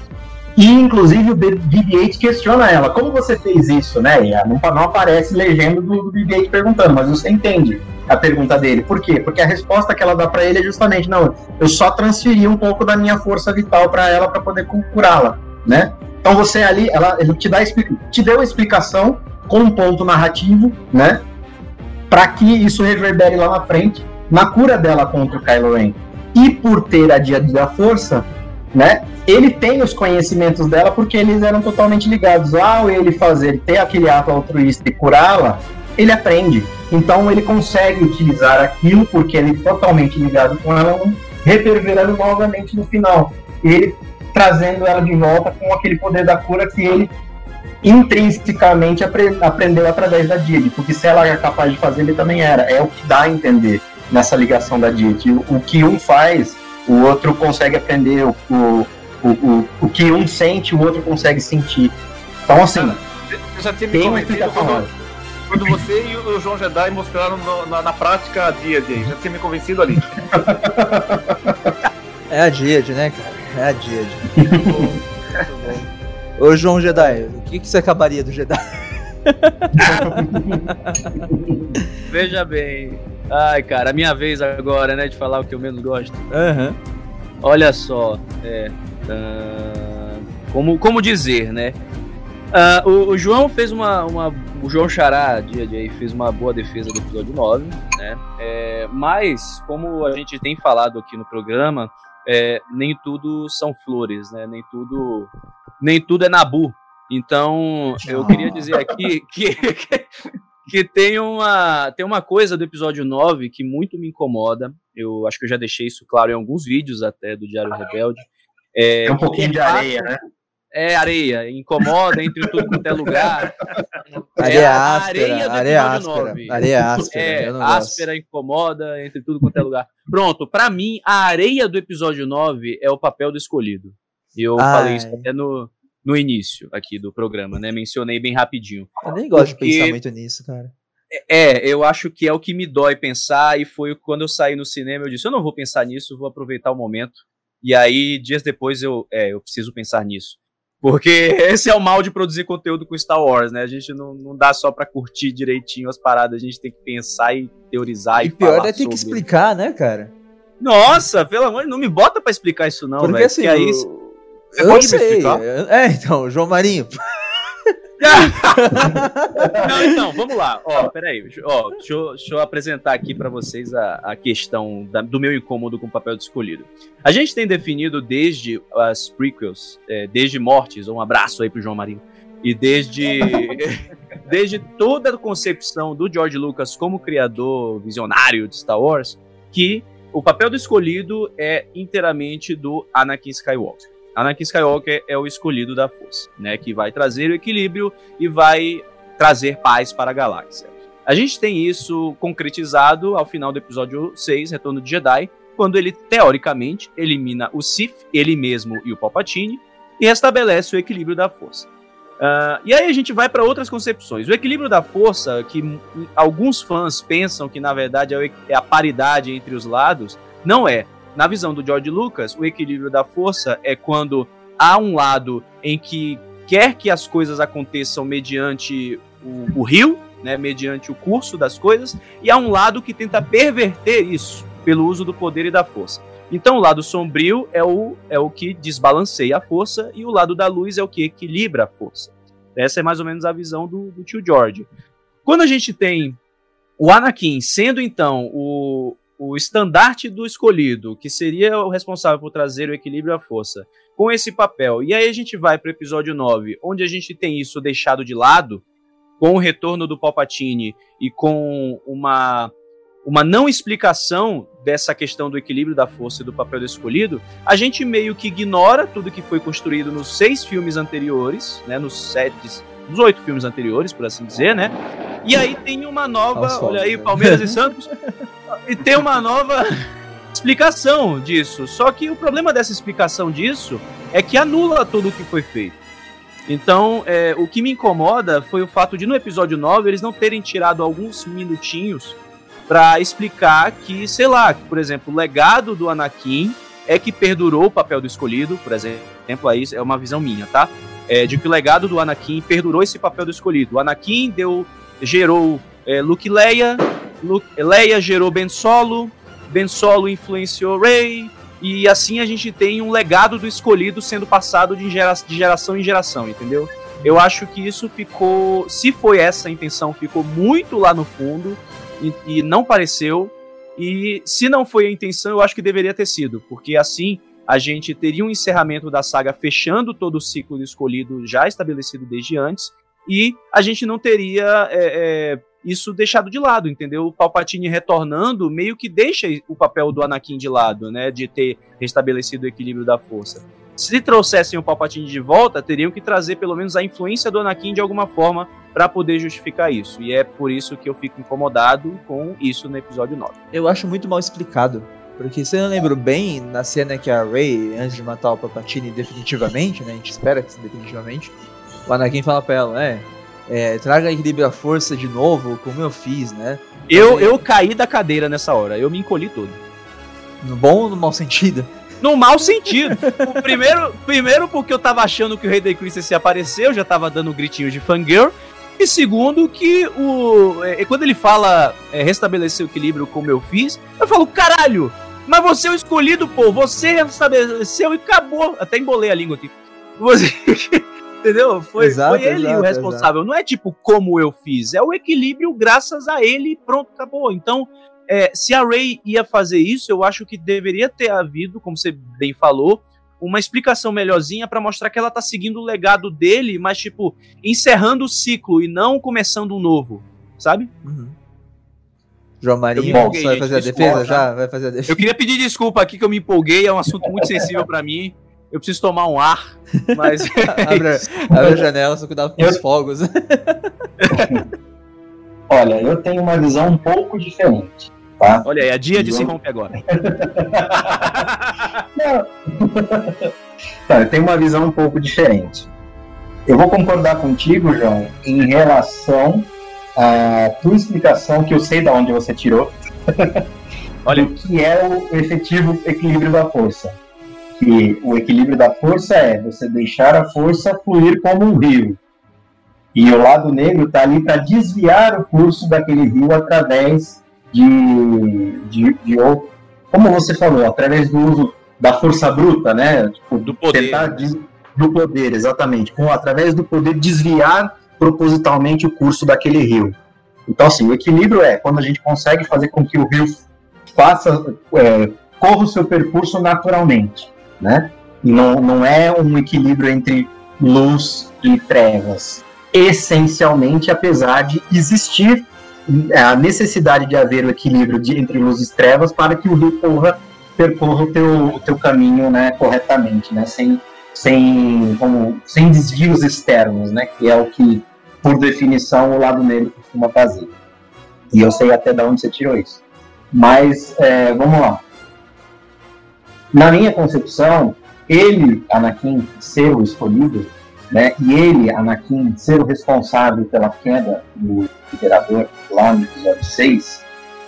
E, inclusive, o BB-8 questiona ela, como você fez isso, né? E não, não aparece legenda do, do BB-8 perguntando, mas você entende a pergunta dele. Por quê? Porque a resposta que ela dá para ele é justamente, não, eu só transferi um pouco da minha força vital para ela para poder curá-la, né? Então você ali, ela, te dá te deu a explicação com um ponto narrativo, né? Para que isso reverbere lá na frente na cura dela contra o Kylo Ren. E por ter a dia da força, né? Ele tem os conhecimentos dela porque eles eram totalmente ligados. Ao ele fazer, ter aquele ato altruísta e curá-la, ele aprende. Então ele consegue utilizar aquilo porque ele é totalmente ligado com ela, reverberando novamente no final. Ele trazendo ela de volta com aquele poder da cura que ele intrinsecamente apre aprendeu através da Didi, porque se ela é capaz de fazer, ele também era. É o que dá a entender nessa ligação da Didi. O, o que um faz, o outro consegue aprender, o, o, o, o, que um sente, o outro consegue sentir. Então, assim, eu já tinha me tem uma explicação. Quando, quando você e o João Jedi mostraram no, na, na, prática a Díade, já tinha me convencido ali. <laughs> é a Díade, né, cara? É a Díade. Ô João Jedi, o que, que você acabaria do Jedi? <laughs> Veja bem. Ai, cara, a minha vez agora, né, de falar o que eu menos gosto. Uhum. Olha só, é. Uh, como, como dizer, né? Uh, o, o, João fez uma, uma. O João Xará, dia de aí, fez uma boa defesa do episódio 9, né? É, mas, como a gente tem falado aqui no programa, é, nem tudo são flores, né? Nem tudo, nem tudo é Nabu. Então, eu queria dizer aqui que, <laughs> que, que, tem, uma, tem uma coisa do episódio 9 que muito me incomoda. Eu acho que eu já deixei isso claro em alguns vídeos até do Diário Rebelde. É, um pouquinho de areia, né? É areia, incomoda entre tudo quanto é lugar. Areia é áspera, areia, areia áspera, areia áspera. É, áspera, incomoda entre tudo quanto é lugar. Pronto, para mim, a areia do episódio 9 é o papel do escolhido. Eu Ai. falei isso até no, no início aqui do programa, né? Mencionei bem rapidinho. Eu nem gosto porque... de pensar muito nisso, cara. É, eu acho que é o que me dói pensar, e foi quando eu saí no cinema, eu disse, eu não vou pensar nisso, vou aproveitar o momento. E aí, dias depois, eu, é, eu preciso pensar nisso. Porque esse é o mal de produzir conteúdo com Star Wars, né? A gente não, não dá só pra curtir direitinho as paradas, a gente tem que pensar e teorizar e, e pior é ter que explicar, né, cara? Nossa, pelo amor de não me bota pra explicar isso não, Porque véio, assim, aí... Você eu pode sei. me explicar? É, então, João Marinho. <laughs> Não, então, vamos lá. Ó, peraí. Ó, deixa, eu, deixa eu apresentar aqui para vocês a, a questão da, do meu incômodo com o papel de escolhido. A gente tem definido desde as prequels, é, desde Mortes, um abraço aí pro João Marinho, e desde, <laughs> desde toda a concepção do George Lucas como criador visionário de Star Wars, que o papel do escolhido é inteiramente do Anakin Skywalker. Anakin Skywalker é o escolhido da força, né, que vai trazer o equilíbrio e vai trazer paz para a galáxia. A gente tem isso concretizado ao final do episódio 6, Retorno de Jedi, quando ele teoricamente elimina o Sith, ele mesmo e o Palpatine, e restabelece o equilíbrio da força. Uh, e aí a gente vai para outras concepções. O equilíbrio da força, que alguns fãs pensam que na verdade é, é a paridade entre os lados, não é. Na visão do George Lucas, o equilíbrio da força é quando há um lado em que quer que as coisas aconteçam mediante o, o rio, né, mediante o curso das coisas, e há um lado que tenta perverter isso pelo uso do poder e da força. Então, o lado sombrio é o, é o que desbalanceia a força, e o lado da luz é o que equilibra a força. Essa é mais ou menos a visão do, do tio George. Quando a gente tem o Anakin sendo então o, o estandarte do escolhido, que seria o responsável por trazer o equilíbrio à força, com esse papel. E aí a gente vai para o episódio 9, onde a gente tem isso deixado de lado, com o retorno do Palpatine e com uma uma não explicação dessa questão do equilíbrio da força e do papel do escolhido, a gente meio que ignora tudo que foi construído nos seis filmes anteriores, né, nos sete, nos oito filmes anteriores, por assim dizer, né? E aí tem uma nova, olha aí, Palmeiras e <laughs> Santos, e tem uma nova <laughs> explicação disso. Só que o problema dessa explicação disso é que anula tudo o que foi feito. Então, é, o que me incomoda foi o fato de no episódio 9 eles não terem tirado alguns minutinhos para explicar que, sei lá, por exemplo, o legado do Anakin é que perdurou o papel do escolhido, por exemplo, aí é uma visão minha, tá? É, de que o legado do Anakin perdurou esse papel do escolhido. O Anakin deu, gerou é, Luke Leia, Luke, Leia gerou Ben Solo, Ben Solo influenciou Rey, e assim a gente tem um legado do escolhido sendo passado de, gera, de geração em geração, entendeu? Eu acho que isso ficou, se foi essa a intenção, ficou muito lá no fundo e, e não pareceu. E se não foi a intenção, eu acho que deveria ter sido, porque assim a gente teria um encerramento da saga fechando todo o ciclo do escolhido já estabelecido desde antes, e a gente não teria é, é, isso deixado de lado, entendeu? O Palpatine retornando meio que deixa o papel do Anakin de lado, né? De ter restabelecido o equilíbrio da força. Se trouxessem o Palpatine de volta, teriam que trazer pelo menos a influência do Anakin de alguma forma para poder justificar isso. E é por isso que eu fico incomodado com isso no episódio 9. Eu acho muito mal explicado. Porque se eu não lembro bem, na cena que a Rey, antes de matar o Palpatine definitivamente, né? A gente espera que definitivamente, o Anakin fala pra ela, é, é, traga equilíbrio à força de novo, como eu fiz, né? Eu, eu caí da cadeira nessa hora, eu me encolhi todo. No bom ou no mau sentido? No mau sentido. o primeiro, primeiro porque eu tava achando que o Rei da Christmas ia aparecer, eu já tava dando gritinhos de fangirl. E segundo, que o. É, quando ele fala é, restabelecer o equilíbrio como eu fiz, eu falo, caralho! Mas você é o escolhido, pô! Você restabeleceu e acabou! Até embolei a língua aqui. Você. Entendeu? Foi, exato, foi ele exato, o responsável. Exato. Não é tipo como eu fiz, é o equilíbrio graças a ele pronto, acabou. Então, é, se a Ray ia fazer isso, eu acho que deveria ter havido, como você bem falou, uma explicação melhorzinha para mostrar que ela tá seguindo o legado dele, mas tipo, encerrando o ciclo e não começando um novo, sabe? Uhum. João Marinho, empolguei, vai fazer a defesa já? Vai fazer a defesa. Eu queria pedir desculpa aqui que eu me empolguei, é um assunto muito sensível para mim. Eu preciso tomar um ar, mas. <laughs> abre, abre a janela, só cuidado com os fogos. <laughs> Olha, eu tenho uma visão um pouco diferente. Tá? Olha aí, a dia de se romper agora. <laughs> Tá, eu tenho uma visão um pouco diferente. Eu vou concordar contigo, João, em relação à tua explicação, que eu sei de onde você tirou, Olha. do que é o efetivo equilíbrio da força. Que o equilíbrio da força é você deixar a força fluir como um rio. E o lado negro está ali para desviar o curso daquele rio através de, de, de, como você falou, através do uso da força bruta, né? Tipo, do poder. Tentar do poder, exatamente. Com, através do poder desviar propositalmente o curso daquele rio. Então, assim, o equilíbrio é quando a gente consegue fazer com que o rio faça, é, corra o seu percurso naturalmente, né? E não, não é um equilíbrio entre luz e trevas. Essencialmente, apesar de existir é, a necessidade de haver o equilíbrio de, entre luz e trevas para que o rio corra, percorra o teu, o teu caminho né, corretamente, né? Sem sem, como, sem desvios externos, né? Que é o que, por definição, o lado negro costuma fazer. E eu sei até de onde você tirou isso. Mas, é, vamos lá. Na minha concepção, ele, Anakin, ser o escolhido, né? E ele, Anakin, ser o responsável pela queda do Imperador lá no episódio 6,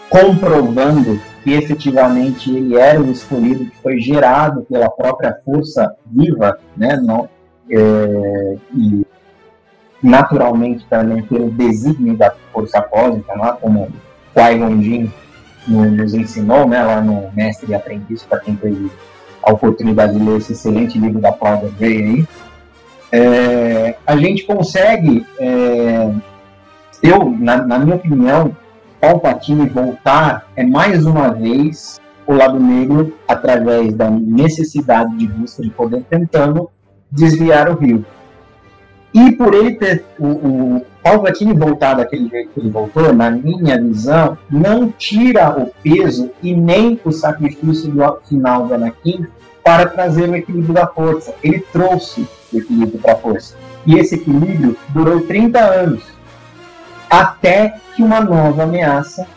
comprovando que efetivamente ele era o escolhido que foi gerado pela própria força viva, né, não, é, e naturalmente também pelo desígnio da força cósmica, lá, como Qui-Gon nos ensinou, né, lá no Mestre e Aprendiz, para quem teve a oportunidade de ler esse excelente livro da Claudia Gray aí, é, a gente consegue, é, eu, na, na minha opinião, Palpatine voltar é mais uma vez o lado negro através da necessidade de busca de poder tentando desviar o rio. E por ele ter o, o Palpatine voltar daquele jeito que ele voltou, na minha visão, não tira o peso e nem o sacrifício do final do Anakin para trazer o equilíbrio da força. Ele trouxe o equilíbrio para a força. E esse equilíbrio durou 30 anos até que uma nova ameaça,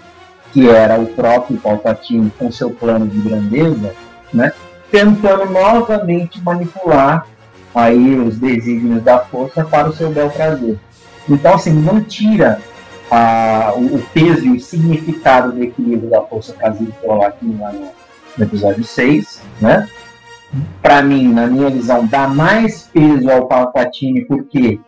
que era o próprio Palpatine com seu plano de grandeza, né, tentando novamente manipular aí os desígnios da força para o seu bel prazer. Então, assim, não tira a, o, o, peso e o significado do equilíbrio da força pelo Latin lá no, no episódio 6, né? Para mim, na minha visão, dá mais peso ao Palpatine porque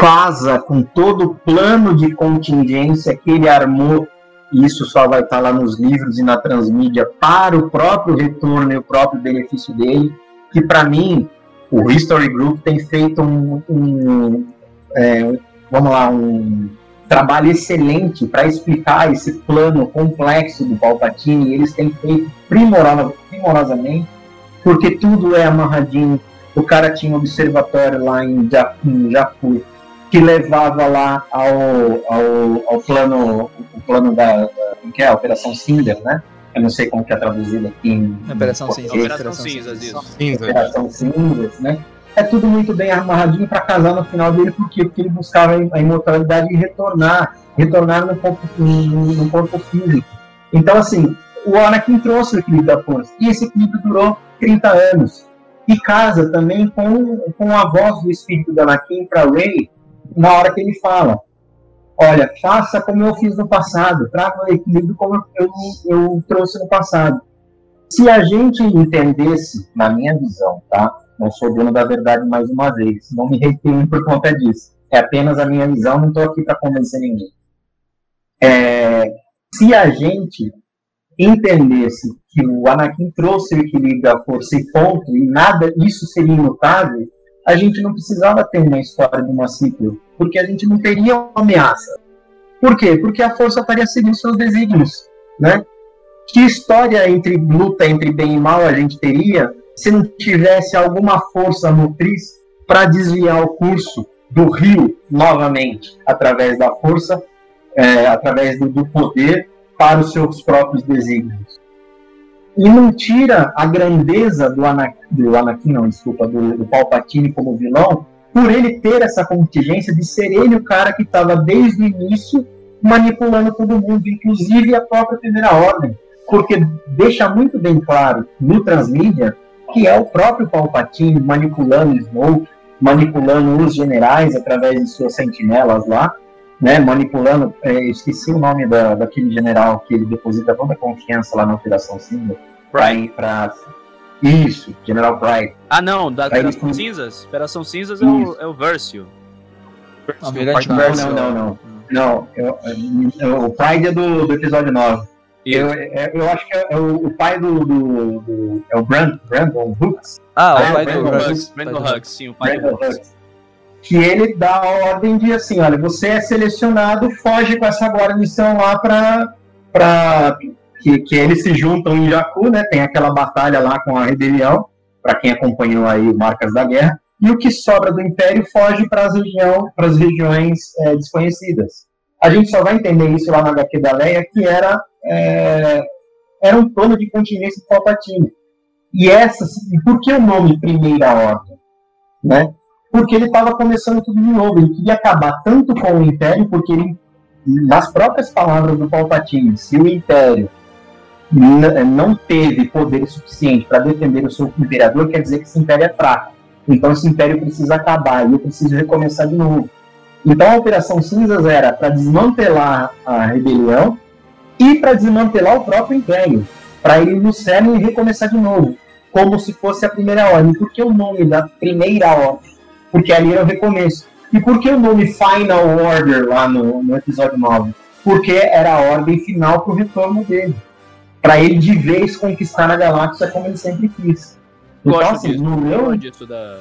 casa com todo o plano de contingência que ele armou, e isso só vai estar lá nos livros e na transmídia, para o próprio retorno e o próprio benefício dele, que para mim, o History Group tem feito um, um é, vamos lá, um trabalho excelente para explicar esse plano complexo do Palpatine, eles têm feito primorosamente, porque tudo é amarradinho. O cara tinha um observatório lá em Jakku, que levava lá ao, ao, ao plano, o plano da, da que é a Operação Cinder, né? Eu não sei como que é traduzido aqui em Operação Cinzas. Operação Cinzas, isso. Operação Cinzas, né? É tudo muito bem amarradinho para casar no final dele, por quê? Porque ele buscava a imortalidade e retornar, retornar no corpo, no, corpo físico. Então, assim, o Anakin trouxe o equilíbrio da força, e esse equilíbrio durou 30 anos. E casa também com, com a voz do espírito do Anakin para Rey, na hora que ele fala: Olha, faça como eu fiz no passado, traga o equilíbrio como eu, eu trouxe no passado. Se a gente entendesse, na minha visão, tá? Não sou dono da verdade mais uma vez, não me retenho por conta disso. É apenas a minha visão, não estou aqui para convencer ninguém. É, se a gente entendesse que o Anakin trouxe o equilíbrio à força e ponto, e nada, isso seria imutável, a gente não precisava ter uma história de uma ciclo, porque a gente não teria uma ameaça. Por quê? Porque a força estaria seguindo seus desígnios, né? Que história entre luta entre bem e mal a gente teria se não tivesse alguma força motriz para desviar o curso do rio novamente através da força, é, através do, do poder para os seus próprios desígnios? e não tira a grandeza do Anakin, do Anakin não, desculpa, do, do Palpatine como vilão, por ele ter essa contingência de ser ele o cara que estava desde o início manipulando todo mundo, inclusive a própria Primeira Ordem, porque deixa muito bem claro no transmídia que é o próprio Palpatine manipulando Snoke, manipulando os generais através de suas sentinelas lá, né, manipulando, é, esqueci o nome da, daquele general que ele deposita toda a confiança lá na Operação Cinza. Para isso, General Pride. Ah, não, da Operação Cinzas? Operação Cinzas é o, é o Versio. Não, não, não, não. Não, eu, eu, o Pride é do, do episódio 9. Eu, é, eu acho que é, o, o pai do, do, do, É o Brand, Brandon Hooks. Ah, o pai do Hooks. Brandon Hooks, sim, o pai Brandon do Hooks que ele dá a ordem de assim, olha, você é selecionado, foge com essa guarnição lá para para que, que eles se juntam em Jakku, né? Tem aquela batalha lá com a rebelião, para quem acompanhou aí Marcas da Guerra, e o que sobra do Império foge para as região, as regiões é, desconhecidas. A gente só vai entender isso lá na HQ da Leia, que era é, era um plano de contingência de Palpatine. E essa, e por que o nome Primeira Ordem, né? porque ele estava começando tudo de novo. Ele queria acabar tanto com o Império, porque ele, nas próprias palavras do Palpatine, se o Império não teve poder suficiente para defender o seu imperador, quer dizer que esse império é fraco. Então esse império precisa acabar e eu preciso recomeçar de novo. Então a Operação Cinzas era para desmantelar a rebelião e para desmantelar o próprio império, para ele no cerne e recomeçar de novo, como se fosse a primeira ordem. Porque o nome da primeira ordem porque ali era o recomeço. E por que o nome Final Order lá no, no episódio 9? Porque era a ordem final para o retorno dele. Para ele de vez conquistar a galáxia como ele sempre quis. Então, Gosto assim, disso, no meu. disso da.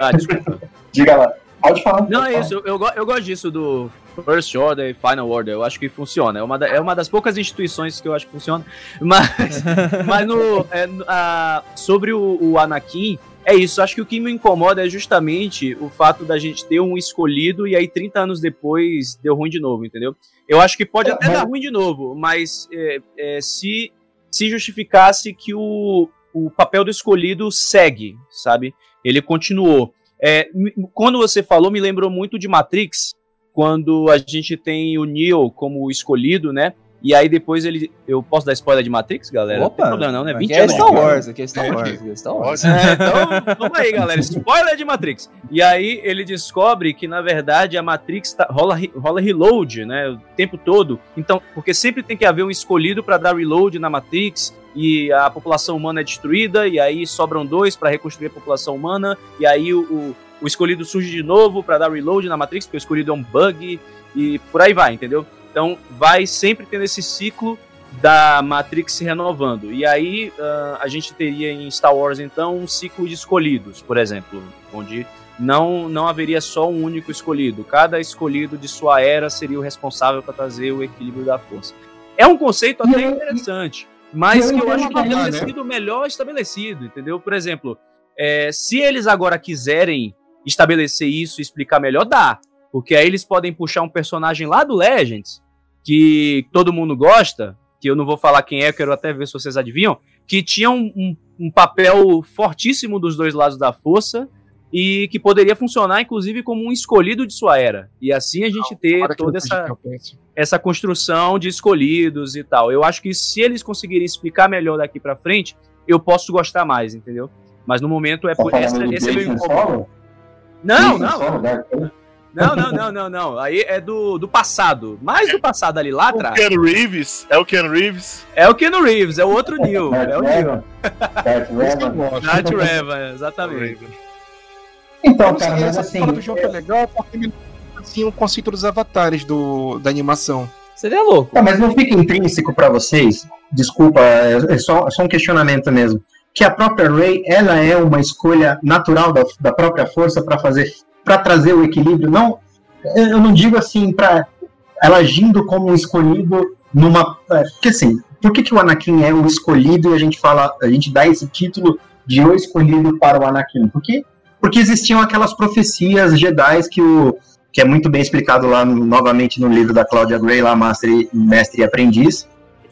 Ah, desculpa. <laughs> Diga lá. Pode falar. Não, é isso. Eu, eu, eu gosto disso do First Order e Final Order. Eu acho que funciona. É uma, da, é uma das poucas instituições que eu acho que funciona. <laughs> Mas, <laughs> mas no, é, a, sobre o, o Anakin, é isso, acho que o que me incomoda é justamente o fato da gente ter um escolhido e aí 30 anos depois deu ruim de novo, entendeu? Eu acho que pode até dar ruim de novo, mas é, é, se, se justificasse que o, o papel do escolhido segue, sabe? Ele continuou. É, quando você falou, me lembrou muito de Matrix, quando a gente tem o Neo como escolhido, né? E aí depois ele. Eu posso dar spoiler de Matrix, galera? Opa, não tem problema, não, né? 20 aqui é Star Wars, aqui é Star Wars. Aqui é Star Wars. É, então, vamos aí, galera. Spoiler de Matrix. E aí ele descobre que, na verdade, a Matrix tá, rola, rola reload, né? O tempo todo. Então, porque sempre tem que haver um escolhido para dar reload na Matrix. E a população humana é destruída, e aí sobram dois para reconstruir a população humana, e aí o, o, o escolhido surge de novo para dar reload na Matrix, porque o escolhido é um bug, e por aí vai, entendeu? Então vai sempre tendo esse ciclo da Matrix se renovando. E aí uh, a gente teria em Star Wars então um ciclo de escolhidos, por exemplo, onde não não haveria só um único escolhido. Cada escolhido de sua era seria o responsável para trazer o equilíbrio da força. É um conceito até interessante, mas que eu acho que deveria ter sido melhor estabelecido, entendeu? Por exemplo, é, se eles agora quiserem estabelecer isso e explicar melhor, dá. Porque aí eles podem puxar um personagem lá do Legends, que todo mundo gosta, que eu não vou falar quem é, quero até ver se vocês adivinham, que tinha um, um, um papel fortíssimo dos dois lados da força e que poderia funcionar, inclusive, como um escolhido de sua era. E assim a gente ter toda essa, essa construção de escolhidos e tal. Eu acho que se eles conseguirem explicar melhor daqui para frente, eu posso gostar mais, entendeu? Mas no momento é por essa, esse é meu incômodo. Não, não. Não, não, não, não, não. Aí é do, do passado. Mais do passado ali, lá atrás. O Ken Reeves? É o Ken Reeves? É o Ken Reeves, é o outro Neil. É o Neil. Darth Revan, exatamente. Então, cara, mas assim... Essa do jogo é legal porque ele assim, o conceito dos avatares do, da animação. Seria louco. Tá, mas não fica intrínseco para vocês? Desculpa, é, é, só, é só um questionamento mesmo. Que a própria Rey, ela é uma escolha natural da, da própria força para fazer para trazer o equilíbrio. Não, eu não digo assim para ela agindo como um escolhido numa, é, porque assim, por que, que o Anakin é o escolhido e a gente fala, a gente dá esse título de o escolhido para o Anakin? Porque porque existiam aquelas profecias Jedi que o que é muito bem explicado lá novamente no livro da Claudia Gray, lá Mestre, Mestre e Aprendiz,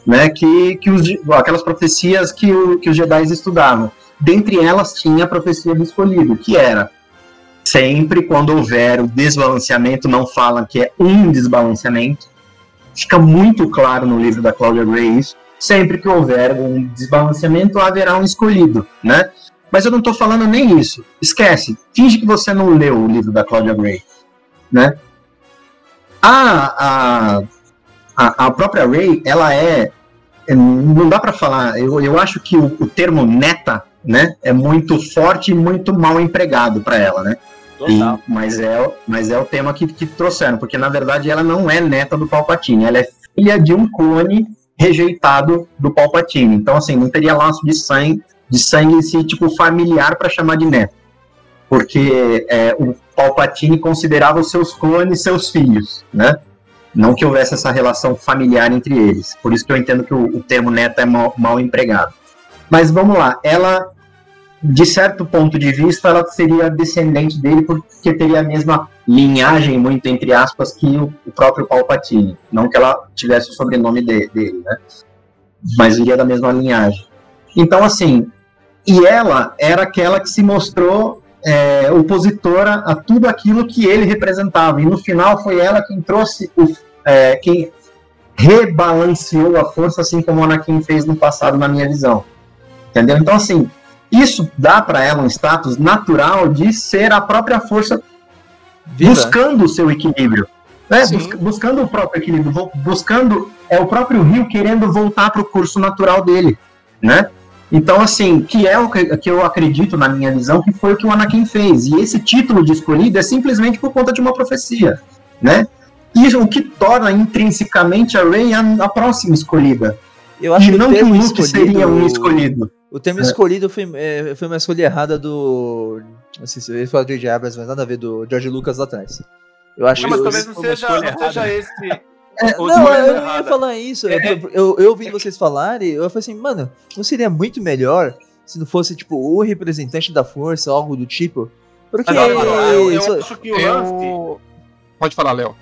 né, que, que os, aquelas profecias que, o, que os Jedi estudavam. Dentre elas tinha a profecia do escolhido, que era sempre quando houver o desbalanceamento, não falam que é um desbalanceamento, fica muito claro no livro da Claudia Gray isso, sempre que houver um desbalanceamento haverá um escolhido, né? Mas eu não estou falando nem isso. Esquece. Finge que você não leu o livro da Claudia Gray, né? A, a, a, própria Ray, ela é, é não dá para falar. Eu, eu acho que o, o, termo neta, né, é muito forte e muito mal empregado para ela, né? E, mas, é, mas é o tema que, que trouxeram, porque na verdade ela não é neta do Palpatine, ela é filha de um clone rejeitado do Palpatine. Então, assim, não teria laço de sangue, de sangue esse tipo familiar para chamar de neto. Porque é, o Palpatine considerava os seus clones seus filhos, né? Não que houvesse essa relação familiar entre eles. Por isso que eu entendo que o, o termo neta é mal, mal empregado. Mas vamos lá, ela, de certo ponto de vista, ela seria descendente dele porque teria a mesma linhagem, muito entre aspas, que o, o próprio Palpatine. Não que ela tivesse o sobrenome de, dele, né? Mas iria da mesma linhagem. Então, assim, e ela era aquela que se mostrou é, opositora a tudo aquilo que ele representava. E no final foi ela quem trouxe, o, é, quem rebalanceou a força, assim como o Anakin fez no passado, na minha visão. Entendeu? Então, assim, isso dá para ela um status natural de ser a própria força Viva. buscando o seu equilíbrio. Né? Bus buscando o próprio equilíbrio, buscando é o próprio rio querendo voltar para o curso natural dele, né? Então, assim, que é o que eu acredito, na minha visão, que foi o que o Anakin fez. E esse título de escolhido é simplesmente por conta de uma profecia, né? E o que torna intrinsecamente a Rey a, a próxima escolhida. Eu acho e que não que o Luke seria um escolhido. O termo é. escolhido foi, é, foi uma escolha errada do. Não sei se eu ia falar de J.J. Abrams, mas nada a ver do George Lucas lá atrás. Eu acho não, mas talvez não seja, não seja esse é, não, eu não ia falar isso. É. Eu, eu, eu ouvi vocês falarem, eu falei assim, mano, não seria muito melhor se não fosse, tipo, o representante da força, algo do tipo? Porque. Não, não, eu, eu acho que o lance. Pode falar, Léo.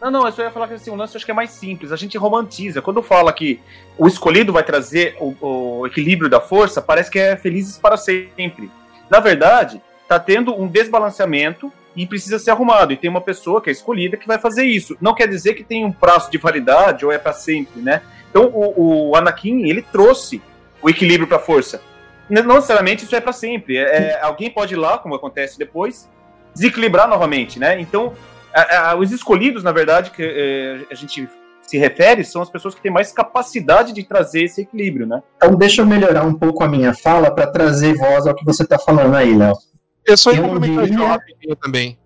Não, não, eu só ia falar que assim, o lance acho que é mais simples. A gente romantiza. Quando fala que o escolhido vai trazer o, o equilíbrio da força, parece que é felizes para sempre. Na verdade, tá tendo um desbalanceamento e precisa ser arrumado. E tem uma pessoa que é escolhida que vai fazer isso. Não quer dizer que tem um prazo de validade ou é para sempre, né? Então o, o, Anakin ele trouxe o equilíbrio para a força. Não necessariamente isso é para sempre. É, é, alguém pode ir lá, como acontece depois, desequilibrar novamente, né? Então a, a, os escolhidos, na verdade, que é, a gente se refere são as pessoas que têm mais capacidade de trazer esse equilíbrio, né? Então deixa eu melhorar um pouco a minha fala para trazer voz ao que você está falando aí, Léo. Eu só ia complementar diria... também.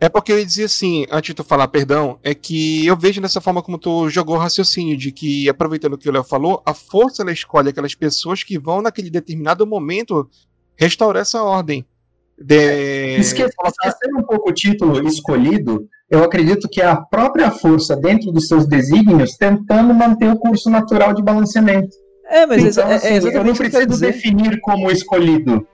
É porque eu ia dizer assim, antes de tu falar, perdão, é que eu vejo dessa forma como tu jogou o raciocínio, de que, aproveitando o que o Léo falou, a força ela escolhe aquelas pessoas que vão, naquele determinado momento, restaurar essa ordem. De... Esquecendo um pouco o título escolhido, eu acredito que é a própria força, dentro dos seus desígnios, tentando manter o curso natural de balanceamento. É, mas então, é, assim, é eu não preciso definir como escolhido.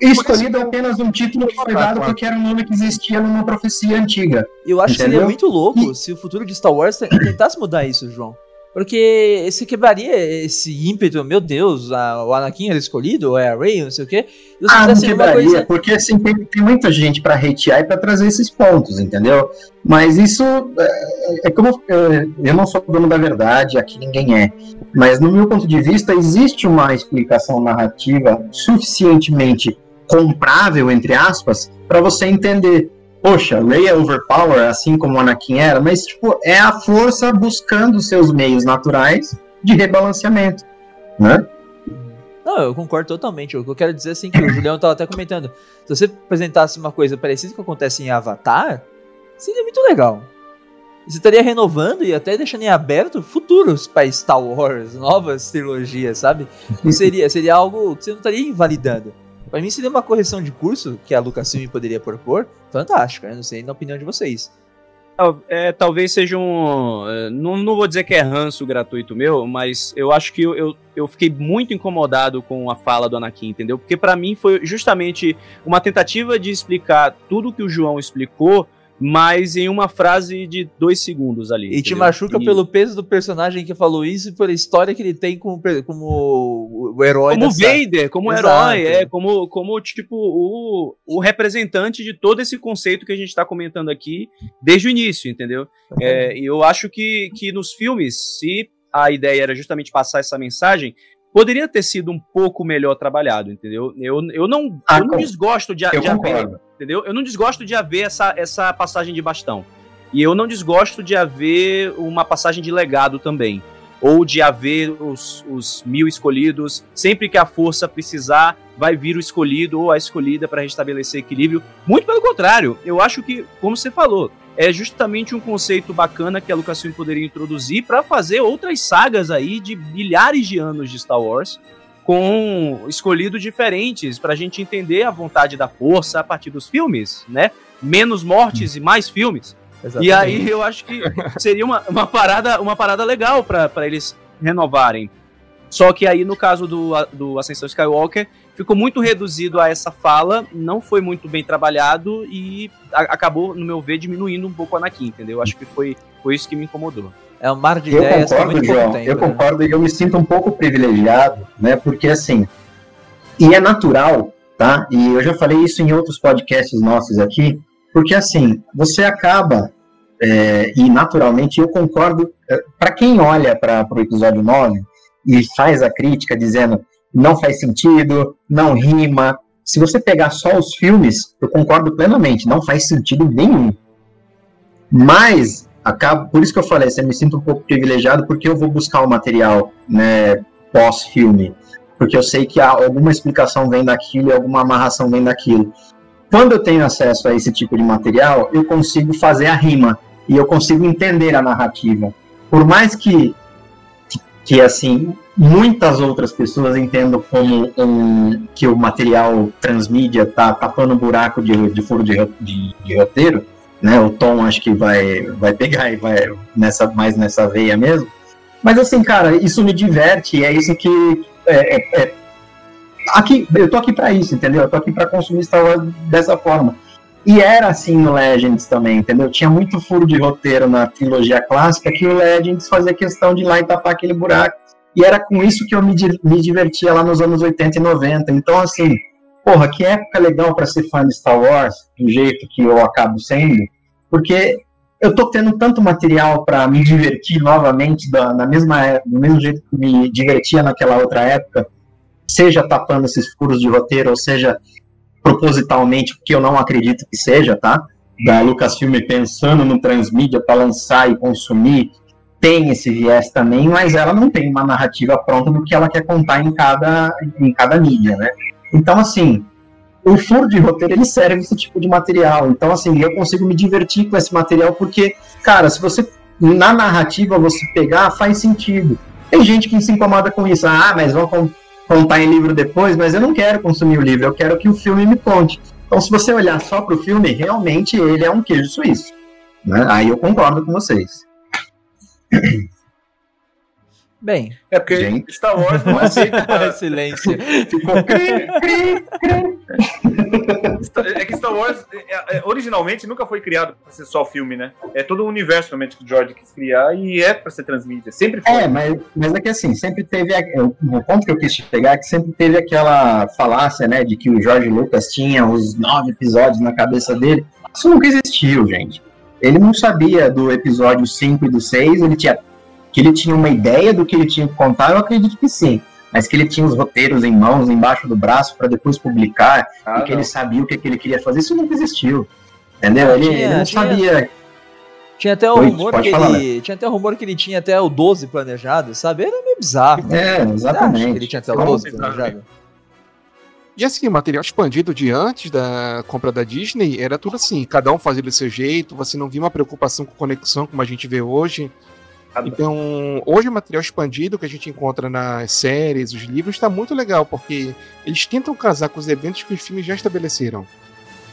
Escolhido é apenas um título que foi dado porque era um nome que existia numa profecia antiga. Eu acho entendeu? que seria muito louco e... se o futuro de Star Wars tentasse mudar isso, João. Porque se quebraria esse ímpeto, meu Deus, a, o Anakin era escolhido, ou é a Rey, não sei o quê. Ah, não quebraria, coisa... porque assim, tem, tem, muita gente para hatear e para trazer esses pontos, entendeu? Mas isso é, é como. Eu, eu não sou dono da verdade, aqui ninguém é. Mas no meu ponto de vista, existe uma explicação narrativa suficientemente comprável, entre aspas, para você entender. Poxa, Rey é overpower, assim como o Anakin era, mas tipo, é a força buscando seus meios naturais de rebalanceamento, né? Não, eu concordo totalmente. O que eu quero dizer assim que o Julião estava até comentando. Se você apresentasse uma coisa parecida com o que acontece em Avatar, seria muito legal. Você estaria renovando e até deixando em aberto futuros para Star Wars, novas trilogias, sabe? Não seria, seria algo que você não estaria invalidando. Pra mim seria uma correção de curso que a Lucasfilm poderia propor, fantástica, né? não sei na opinião de vocês. É, talvez seja um. É, não, não vou dizer que é ranço gratuito meu, mas eu acho que eu, eu, eu fiquei muito incomodado com a fala do Anakin, entendeu? Porque para mim foi justamente uma tentativa de explicar tudo que o João explicou mas em uma frase de dois segundos ali. E entendeu? te machuca e... pelo peso do personagem que falou isso e pela história que ele tem como, como o herói. Como dessa... Vader, como Exato. herói, é, como, como tipo o, o representante de todo esse conceito que a gente está comentando aqui desde o início, entendeu? É, e eu acho que, que nos filmes, se a ideia era justamente passar essa mensagem, poderia ter sido um pouco melhor trabalhado, entendeu? Eu, eu não, ah, eu não desgosto de, de haver, entendeu? Eu não desgosto de haver essa, essa passagem de bastão. E eu não desgosto de haver uma passagem de legado também. Ou de haver os, os mil escolhidos. Sempre que a força precisar, vai vir o escolhido ou a escolhida para restabelecer equilíbrio. Muito pelo contrário, eu acho que, como você falou, é justamente um conceito bacana que a Lucasfilm poderia introduzir para fazer outras sagas aí de milhares de anos de Star Wars com escolhidos diferentes para a gente entender a vontade da força a partir dos filmes, né? Menos mortes e mais filmes. Exatamente. E aí eu acho que seria uma, uma parada uma parada legal para eles renovarem. Só que aí no caso do, do Ascensão Skywalker ficou muito reduzido a essa fala, não foi muito bem trabalhado e a, acabou, no meu ver, diminuindo um pouco o Anakin, entendeu? Acho que foi, foi isso que me incomodou. É um mar de eu ideias. Concordo, João, tempo, eu né? concordo e eu me sinto um pouco privilegiado, né? Porque assim, e é natural, tá? E eu já falei isso em outros podcasts nossos aqui, porque assim, você acaba, é, e naturalmente eu concordo, é, para quem olha para o episódio 9 e faz a crítica dizendo não faz sentido, não rima. Se você pegar só os filmes, eu concordo plenamente, não faz sentido nenhum. Mas, acaba, por isso que eu falei, eu me sinto um pouco privilegiado, porque eu vou buscar o material né, pós-filme. Porque eu sei que alguma explicação vem daquilo e alguma amarração vem daquilo. Quando eu tenho acesso a esse tipo de material, eu consigo fazer a rima e eu consigo entender a narrativa. Por mais que, que assim, muitas outras pessoas entendam como um, que o material transmídia está tapando buraco de, de furo de, de, de, roteiro, né? O Tom acho que vai, vai pegar e vai nessa, mais nessa veia mesmo. Mas assim, cara, isso me diverte, é isso que. É, é, é... aqui, eu tô aqui para isso, entendeu? Eu tô aqui para consumir Star Wars dessa forma. E era assim no Legends também, entendeu? Tinha muito furo de roteiro na trilogia clássica que o Legends fazia questão de ir lá e tapar aquele buraco e era com isso que eu me, me divertia lá nos anos 80 e 90. Então, assim, porra, que época legal para ser fã de Star Wars, do jeito que eu acabo sendo, porque eu tô tendo tanto material para me divertir novamente da, na mesma, do mesmo jeito que me divertia naquela outra época, seja tapando esses furos de roteiro, ou seja propositalmente, porque eu não acredito que seja, tá? Da Lucasfilm pensando no transmídia para lançar e consumir tem esse viés também, mas ela não tem uma narrativa pronta do que ela quer contar em cada, em cada mídia, né? Então, assim, o furo de roteiro, ele serve esse tipo de material. Então, assim, eu consigo me divertir com esse material porque, cara, se você, na narrativa, você pegar, faz sentido. Tem gente que se incomoda com isso. Ah, mas vão contar em livro depois, mas eu não quero consumir o livro, eu quero que o filme me conte. Então, se você olhar só para o filme, realmente ele é um queijo suíço. Né? Aí eu concordo com vocês. Bem. É porque gente. Star Wars não <laughs> aceita. Silêncio. Ficou. é que Star Wars, é, é, originalmente, nunca foi criado para ser só filme, né? É todo o universo realmente que o George quis criar e é para ser transmídia. Sempre foi. É, mas, mas é que assim, sempre teve. O ponto que eu quis pegar é que sempre teve aquela falácia, né, de que o George Lucas tinha os nove episódios na cabeça dele. Isso nunca existiu, gente. Ele não sabia do episódio 5 e do 6, ele tinha que ele tinha uma ideia do que ele tinha que contar, eu acredito que sim. Mas que ele tinha os roteiros em mãos, embaixo do braço, para depois publicar, ah, e que não. ele sabia o que, que, ele queria fazer, isso nunca existiu. Entendeu? Ele, tinha, ele não tinha, sabia. Tinha até o Oi, rumor que falar, ele. Né? Tinha até o rumor que ele tinha até o 12 planejado, sabe? Era meio bizarro. É, exatamente. ele tinha até o 12 planejado. E assim, o material expandido de antes da compra da Disney era tudo assim, cada um fazia do seu jeito, você não via uma preocupação com conexão como a gente vê hoje. Então, hoje o material expandido que a gente encontra nas séries, os livros, está muito legal, porque eles tentam casar com os eventos que os filmes já estabeleceram.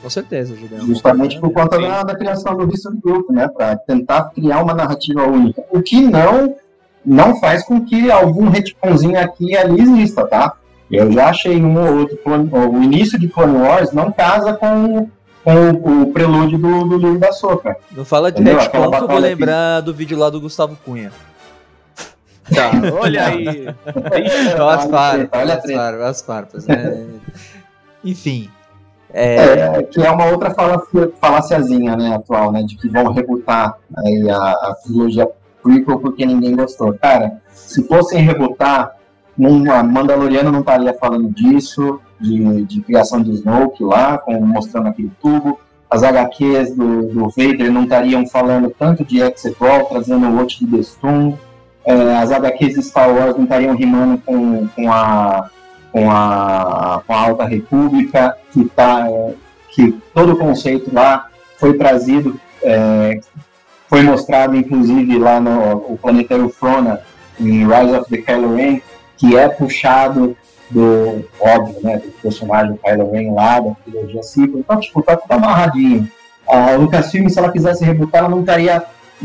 Com certeza, Julião. Justamente por conta da, da, criação do visto do grupo, né? Para tentar criar uma narrativa única. O que não, não faz com que algum retconzinho aqui e ali exista, tá? Eu já achei um ou outro. O início de Clone Wars não casa com com o, o prelúdio do, do livro da Soca. Não fala de retcon que eu vou lembrar do vídeo lá do Gustavo Cunha. Tá, olha aí. Olha as farpas, as farpas, as farpas, né? <laughs> Enfim. É, É, que é uma outra falácia, faláciazinha, né, atual, né, de que vão rebutar aí a, a trilogia prequel porque ninguém gostou. Cara, se fossem rebutar, não, a Mandaloriano não estaria falando disso, de, de criação de Snoke lá, com, mostrando aquele tubo. As HQs do, do Vader não estariam falando tanto de Exegol, trazendo o Watch de Destum. É, as HQs de Star Wars não estariam rimando com, com a com a, com a Alta República, que, tá, é, que todo o conceito lá foi trazido, é, foi mostrado inclusive lá no o Planetário Frona, em Rise of the Kylo Ren, que é puxado do, óbvio, né, do personagem do Kylo Ren lá, da trilogia sequel, então, tipo, tá tudo amarradinho. A Lucasfilm, se ela quisesse rebutar, ela não estaria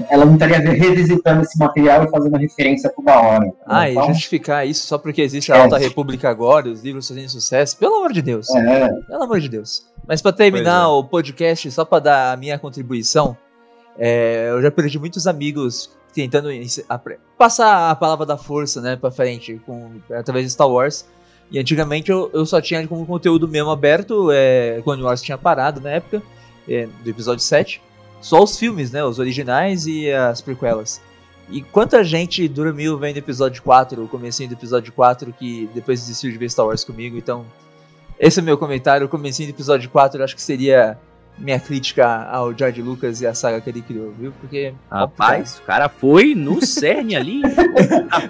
ela não estaria revisitando esse material e fazendo referência toda hora. ah, e Então, justificar isso só porque existe a É. Alta República agora, os livros fazendo sucesso, pelo amor de Deus. é, Pelo amor de Deus. Mas pra terminar o podcast, só pra dar a minha contribuição, é, eu já perdi muitos amigos tentando passar a palavra da força, né, pra frente, com, através de Star Wars. E antigamente eu, eu só tinha como conteúdo mesmo aberto, é, quando o Wars tinha parado na época, é, do episódio 7. Só os filmes, né, os originais e as prequelas. E quanta gente dormiu vendo episódio 4, o comecinho do episódio 4, que depois desistiu de ver Star Wars comigo, então esse é meu comentário, o comecinho do episódio 4, eu acho que seria minha crítica ao George Lucas e a saga que ele criou, viu? Porque. Rapaz, o cara foi no cerne ali. <laughs>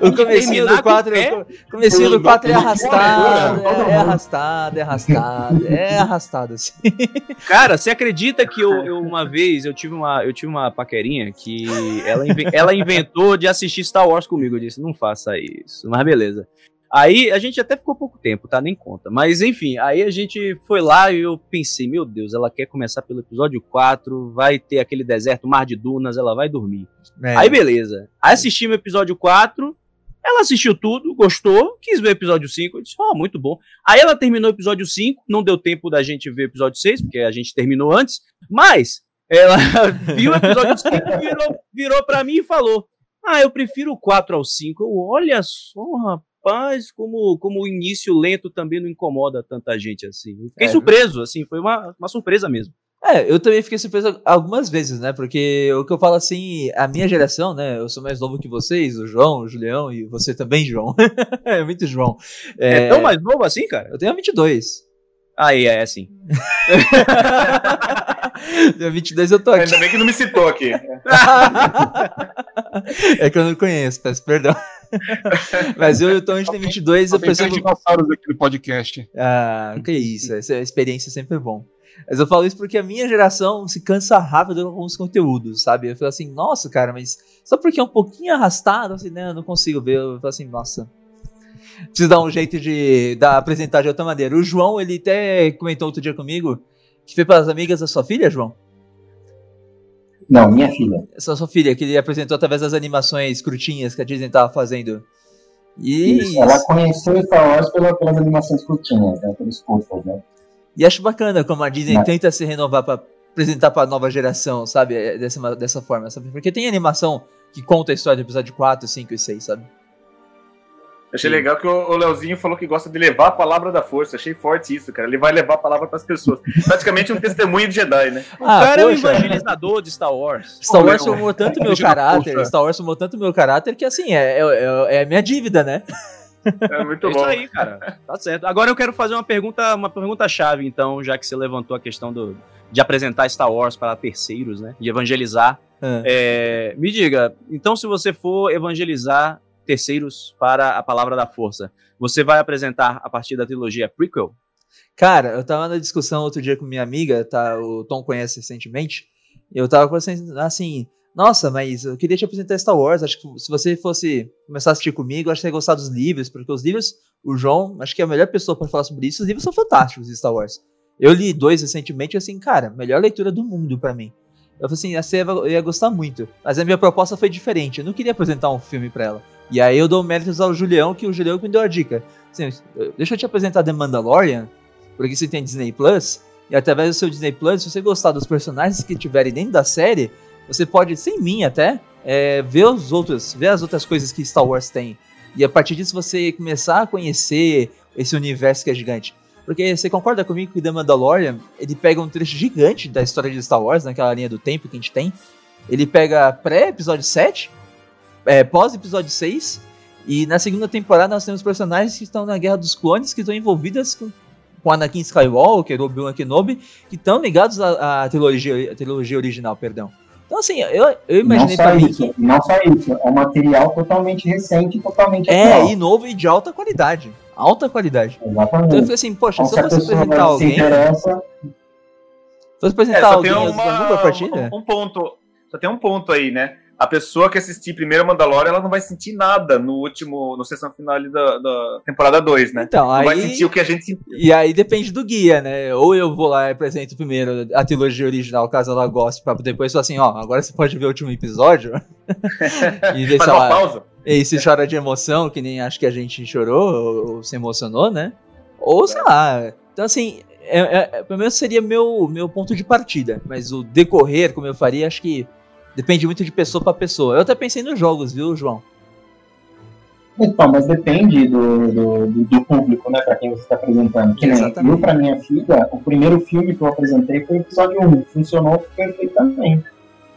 O comecinho do 4, é. o comecinho do 4 é arrastado, é, é arrastado, é arrastado, é arrastado, assim. <laughs> Cara, você acredita que eu, eu, uma vez eu tive uma, eu tive uma paquerinha que ela, inven- ela inventou de assistir Star Wars comigo. Eu disse, não faça isso. Mas beleza. Aí a gente até ficou pouco tempo, tá? Nem conta. Mas enfim, aí a gente foi lá e eu pensei, meu Deus, ela quer começar pelo episódio 4, vai ter aquele deserto, mar de dunas, ela vai dormir. É. Aí beleza. Aí assisti o episódio 4, ela assistiu tudo, gostou, quis ver o episódio 5, eu disse, ó, muito bom. Aí ela terminou o episódio 5, não deu tempo da gente ver o episódio 6, porque a gente terminou antes, mas ela <laughs> viu o episódio 5, virou, virou pra mim e falou, ah, eu prefiro o 4 ao 5. Eu, olha só, rapaz, como, como o início lento também não incomoda tanta gente assim. Eu fiquei É, surpreso, assim, foi uma, uma surpresa mesmo. É, eu também fiquei surpreso algumas vezes, né? Porque o que eu falo assim, a minha geração, né? Eu sou mais novo que vocês, o João, o Julião e você também, João. <laughs> é muito João. É, tão mais novo assim, cara? Eu tenho 22. Aí, é assim. Dia 22 eu tô aqui. Ainda bem que não me citou aqui. <laughs> é que eu não conheço, peço perdão. <laughs> Mas eu, então, a gente tem 22, Só eu tem percebo... três dinossauros aqui no podcast. Ah, que isso, essa experiência sempre é bom. Mas eu falo isso porque a minha geração se cansa rápido com alguns conteúdos, sabe? Eu falo assim, nossa, cara, mas só porque é um pouquinho arrastado, assim, né? Eu não consigo ver. Eu falo assim, nossa. Preciso dar um jeito de dar, apresentar de outra maneira. O João, ele até comentou outro dia comigo que foi para as amigas da sua filha, João? Não, minha filha. Essa sua filha, que ele apresentou através das animações curtinhas que a Disney tava fazendo. E, Isso, Ela conheceu Star Wars pela, pelas animações curtinhas, né? Pelos curtas, né? e acho bacana como a Disney Mas- tenta se renovar para apresentar para nova geração, sabe? É, Dessa, dessa forma, sabe? Porque tem animação que conta a história do episódio 4, 5 e 6, sabe? Achei legal que o Leozinho falou que gosta de levar a palavra da força. Achei forte isso, cara. Ele vai levar a palavra pras pessoas. Praticamente um testemunho de Jedi, né? O cara é um poxa, evangelizador de Star Wars. Star Wars formou tanto meu caráter. Star Wars formou tanto meu caráter que assim, é, é, é a minha dívida, né? É muito É isso bom. aí, cara. Tá certo. Agora eu quero fazer uma pergunta, uma pergunta chave, então, já que você levantou a questão do, de apresentar Star Wars para terceiros, né? De evangelizar. Ah. É, me diga, então, se você for evangelizar terceiros para a palavra da força, você vai apresentar a partir da trilogia prequel? Cara, eu tava na discussão outro dia com minha amiga, tá? O Tom conhece recentemente. Eu tava conversando assim, nossa, mas eu queria te apresentar Star Wars. Acho que se você fosse começar a assistir comigo, acho que você ia gostar dos livros, porque os livros, o João, acho que é a melhor pessoa para falar sobre isso. Os livros são fantásticos Star Wars. Eu li dois recentemente, assim, cara, melhor leitura do mundo pra mim. Eu falei assim, você ia, ia gostar muito. Mas a minha proposta foi diferente. Eu não queria apresentar um filme pra ela. E aí eu dou méritos ao Julião, que o Julião que me deu a dica. Assim, deixa eu te apresentar The Mandalorian, porque você tem Disney Plus. e através do seu Disney Plus, se você gostar dos personagens que tiverem dentro da série, você pode, sem mim até, é, ver os outros, ver as outras coisas que Star Wars tem. E a partir disso você começar a conhecer esse universo que é gigante. Porque você concorda comigo que The Mandalorian, ele pega um trecho gigante da história de Star Wars, naquela linha do tempo que a gente tem. Ele pega pré-episódio 7, é, pós-episódio 6, e na segunda temporada nós temos personagens que estão na Guerra dos Clones, que estão envolvidas com, com Anakin Skywalker, Obi-Wan Kenobi, que estão ligados à, à, trilogia, à trilogia original, perdão. Então, assim, eu, eu imaginei não só isso, que... Não só isso, é um material totalmente recente, totalmente É, atual. e novo e de alta qualidade. Alta qualidade. Exatamente. Então eu falei assim, poxa, se, se eu fosse apresentar alguém... Se interessa... Se eu apresentar é, alguém, uma, um, um ponto, só tem um ponto aí, né? A pessoa que assistir primeiro Mandalorian, ela não vai sentir nada no último, no sessão final da, da temporada 2, né? Então, não aí, vai sentir o que a gente sentiu. E aí depende do guia, né? Ou eu vou lá e apresento primeiro a trilogia original, caso ela goste, pra depois falar assim, ó, agora você pode ver o último episódio. <laughs> <laughs> e ver, Faz uma pausa. E se chora de emoção, que nem acho que a gente chorou, ou, ou se emocionou, né? Ou, sei lá. Então, assim, é, é, pelo menos seria meu, meu ponto de partida. Mas o decorrer, como eu faria, acho que Depende muito de pessoa para pessoa. Eu até pensei nos jogos, viu, João? Então, mas depende do, do, do público, né, para quem você está apresentando. Que nem eu, para minha filha, o primeiro filme que eu apresentei foi o episódio 1. Funcionou perfeitamente.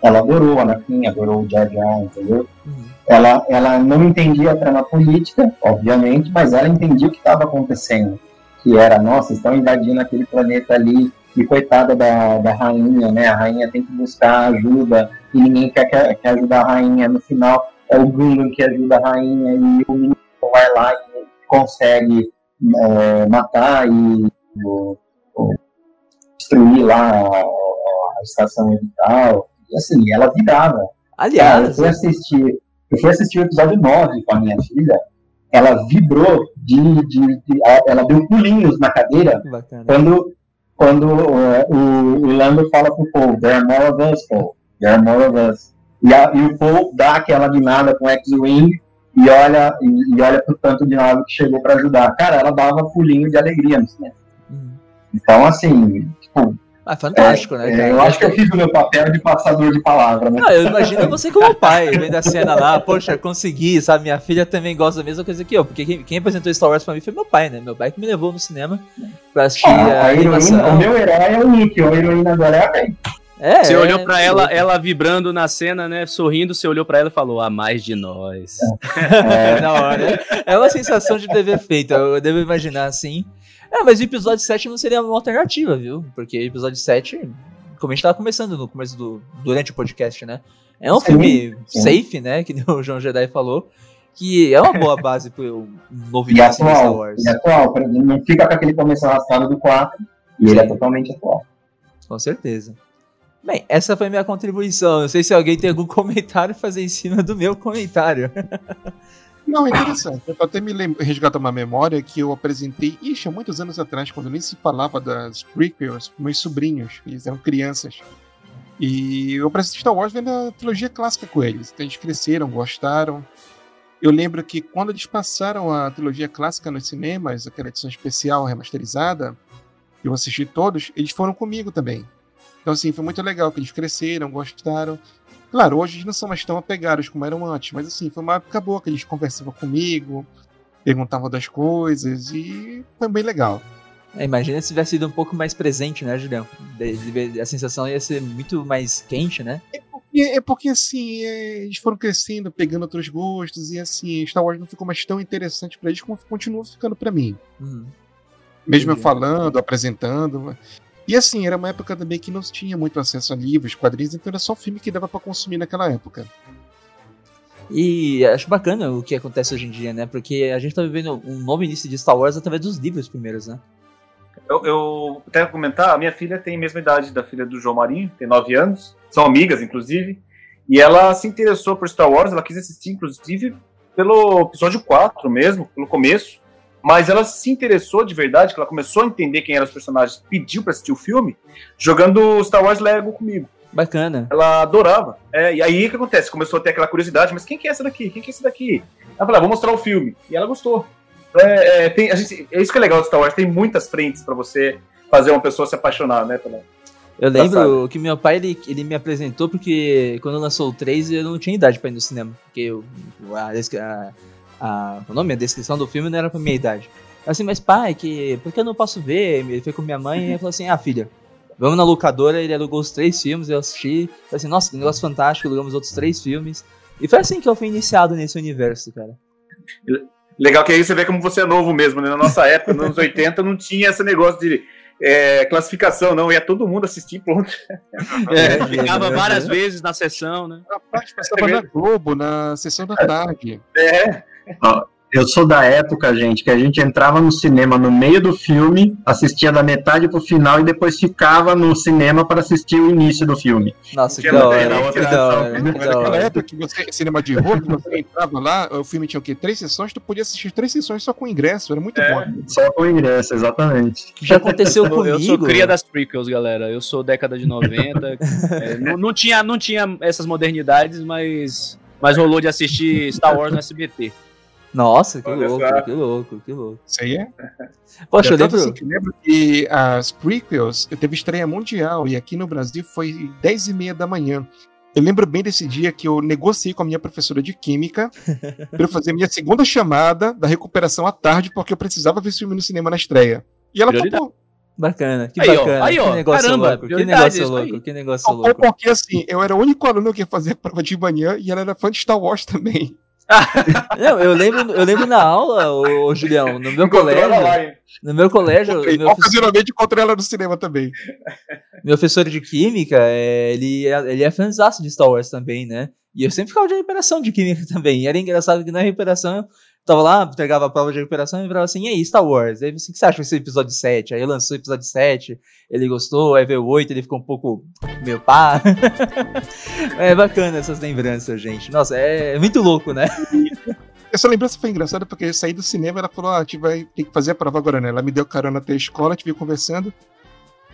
Ela adorou a Anakin, adorou o Jar Jar, entendeu? Uhum. Ela, ela não entendia a trama política, obviamente, mas ela entendia o que estava acontecendo. Que era, nossa, estão invadindo aquele planeta ali, e coitada da, da rainha, né? A rainha tem que buscar ajuda e ninguém quer, quer ajudar a rainha. No final é o Gungan que ajuda a rainha e o menino vai lá e consegue é, matar e destruir lá a, a estação orbital. E assim, ela virava. Aliás, eu fui assistir, eu fui assistir o episódio 9 com a minha filha. Ela vibrou de, de, de ela deu pulinhos na cadeira quando quando uh, o, o Lando fala pro Paul, there are more of us, Paul, there are more of us. E, a, e o Paul dá aquela guinada com X-Wing e olha, e, e, olha pro tanto de nave que chegou para ajudar. Cara, ela dava pulinho de alegria no cinema. Uhum. Então, assim, tipo, ah, fantástico, né? É, cara? eu acho que eu fiz o meu papel de passador de palavra, né? Ah, eu imagino você como pai, vendo a cena lá, poxa, consegui, sabe? Minha filha também gosta da mesma coisa que eu, porque quem, quem apresentou Star Wars pra mim foi meu pai, né? Meu pai que me levou no cinema pra assistir ah, a, a heroína, O meu herói é o Nick, a heroína agora é a Rey. É, você olhou para ela, ela vibrando na cena, né? Sorrindo, você olhou para ela e falou: a mais de nós. <laughs> É, na hora. É uma sensação de dever feito. Eu devo imaginar assim. É, mas o episódio 7 não seria uma alternativa, viu? Porque o episódio 7 como a gente tava começando no começo do. durante o podcast, né? É um sim, filme sim. safe, né? Que <laughs> o João Jedi falou. Que é uma boa base pro um novo e atual, Star Wars. E atual, não fica com aquele começo arrastado do 4. E sim. ele é totalmente atual. Com certeza. Bem, essa foi minha contribuição. Não sei se alguém tem algum <laughs> comentário a fazer em cima do meu comentário. <laughs> Não, é interessante. Eu até me resgatar uma memória que eu apresentei, ixi, há muitos anos atrás, quando nem se falava das prequels, meus sobrinhos, eles eram crianças. E eu apresentei Star Wars vendo a trilogia clássica com eles. Então eles cresceram, gostaram. Eu lembro que quando eles passaram a trilogia clássica nos cinemas, aquela edição especial remasterizada, eu assisti todos, eles foram comigo também. Então, assim, foi muito legal que eles cresceram, gostaram. Claro, hoje eles não são mais tão apegados como eram antes, mas assim, foi uma época boa que eles conversavam comigo, perguntavam das coisas e foi bem legal. É, imagina se tivesse sido um pouco mais presente, né, Julião? A sensação ia ser muito mais quente, né? É porque, é porque assim, é, eles foram crescendo, pegando outros gostos, e assim, Star Wars não ficou mais tão interessante para eles como continua ficando para mim. Uhum. Mesmo eu falando, apresentando. E assim, era uma época também que não tinha muito acesso a livros, quadrinhos, então era só filme que dava para consumir naquela época. E acho bacana o que acontece hoje em dia, né? Porque a gente tá vivendo um novo início de Star Wars através dos livros primeiros, né? Eu, eu até comentar, a minha filha tem a mesma idade da filha do João Marinho, tem 9 anos, são amigas, inclusive, e ela se interessou por Star Wars, ela quis assistir, inclusive, pelo episódio 4 mesmo, pelo começo, mas ela se interessou de verdade, que ela começou a entender quem eram os personagens, pediu para assistir o filme, jogando Star Wars Lego comigo. Bacana. Ela adorava. É, e aí o que acontece? Começou a ter aquela curiosidade, mas quem que é essa daqui? Quem que é esse daqui? Ela falou, ah, vou mostrar o filme. E ela gostou. É, é, tem, gente, é isso que é legal do Star Wars, tem muitas frentes para você fazer uma pessoa se apaixonar, né? Pela, eu lembro que meu pai ele, ele me apresentou porque quando lançou o 3 eu não tinha idade pra ir no cinema. Porque eu, a, a, a, o nome, a descrição do filme não era pra minha idade. Assim, mas pai, que, por que eu não posso ver? Ele foi com minha mãe e falou assim: ah, filha, vamos na locadora. Ele alugou os três filmes, eu assisti. Falei assim: nossa, que negócio fantástico, alugamos outros três filmes. E foi assim que eu fui iniciado nesse universo, cara. Legal que aí você vê como você é novo mesmo, né? Na nossa época, nos anos 80, não tinha esse negócio de é, classificação, não. Ia todo mundo assistir, pronto. É, ficava várias vezes na sessão, né? Na parte passava na Globo, na sessão da tarde. É. Eu sou da época, gente, que a gente entrava no cinema no meio do filme, assistia da metade pro final e depois ficava no cinema para assistir o início do filme. Nossa, que da hora, que da hora. Naquela época que você, cinema de rua, que você entrava lá, o filme tinha o quê? Três sessões, tu podia assistir três sessões só com ingresso, era muito é, bom. Só com ingresso, exatamente. Já aconteceu comigo. Eu sou cria das prequels, galera. Eu sou década de 90. é, não, não, tinha, não tinha essas modernidades, mas, mas rolou de assistir Star Wars no SBT. Nossa, que Olha louco, só. que louco, que louco. Isso aí é? Poxa, eu, lembro... Assim, que lembro que as prequels teve estreia mundial e aqui no Brasil foi 10 e meia da manhã. Eu lembro bem desse dia que eu negociei com a minha professora de química <laughs> para eu fazer minha segunda chamada da recuperação à tarde, porque eu precisava ver esse filme no cinema na estreia. E ela falou. Bacana, que aí, bacana. Ó, aí, ó, que negócio caramba, louco, que negócio louco, que negócio louco. Porque assim, eu era o único aluno que ia fazer a prova de manhã e ela era fã de Star Wars também. <laughs> Não, eu lembro, eu lembro na aula, ô, ô Julião, no meu colégio. No meu colégio. Meu ocasionalmente encontrei ela no cinema também. Meu professor de química, é, ele, é, ele é fãzaço de Star Wars também, né? E eu sempre ficava de recuperação de química também. E era engraçado que na recuperação tava lá, pegava a prova de recuperação e falava assim, e aí, Star Wars? Aí assim, o que você acha desse episódio 7? Aí lançou o episódio 7, ele gostou, aí veio o 8, ele ficou um pouco meio pá. <laughs> é bacana essas lembranças, gente. Nossa, é muito louco, né? <laughs> Essa lembrança foi engraçada porque eu saí do cinema ela falou: Ah, a gente vai ter que fazer a prova agora, né? Ela me deu carona até a escola, a gente veio conversando.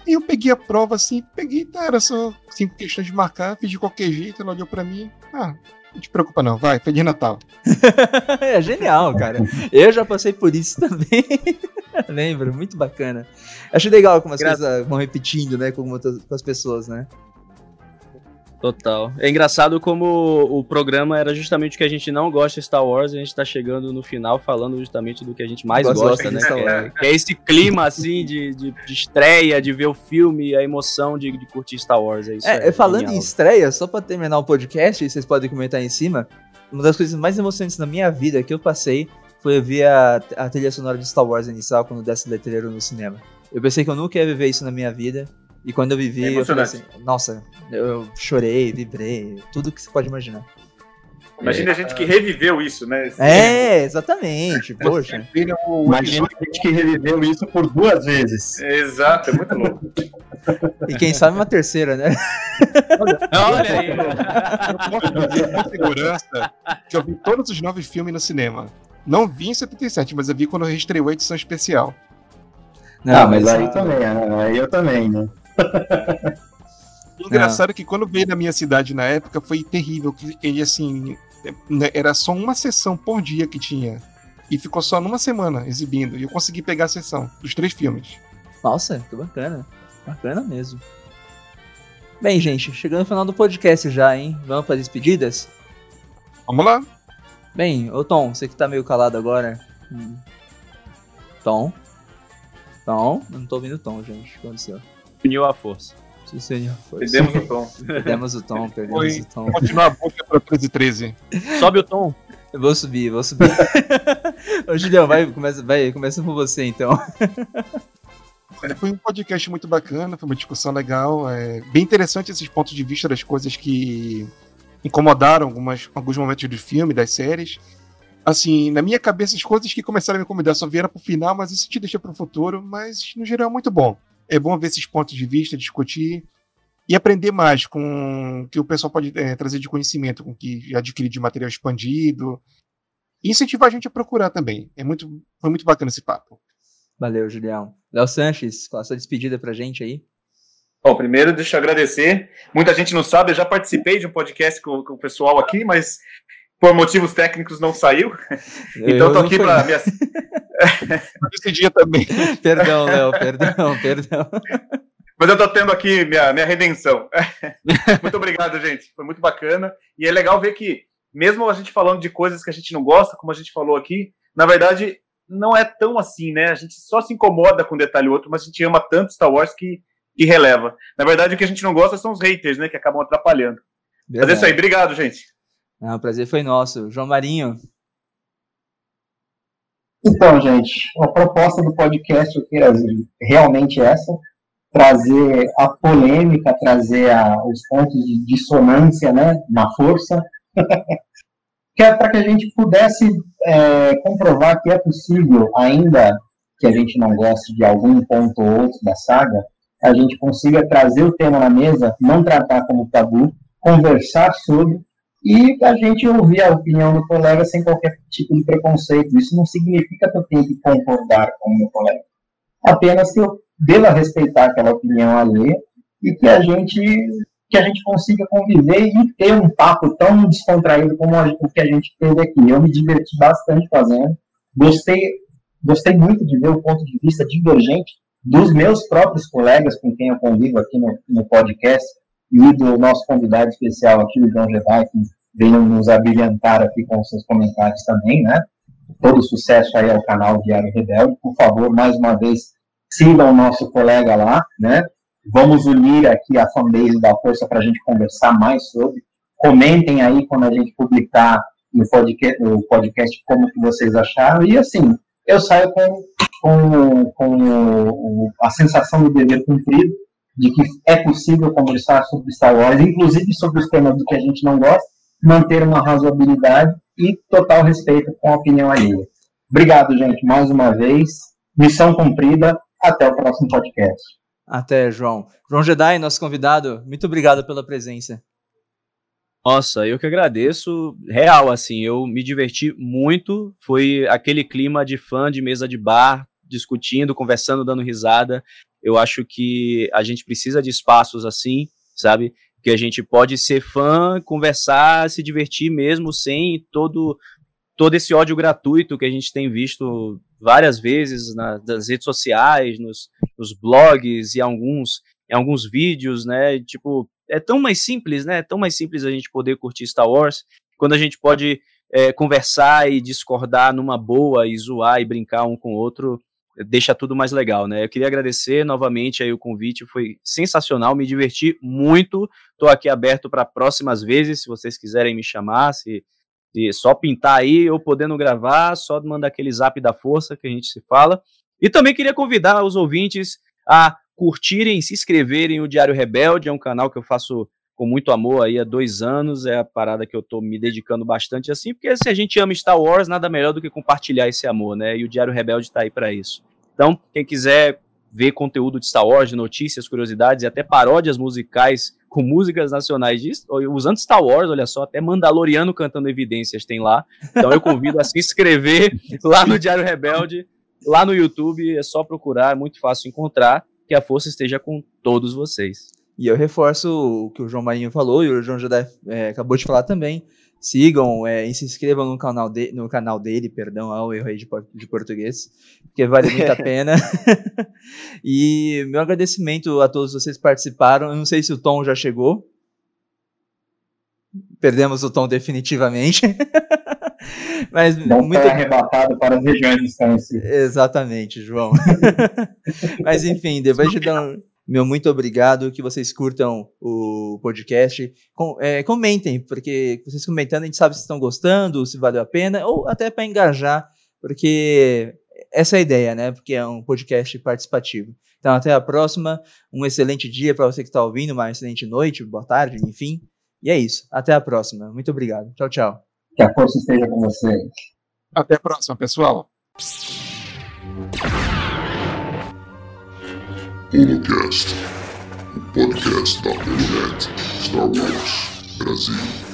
E eu peguei a prova assim, peguei, tá, era só cinco questões de marcar, fiz de qualquer jeito, ela olhou pra mim. Ah, não te preocupa não, vai, Feliz Natal. <laughs> é genial, cara. Eu já passei por isso também. <laughs> Lembro, muito bacana. Acho legal como as Gra coisas vão repetindo, né, com, com as pessoas, né? Total. É engraçado como o programa era justamente o que a gente não gosta de Star Wars, e a gente tá chegando no final falando justamente do que a gente mais gosta, gosta né? É, é, esse clima, assim, de, de, de, estreia, de ver o filme, a emoção de, de curtir Star Wars. É isso é, é falando genial. em estreia, só pra terminar o podcast, vocês podem comentar aí em cima, uma das coisas mais emocionantes na minha vida que eu passei foi ver a, a trilha sonora de Star Wars inicial quando desce o letreiro no cinema. Eu pensei que eu nunca ia viver isso na minha vida, e quando eu vivi, é eu falei assim, nossa, eu chorei, vibrei, tudo que você pode imaginar. Imagina é, a gente que reviveu isso, né? É, exatamente, poxa. Imagina a gente que reviveu isso por duas vezes. exato, é muito louco. E quem sabe uma terceira, né? Olha aí. Eu posso dizer com segurança que eu vi todos os nove filmes no cinema. Não vi em 77, mas eu vi quando eu estreou a edição especial. Não, ah, mas, mas aí também, aí eu também, né? Engraçado é que quando veio na minha cidade na época foi terrível, que ele assim, né, era só uma sessão por dia que tinha. E ficou só numa semana exibindo. E eu consegui pegar a sessão dos três filmes. Nossa, que bacana. Bacana mesmo. Bem, gente, chegando no final do podcast já, hein? Vamos para despedidas? Vamos lá. Bem, ô Tom, você que tá meio calado agora. Hum. Tom? Tom? Eu não tô ouvindo Tom, gente. O que aconteceu? Uniu a força. Se uniu a força. Perdemos <laughs> o tom. Perdemos o tom, perdemos Foi. o tom. Continuar a boca pra 13 13. Sobe o tom. Eu vou subir, vou subir. Ô, Julião, vai, começa, vai, começa com você então. Foi um podcast muito bacana, foi uma discussão legal. É bem interessante esses pontos de vista das coisas que incomodaram algumas, alguns momentos do filme, das séries. Assim, na minha cabeça, as coisas que começaram a me incomodar só vieram pro final, mas isso te deixa pro futuro. Mas no geral é muito bom é bom ver esses pontos de vista, discutir e aprender mais com o que o pessoal pode é, trazer de conhecimento, com o que adquire de material expandido. E incentivar a gente a procurar também. É muito, foi muito bacana esse papo. Valeu, Julião. Léo Sanches, qual a sua despedida pra gente aí? Bom, primeiro deixa eu agradecer. Muita gente não sabe, eu já participei de um podcast com, com o pessoal aqui, mas por motivos técnicos não saiu. então eu tô aqui para minha... <laughs> Esse dia também. <laughs> Perdão, Léo, perdão, perdão. Mas eu tô tendo aqui minha, minha redenção. <laughs> muito obrigado, gente. Foi muito bacana. E é legal ver que, mesmo a gente falando de coisas que a gente não gosta, como a gente falou aqui, na verdade, não é tão assim, né? A gente só se incomoda com um detalhe ou outro, mas a gente ama tanto Star Wars que, que releva. Na verdade, o que a gente não gosta são os haters, né? Que acabam atrapalhando. Verdade. Mas é isso aí. Obrigado, gente. Não, o prazer foi nosso. João Marinho. Então, gente, a proposta do podcast aqui é realmente essa, trazer a polêmica, trazer a, os pontos de dissonância, né, na força, <laughs> que é para que a gente pudesse é, comprovar que é possível, ainda que a gente não goste de algum ponto ou outro da saga, a gente consiga trazer o tema na mesa, não tratar como tabu, conversar sobre e a gente ouvir a opinião do colega sem qualquer tipo de preconceito. Isso não significa que eu tenho que concordar com o meu colega. Apenas que eu deva respeitar aquela opinião alheia e que a gente que a gente consiga conviver e ter um papo tão descontraído como o que a gente teve aqui. Eu me diverti bastante fazendo. Gostei, gostei muito de ver o ponto de vista divergente dos meus próprios colegas com quem eu convivo aqui no, no podcast e do nosso convidado especial aqui, o João Jedi, que veio nos abrilhantar aqui com seus comentários também, né? Todo sucesso aí ao canal Diário Rebelde. Por favor, mais uma vez, sigam o nosso colega lá, né? Vamos unir aqui a fanbase da Força para a gente conversar mais sobre. Comentem aí quando a gente publicar no podcast, no podcast como que vocês acharam. E assim, eu saio com, com, com a sensação de dever cumprido de que é possível conversar sobre Star Wars, inclusive sobre os temas do que a gente não gosta, manter uma razoabilidade e total respeito com a opinião alheia. Obrigado, gente, mais uma vez. Missão cumprida. Até o próximo podcast. Até, João. João Jedi, nosso convidado, muito obrigado pela presença. Nossa, eu que agradeço. Real, assim, eu me diverti muito. Foi aquele clima de fã de mesa de bar, discutindo, conversando, dando risada. Eu acho que a gente precisa de espaços assim, sabe? Que a gente pode ser fã, conversar, se divertir mesmo sem todo todo esse ódio gratuito que a gente tem visto várias vezes nas, nas redes sociais, nos, nos blogs e alguns em alguns vídeos, né? Tipo, é tão mais simples, né? É tão mais simples a gente poder curtir Star Wars quando a gente pode é, conversar e discordar numa boa e zoar e brincar um com o outro deixa tudo mais legal, né? Eu queria agradecer novamente aí o convite, foi sensacional, me diverti muito. Estou aqui aberto para próximas vezes, se vocês quiserem me chamar, se, se, só pintar aí, eu podendo gravar, só mandar aquele zap da força que a gente se fala. E também queria convidar os ouvintes a curtirem, se inscreverem o Diário Rebelde, é um canal que eu faço com muito amor aí há dois anos, é a parada que eu tô me dedicando bastante assim, porque se a gente ama Star Wars, nada melhor do que compartilhar esse amor, né? E o Diário Rebelde tá aí para isso. Então, quem quiser ver conteúdo de Star Wars, de notícias, curiosidades e até paródias musicais com músicas nacionais de, usando Star Wars, olha só, até Mandaloriano cantando evidências tem lá. Então eu convido a se inscrever lá no Diário Rebelde, lá no YouTube, é só procurar, é muito fácil encontrar. Que a força esteja com todos vocês. E eu reforço o que o João Marinho falou e o João José é, acabou de falar também. Sigam é, e se inscrevam no canal, de, no canal dele, perdão, ao erro aí de, de português, porque vale muito a <laughs> pena. <laughs> e meu agradecimento a todos vocês que participaram. Eu não sei se o Tom já chegou. Perdemos o Tom definitivamente. <laughs> Mas Não muito arrebatado para as regiões distantes. Exatamente, João. Mas enfim, depois de dar um, meu muito obrigado, que vocês curtam o podcast. Com, é, comentem, porque vocês comentando a gente sabe se estão gostando, se valeu a pena, ou até para engajar, porque essa é a ideia, né? Porque é um podcast participativo. Então, até a próxima. Um excelente dia para você que está ouvindo, uma excelente noite, boa tarde, enfim. E é isso. Até a próxima. Muito obrigado. Tchau, tchau. Que a força esteja com vocês. Até a próxima, pessoal. Holocast, o podcast da Holonet Star Wars Brasil.